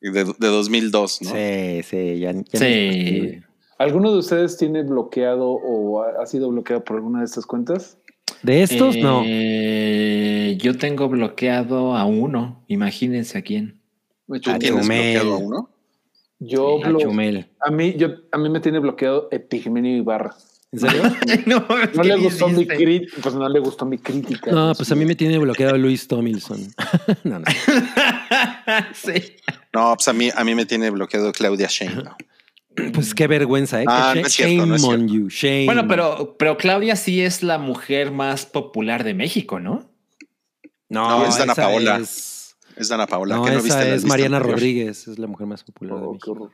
[SPEAKER 2] de, de 2002, ¿no?
[SPEAKER 3] Sí, sí, ya, ya
[SPEAKER 4] Sí.
[SPEAKER 5] ¿Alguno de ustedes tiene bloqueado o ha, ha sido bloqueado por alguna de estas cuentas?
[SPEAKER 3] De estos, no.
[SPEAKER 4] Eh, Yo tengo bloqueado a uno. Imagínense a quién.
[SPEAKER 5] Me
[SPEAKER 2] ¿Tú
[SPEAKER 3] Ah,
[SPEAKER 2] tienes
[SPEAKER 3] Chumel.
[SPEAKER 2] bloqueado a uno?
[SPEAKER 5] Yo
[SPEAKER 3] A
[SPEAKER 5] blo-
[SPEAKER 3] Chumel.
[SPEAKER 5] a mí, yo, a mí me tiene bloqueado Epigmenio Ibarra.
[SPEAKER 3] ¿En serio? [LAUGHS]
[SPEAKER 4] no,
[SPEAKER 5] No
[SPEAKER 4] ¿qué
[SPEAKER 5] le gustó mi crítica, pues no le gustó mi crítica.
[SPEAKER 3] No, pues a mí me tiene bloqueado Luis Tomilson. [LAUGHS] no, no. [LAUGHS]
[SPEAKER 4] sí.
[SPEAKER 2] No, pues a mí, a mí me tiene bloqueado Claudia Sheinbaum. [CLEARS THROAT]
[SPEAKER 3] Pues qué vergüenza, ¿eh?
[SPEAKER 2] Ah, no es
[SPEAKER 3] shame
[SPEAKER 2] cierto, no es
[SPEAKER 3] on you, shame.
[SPEAKER 4] Bueno, pero, pero Claudia sí es la mujer más popular de México, ¿no?
[SPEAKER 3] no,
[SPEAKER 2] no, es Dana Paola.
[SPEAKER 3] es-
[SPEAKER 2] Es Dana Paola.
[SPEAKER 3] No,
[SPEAKER 2] ¿qué no
[SPEAKER 3] esa
[SPEAKER 2] viste
[SPEAKER 3] es Mariana
[SPEAKER 2] anterior?
[SPEAKER 3] Rodríguez, es la mujer más popular de
[SPEAKER 5] Oh, qué
[SPEAKER 3] México.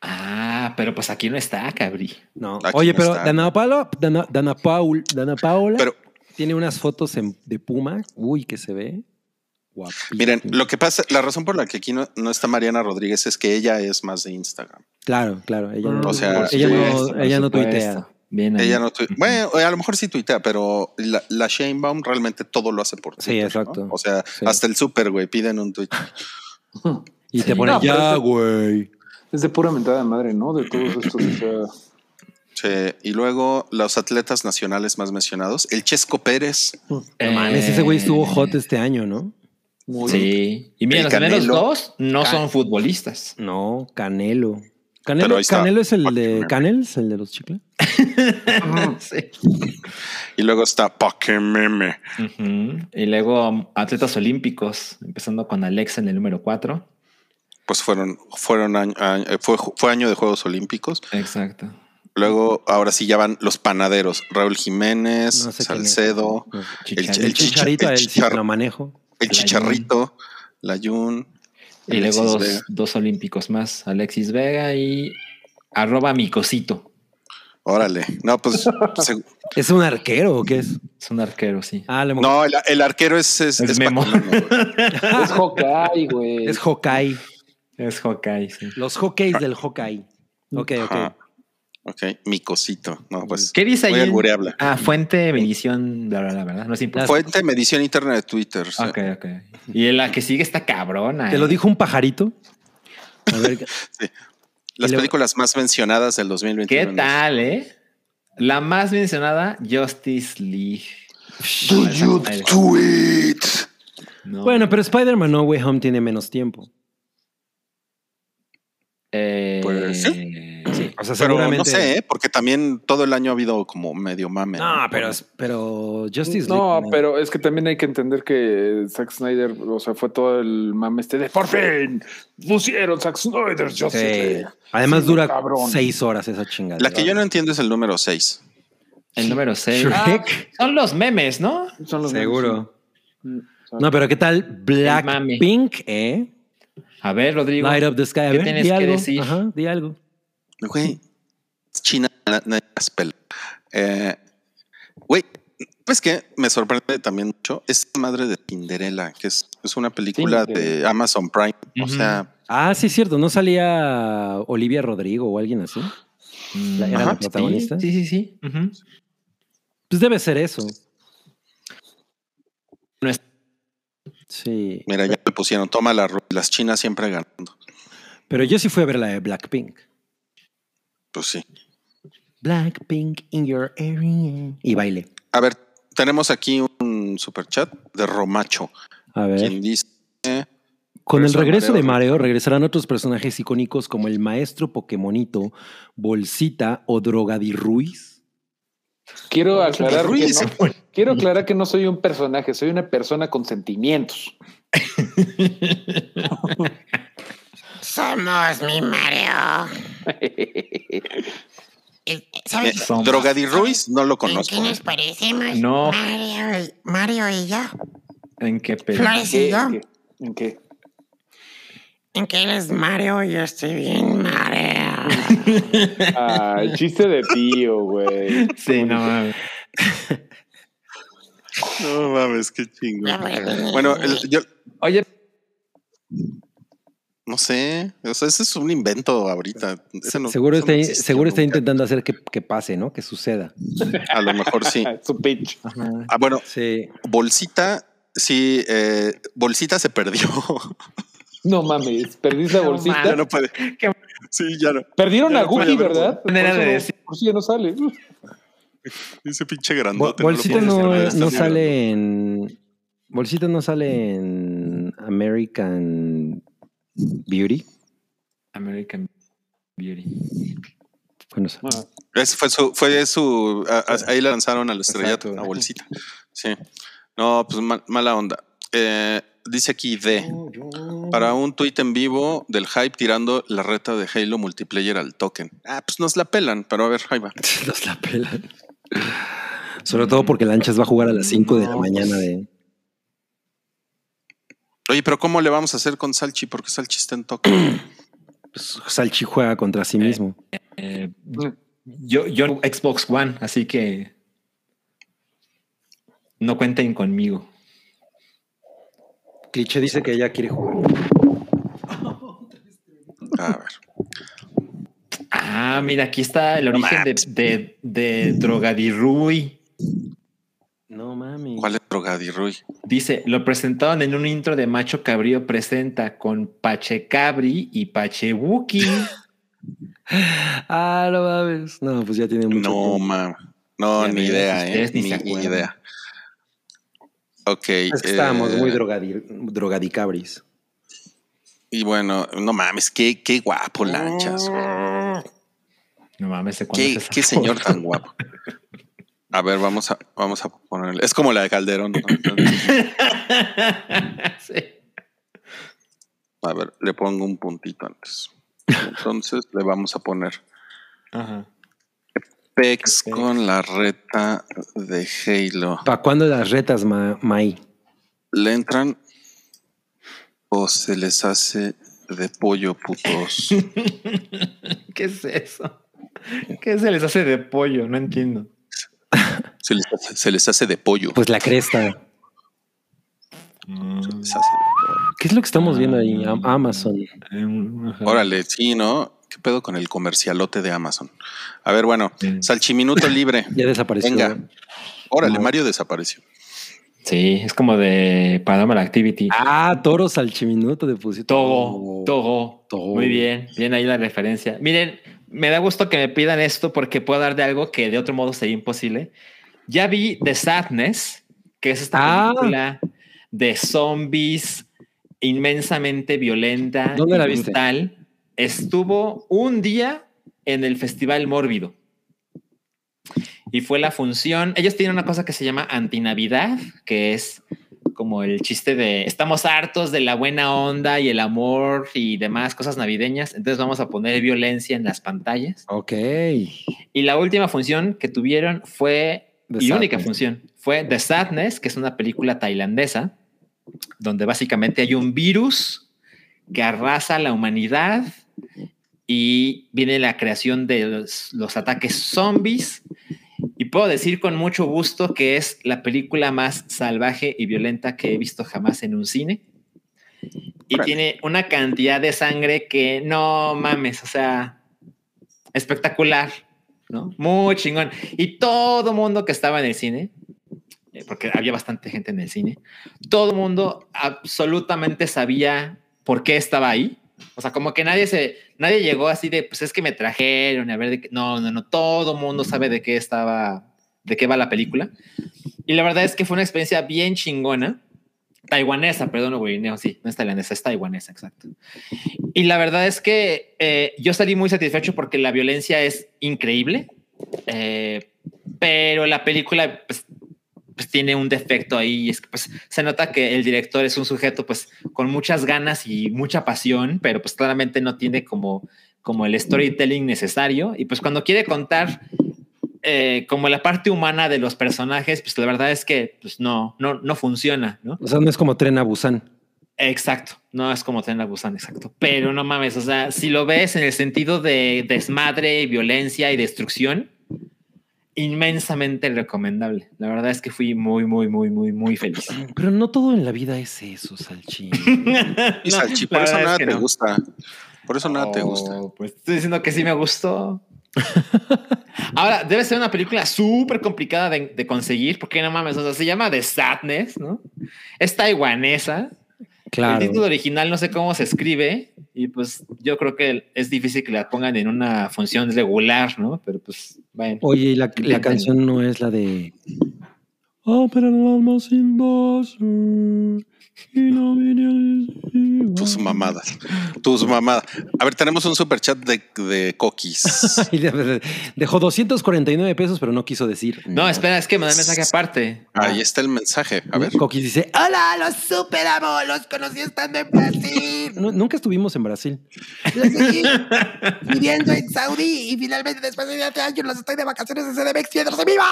[SPEAKER 4] Ah, pero pues aquí no está, cabrí.
[SPEAKER 3] No.
[SPEAKER 2] Aquí
[SPEAKER 3] Oye,
[SPEAKER 2] no
[SPEAKER 3] pero
[SPEAKER 2] está.
[SPEAKER 3] Dana Paola, Dana, Dana Paul, Dana Paola
[SPEAKER 2] Pero
[SPEAKER 3] tiene unas fotos en- de Puma. Uy, que se ve.
[SPEAKER 2] Miren, lo que pasa, la razón por la que aquí no, no está Mariana Rodríguez es que ella es más de Instagram.
[SPEAKER 3] Claro, claro. Ella no,
[SPEAKER 2] O sea,
[SPEAKER 3] ella
[SPEAKER 2] sí,
[SPEAKER 3] no, ella no tuitea.
[SPEAKER 4] Bien.
[SPEAKER 2] Ella no bueno, a lo mejor sí tuitea, pero la, la Sheinbaum realmente todo lo hace por
[SPEAKER 3] Sí,
[SPEAKER 2] Twitter,
[SPEAKER 3] exacto.
[SPEAKER 2] ¿no? O sea,
[SPEAKER 3] Sí.
[SPEAKER 2] hasta el súper, güey, piden un tweet.
[SPEAKER 3] Y te
[SPEAKER 4] Sí.
[SPEAKER 3] pone
[SPEAKER 5] No, pero
[SPEAKER 3] ya, güey.
[SPEAKER 5] Es de pura mentada de madre, ¿no? De [CLEARS THROAT] todos estos. o sea,
[SPEAKER 2] Sí, Y luego los atletas nacionales más mencionados, el Chesco Pérez,
[SPEAKER 3] No mames, ese güey estuvo hot este año, ¿no?
[SPEAKER 5] muy
[SPEAKER 4] Sí. Y mira, los primeros dos no son futbolistas.
[SPEAKER 3] No, Canelo. Canelo, es el de Canels, el de los chicles. [LAUGHS]
[SPEAKER 4] Sí.
[SPEAKER 2] y luego está Meme.
[SPEAKER 4] Ujú. Y luego atletas olímpicos, empezando con Alexa en el número 4.
[SPEAKER 2] Pues fueron, fueron año, año- eh, fue, fue año de Juegos Olímpicos.
[SPEAKER 4] Exacto.
[SPEAKER 2] Luego, ahora sí ya van los panaderos, Raúl Jiménez,
[SPEAKER 3] No sé.
[SPEAKER 2] Salcedo, el,
[SPEAKER 4] Chicharito.
[SPEAKER 2] el
[SPEAKER 3] El chicharito,
[SPEAKER 2] el chichar-
[SPEAKER 3] lo manejo.
[SPEAKER 2] el chicharrito, Layun.
[SPEAKER 4] Y luego dos, dos olímpicos más, Alexis Vega y arroba mi cosito.
[SPEAKER 2] Órale. No, pues. [LAUGHS] se-
[SPEAKER 3] ¿Es un arquero o qué es?
[SPEAKER 4] Es un arquero, sí.
[SPEAKER 3] Ah, le
[SPEAKER 2] no, el, el arquero es. Es,
[SPEAKER 4] Es
[SPEAKER 2] es
[SPEAKER 4] Memo.
[SPEAKER 2] Paco Memo, güey. [LAUGHS]
[SPEAKER 5] Es Hawkeye, güey.
[SPEAKER 3] es Hawkeye.
[SPEAKER 4] Es Hawkeye, sí.
[SPEAKER 3] Los hockeys del Hawkeye. Ok, ok.
[SPEAKER 2] Ajá. Ok, mi cosito. No, pues.
[SPEAKER 4] ¿Qué dice ahí? Ah, fuente, medición, bla, bla, bla, ¿verdad? No es importante.
[SPEAKER 2] Fuente medición interna de Twitter. sí.
[SPEAKER 4] Ok, ok. Y la que sigue está cabrona.
[SPEAKER 3] ¿Te lo
[SPEAKER 4] eh.
[SPEAKER 3] dijo un pajarito? A ver, [LAUGHS]
[SPEAKER 2] Las
[SPEAKER 3] Y luego-
[SPEAKER 2] películas más mencionadas del 2021.
[SPEAKER 4] ¿Qué tal, eh? La más mencionada, Justice League.
[SPEAKER 2] Do you do it?
[SPEAKER 4] No.
[SPEAKER 3] bueno, pero Spider-Man No Way Home tiene menos tiempo.
[SPEAKER 4] Eh,
[SPEAKER 2] Pues, sí.
[SPEAKER 4] sí.
[SPEAKER 3] O sea,
[SPEAKER 2] Pero
[SPEAKER 3] seguramente.
[SPEAKER 2] no sé, ¿eh? porque también todo el año ha habido como medio mame.
[SPEAKER 3] No, pero, pero Justice
[SPEAKER 5] No,
[SPEAKER 3] League.
[SPEAKER 5] pero es que también hay que entender que Zack Snyder, o sea, fue todo el mame este de por fin pusieron Zack Snyder. Yo
[SPEAKER 3] Sí. Además
[SPEAKER 5] Sí,
[SPEAKER 3] dura
[SPEAKER 5] cabrón.
[SPEAKER 3] seis horas esa chingada.
[SPEAKER 2] La que yo no entiendo es el número 6.
[SPEAKER 4] El número 6.
[SPEAKER 3] Shrek.
[SPEAKER 4] son los memes, ¿no?
[SPEAKER 5] Son los
[SPEAKER 3] Seguro.
[SPEAKER 5] memes, sí.
[SPEAKER 3] No, pero ¿qué tal. Blackpink, eh?
[SPEAKER 4] A ver, Rodrigo.
[SPEAKER 3] Light up the sky. A
[SPEAKER 4] ¿qué
[SPEAKER 3] ver,
[SPEAKER 4] tienes
[SPEAKER 3] di
[SPEAKER 4] que
[SPEAKER 3] algo.
[SPEAKER 4] decir?
[SPEAKER 3] Ajá, di algo.
[SPEAKER 2] Güey, China, na- nadie las pela. Eh, Güey, ¿ves qué? Me sorprende también mucho esta madre de Cinderella, que es, es una película de. Amazon Prime. O sea,
[SPEAKER 3] Ah, sí, es cierto. ¿No salía Olivia Rodrigo o alguien así? La- era
[SPEAKER 2] Ajá,
[SPEAKER 3] la protagonista.
[SPEAKER 4] Sí, sí, sí.
[SPEAKER 3] Pues debe ser eso.
[SPEAKER 4] No es-
[SPEAKER 3] Sí.
[SPEAKER 2] mira, ya le pusieron, toma la, las chinas siempre ganando.
[SPEAKER 3] Pero yo sí fui a ver la de Blackpink.
[SPEAKER 2] Pues sí.
[SPEAKER 3] Blackpink in your area. Y baile.
[SPEAKER 2] A ver, tenemos aquí un super chat de Romacho,
[SPEAKER 3] A ver.
[SPEAKER 2] quien dice,
[SPEAKER 3] Con el
[SPEAKER 2] Regreso de. Mario
[SPEAKER 3] regresarán otros personajes icónicos como el maestro Pokémonito, Bolsita o Drogadiruiz.
[SPEAKER 5] Quiero aclarar, que no, quiero aclarar que no soy un personaje, soy una persona con sentimientos.
[SPEAKER 7] Somos mi Mario. Eh, [LAUGHS]
[SPEAKER 2] eh,
[SPEAKER 7] ¿Sabes?
[SPEAKER 4] Somos.
[SPEAKER 2] Drogadi Ruiz, no lo
[SPEAKER 7] ¿En
[SPEAKER 2] conozco.
[SPEAKER 7] qué nos parecemos?
[SPEAKER 4] No.
[SPEAKER 7] Mario, y- Mario y yo.
[SPEAKER 4] ¿En qué?
[SPEAKER 7] Flores y yo.
[SPEAKER 5] ¿En qué? ¿En qué?
[SPEAKER 7] ¿En qué eres Mario? Yo estoy bien Mario.
[SPEAKER 5] Ah, el chiste de tío, güey.
[SPEAKER 4] Sí, no mames.
[SPEAKER 2] No mames, qué chingo. Bueno, el- yo
[SPEAKER 4] Oye,
[SPEAKER 2] no sé, o sea, ese es un invento ahorita. Ese no-
[SPEAKER 3] seguro
[SPEAKER 2] no
[SPEAKER 3] está, seguro está intentando hacer que, que pase, ¿no? Que suceda.
[SPEAKER 2] A lo mejor sí. [LAUGHS]
[SPEAKER 5] Su pitch.
[SPEAKER 2] Ah, bueno,
[SPEAKER 3] Sí.
[SPEAKER 2] Bolsita, sí, eh, Bolsita se perdió.
[SPEAKER 5] No mames, perdiste la bolsita.
[SPEAKER 2] no puede.
[SPEAKER 4] Qué-
[SPEAKER 2] Sí, ya no.
[SPEAKER 5] Perdieron
[SPEAKER 2] Ya
[SPEAKER 5] a
[SPEAKER 2] haber
[SPEAKER 5] ¿verdad? Por eso
[SPEAKER 4] de
[SPEAKER 5] no-
[SPEAKER 4] decir.
[SPEAKER 5] por eso ya no sale.
[SPEAKER 2] Ese pinche grandote.
[SPEAKER 3] Bolsita no, sale en. Bolsita no sale en American Beauty.
[SPEAKER 4] American Beauty.
[SPEAKER 3] Bueno,
[SPEAKER 5] Ah,
[SPEAKER 2] Ese fue su, fue su, a- a- ahí la lanzaron al estrellato, a bolsita. Sí. No, pues mal- mala onda. Eh, dice aquí D. Para un tuit en vivo del hype tirando la reta de Halo multiplayer al token. Ah, pues nos la pelan, pero a ver, ahí va. [LAUGHS]
[SPEAKER 3] Nos la pelan. Sobre todo porque Lanchas va a jugar a las 5 de la mañana de.
[SPEAKER 2] Oye, pero ¿cómo le vamos a hacer con Salchi? Porque Salchi está en token. [CLEARS THROAT]
[SPEAKER 3] Pues, Salchi juega contra sí mismo.
[SPEAKER 4] Eh, yo, yo Xbox One, así que no cuenten conmigo.
[SPEAKER 3] Cliché dice que ella quiere jugar.
[SPEAKER 2] A ver.
[SPEAKER 4] Ah, mira, aquí está el origen de, de, de Drogadirui.
[SPEAKER 3] No mami.
[SPEAKER 2] ¿Cuál es Drogadirui?
[SPEAKER 4] Dice, lo presentaron en un intro de Macho Cabrío presenta con Pache Cabri y Pache Wookie. [LAUGHS]
[SPEAKER 3] Ah, no mames. No, pues ya tiene mucho.
[SPEAKER 2] No,
[SPEAKER 3] tiempo.
[SPEAKER 2] ma. No,
[SPEAKER 4] Ya
[SPEAKER 2] ni idea,
[SPEAKER 4] ustedes
[SPEAKER 2] ¿eh?
[SPEAKER 4] ni
[SPEAKER 2] idea. Ok.
[SPEAKER 3] Es que estábamos
[SPEAKER 2] eh,
[SPEAKER 3] muy drogadi- drogadicabris.
[SPEAKER 2] Y bueno, no mames, qué, qué guapo, lanchas. güey.
[SPEAKER 4] No mames, ¿de cuándo
[SPEAKER 2] Qué, qué señor tan guapo. A ver, vamos a, vamos a ponerle. Es como la de Calderón. ¿no? [LAUGHS]
[SPEAKER 4] Sí.
[SPEAKER 2] A ver, le pongo un puntito antes. Entonces le vamos a poner
[SPEAKER 4] Ajá.
[SPEAKER 2] Pex con la reta de Halo.
[SPEAKER 3] ¿Para cuándo las retas, Ma- Mai?
[SPEAKER 2] ¿Le entran o se les hace de pollo, putos? [LAUGHS]
[SPEAKER 4] ¿Qué es eso? ¿Qué se les hace de pollo? No entiendo.
[SPEAKER 2] Se les hace, se les hace de pollo.
[SPEAKER 3] Pues la cresta.
[SPEAKER 4] Mm,
[SPEAKER 2] Se les hace de pollo.
[SPEAKER 3] ¿Qué es lo que estamos viendo ahí? Amazon.
[SPEAKER 4] mm, ajá.
[SPEAKER 2] Órale, sí, ¿no? ¿Qué pedo con el comercialote de Amazon? A ver, bueno,
[SPEAKER 4] Sí.
[SPEAKER 2] salchiminuto libre. [LAUGHS]
[SPEAKER 3] Ya desapareció.
[SPEAKER 2] Venga. Órale,
[SPEAKER 3] No.
[SPEAKER 2] Mario desapareció.
[SPEAKER 4] Sí, es como de Paranormal Activity.
[SPEAKER 3] Ah, toros salchiminuto de pusito.
[SPEAKER 4] Togo, Togo.
[SPEAKER 3] Togo.
[SPEAKER 4] Muy bien, bien ahí la referencia. Miren, me da gusto que me pidan esto porque puedo dar de algo que de otro modo sería imposible. Ya vi The Sadness, que es esta
[SPEAKER 3] Ah.
[SPEAKER 4] película de zombies inmensamente violenta
[SPEAKER 3] ¿Dónde
[SPEAKER 4] y
[SPEAKER 3] la viste?
[SPEAKER 4] Estuvo un día en el Festival Mórbido. Y fue la función. Ellos tienen una cosa que se llama Antinavidad, que es como el chiste de estamos hartos de la buena onda y el amor y demás cosas navideñas. Entonces vamos a poner violencia en las pantallas.
[SPEAKER 3] Ok.
[SPEAKER 4] Y la última función que tuvieron fue,
[SPEAKER 3] The
[SPEAKER 4] y única función, fue The Sadness, que es una película tailandesa, donde básicamente hay un virus que arrasa la humanidad y viene la creación de los, los ataques zombies. Y puedo decir con mucho gusto que es la película más salvaje y violenta que he visto jamás en un cine. Y tiene una cantidad de sangre que no mames, o sea, espectacular, ¿no? Muy chingón. Y todo mundo que estaba en el cine, eh, porque había bastante gente en el cine, todo mundo absolutamente sabía por qué estaba ahí. O sea, como que nadie se, nadie llegó así de, pues es que me trajeron, a ver de qué. No, no, no, todo mundo sabe de qué estaba, de qué va la película. Y la verdad es que fue una experiencia bien chingona. Taiwanesa, perdón, güey, no, sí, no es taiwanesa, es taiwanesa, exacto. Y la verdad es que eh, yo salí muy satisfecho porque la violencia es increíble, eh, pero la película pues, pues, tiene un defecto ahí, y es que pues, se nota que el director es un sujeto pues con muchas ganas y mucha pasión, pero pues claramente no tiene como, como el storytelling necesario, y pues cuando quiere contar eh, como la parte humana de los personajes, pues la verdad es que pues, no, no, no funciona, ¿no?
[SPEAKER 3] O sea, no es como tren a Busan.
[SPEAKER 4] Exacto, no es como Tren a Busan, exacto. Pero no mames, o sea, si lo ves en el sentido de desmadre, violencia y destrucción, inmensamente recomendable. La verdad es que fui muy, muy, muy, muy, muy feliz. [CLEARS THROAT]
[SPEAKER 3] Pero no todo en la vida es eso, Salchín. [LAUGHS]
[SPEAKER 2] Y
[SPEAKER 4] No,
[SPEAKER 2] Salchi, por eso
[SPEAKER 4] es
[SPEAKER 2] nada
[SPEAKER 4] que
[SPEAKER 2] te
[SPEAKER 4] no.
[SPEAKER 2] gusta. Por eso nada te gusta.
[SPEAKER 4] Oh, Pues estoy diciendo que sí me gustó. [LAUGHS] Ahora, debe ser una película súper complicada de, de conseguir, porque no mames, o sea, se llama The Sadness, ¿no? Es taiwanesa.
[SPEAKER 3] Claro.
[SPEAKER 4] El título original no sé cómo se escribe y pues yo creo que es difícil que la pongan en una función regular, ¿no? Pero pues, bueno.
[SPEAKER 3] Oye, y la, canción no es la de sin base. Y no vine a decir-
[SPEAKER 2] Tus mamadas. Tus mamadas. A ver, tenemos un super chat de, de [LAUGHS]
[SPEAKER 3] de- Dejó 249 pesos, pero no quiso decir.
[SPEAKER 4] No,
[SPEAKER 3] nada.
[SPEAKER 4] espera, es que me da mensaje aparte.
[SPEAKER 2] Ahí está el mensaje. A ver.
[SPEAKER 3] Coquis dice: ¡Hola, los superamo! Los conocí estando en Brasil. Nu- nunca estuvimos en Brasil.
[SPEAKER 8] Los seguí viviendo en Saudí y finalmente después de 7 años los estoy de vacaciones en CDMX Piedras de Viva.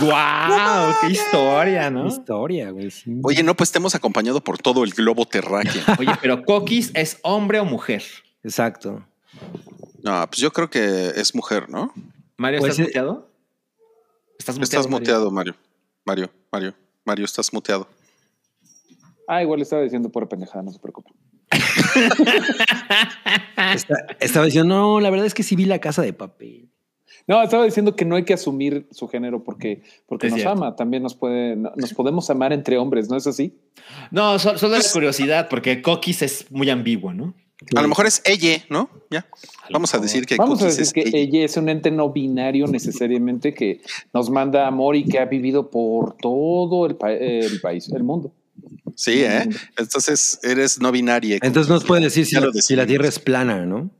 [SPEAKER 4] ¡Guau! ¡Qué historia, ¿no?
[SPEAKER 3] Historia, güey. sí.
[SPEAKER 2] Oye, no, pues te hemos acompañado por todo el globo terráqueo. [LAUGHS]
[SPEAKER 4] Oye, pero Coquis es hombre o mujer.
[SPEAKER 3] Exacto.
[SPEAKER 2] No, pues yo creo que es mujer, ¿no?
[SPEAKER 4] Mario,
[SPEAKER 3] Pues,
[SPEAKER 4] ¿estás muteado? ¿Estás muteado?
[SPEAKER 2] Estás muteado, Mario. Mario, Mario, Mario, estás muteado.
[SPEAKER 5] Ah, igual estaba diciendo por pendejada, no se preocupe. [LAUGHS]
[SPEAKER 3] Está- estaba diciendo: No, la verdad es que sí vi la casa de papel.
[SPEAKER 5] No, estaba diciendo que no hay que asumir su género porque, porque
[SPEAKER 4] Es
[SPEAKER 5] nos
[SPEAKER 4] cierto.
[SPEAKER 5] ama. También nos puede, no- nos podemos amar entre hombres, ¿no es así?
[SPEAKER 4] No, so- solo de curiosidad, porque Coquis es muy ambiguo, ¿no?
[SPEAKER 2] A lo mejor es ella, ¿no? Ya. Vamos a decir que
[SPEAKER 5] Vamos a decir que
[SPEAKER 2] es ella.
[SPEAKER 5] ella es un ente no binario necesariamente que nos manda amor y que ha vivido por todo el, pa- el país, el mundo.
[SPEAKER 2] Sí, ¿eh? Entonces eres no binaria.
[SPEAKER 3] Entonces nos puede decir si, la, si la. Tierra es plana, ¿no?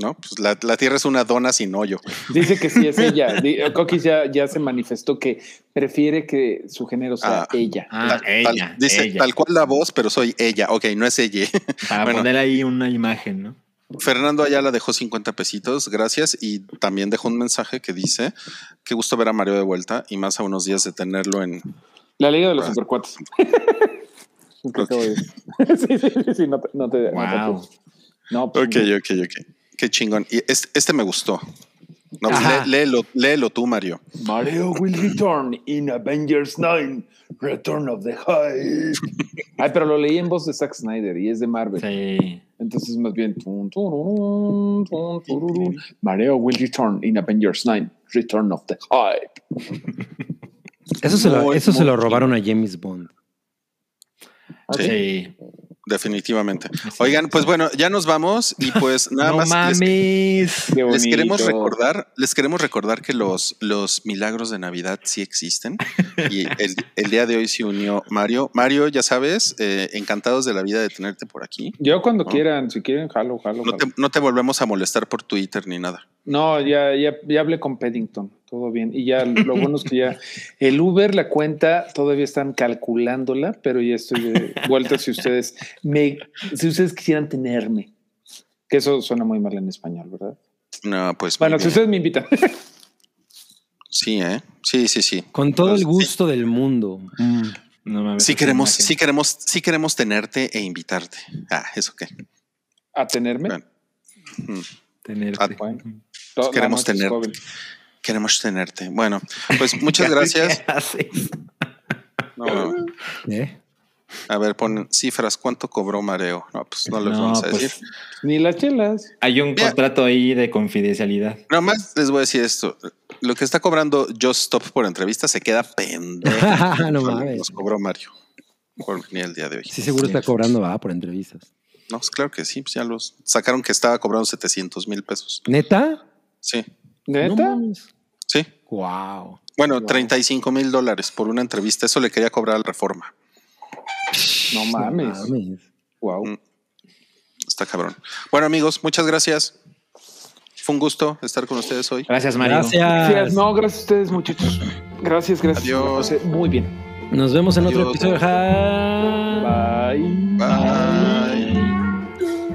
[SPEAKER 2] ¿No? Pues la, la Tierra es una dona sin hoyo.
[SPEAKER 5] Dice que sí es [LAUGHS] ella. Di- Coquis ya, ya se manifestó que prefiere que su género sea
[SPEAKER 2] Ah.
[SPEAKER 5] ella.
[SPEAKER 4] Ah,
[SPEAKER 2] Tal-
[SPEAKER 4] ella,
[SPEAKER 2] tal- dice
[SPEAKER 4] ella.
[SPEAKER 2] tal cual la voz, pero soy ella. Ok, no es ella. [LAUGHS]
[SPEAKER 4] Para
[SPEAKER 2] Bueno.
[SPEAKER 4] poner ahí una imagen, ¿no?
[SPEAKER 2] Fernando Ayala dejó 50 pesitos, gracias. Y también dejó un mensaje que dice: Qué gusto ver a Mario de vuelta y más a unos días de tenerlo en.
[SPEAKER 5] La Liga de los. Supercuates. [LAUGHS] Sí, sí, sí, sí, no te, no te, no te
[SPEAKER 4] Wow.
[SPEAKER 5] No, pues,
[SPEAKER 2] Ok, ok, ok. Qué chingón. Y este, este me gustó. No, pues lé- léelo, léelo tú, Mario.
[SPEAKER 5] Mario will return in Avengers 9, Return of the Hive. [LAUGHS] Ay, pero lo leí en voz de Zack Snyder y es de Marvel.
[SPEAKER 4] Sí.
[SPEAKER 5] Entonces, más bien. tun. Mario will return in Avengers 9, Return of the Hive.
[SPEAKER 3] Eso se lo, eso se lo robaron a James Bond.
[SPEAKER 2] Sí,
[SPEAKER 4] Sí.
[SPEAKER 2] Definitivamente. Oigan, pues bueno, ya nos vamos y [LAUGHS] pues nada
[SPEAKER 4] no
[SPEAKER 2] más. les-
[SPEAKER 4] mames.
[SPEAKER 2] Les queremos recordar, les queremos recordar que los, los milagros de Navidad sí existen. Y el, el día de hoy se unió Mario. Mario, ya sabes, eh, encantados de la vida de tenerte por aquí.
[SPEAKER 5] Yo cuando
[SPEAKER 2] ¿No?
[SPEAKER 5] quieran, si quieren, jalo, jalo.
[SPEAKER 2] No
[SPEAKER 5] jalo.
[SPEAKER 2] te, no te volvemos a molestar por Twitter ni nada.
[SPEAKER 5] No, ya, ya, ya hablé con Paddington, todo bien. Y ya lo bueno es que ya [LAUGHS] el Uber, la cuenta, todavía están calculándola, pero ya estoy de vuelta si ustedes me, si ustedes quisieran tenerme. Que eso suena muy mal en español, ¿verdad?
[SPEAKER 2] No, pues.
[SPEAKER 5] Bueno, si ustedes me invitan. [LAUGHS]
[SPEAKER 2] Sí, ¿eh? Sí, sí, sí.
[SPEAKER 3] Con todo el
[SPEAKER 2] Sí.
[SPEAKER 3] gusto del mundo. Mm.
[SPEAKER 4] No mames.
[SPEAKER 2] Sí queremos, sí queremos, sí queremos tenerte e invitarte. Ah, eso qué.
[SPEAKER 5] ¿A tenerme?
[SPEAKER 2] Bueno. Mm,
[SPEAKER 4] Tenerte.
[SPEAKER 2] Ah,
[SPEAKER 5] Bueno. To-
[SPEAKER 2] queremos tener-. Queremos tenerte. Bueno, pues [LAUGHS] muchas gracias.
[SPEAKER 3] ¿Eh?
[SPEAKER 2] a ver, ponen cifras. ¿Cuánto cobró Mareo? No, pues no les
[SPEAKER 4] No,
[SPEAKER 2] vamos a
[SPEAKER 4] pues,
[SPEAKER 2] decir.
[SPEAKER 5] Ni las chelas.
[SPEAKER 4] Hay un
[SPEAKER 2] Mira.
[SPEAKER 4] contrato ahí de confidencialidad.
[SPEAKER 2] Nada más les voy a decir esto. Lo que está cobrando Just Stop por entrevista se queda pendejo. [LAUGHS]
[SPEAKER 3] no mames.
[SPEAKER 2] Nos cobró Mario por venir el día de hoy.
[SPEAKER 3] Sí, seguro está cobrando, va, por entrevistas.
[SPEAKER 2] No, pues claro que sí. Pues ya los sacaron que estaba cobrando 700 mil pesos.
[SPEAKER 3] ¿Neta?
[SPEAKER 2] Sí,
[SPEAKER 5] ¿Neta?
[SPEAKER 2] sí.
[SPEAKER 3] Wow.
[SPEAKER 2] Bueno, 35 mil dólares por una entrevista. Eso le quería cobrar al Reforma.
[SPEAKER 5] No mames. Wow.
[SPEAKER 2] Mm. Está cabrón. Bueno, amigos, muchas gracias. Fue un gusto estar con ustedes hoy.
[SPEAKER 4] Gracias, Mario.
[SPEAKER 5] Gracias.
[SPEAKER 3] Gracias.
[SPEAKER 5] No, gracias a ustedes, muchachos. Gracias, gracias.
[SPEAKER 2] Adiós.
[SPEAKER 5] Muy bien.
[SPEAKER 3] Nos vemos en otro episodio.
[SPEAKER 5] Bye.
[SPEAKER 2] Bye.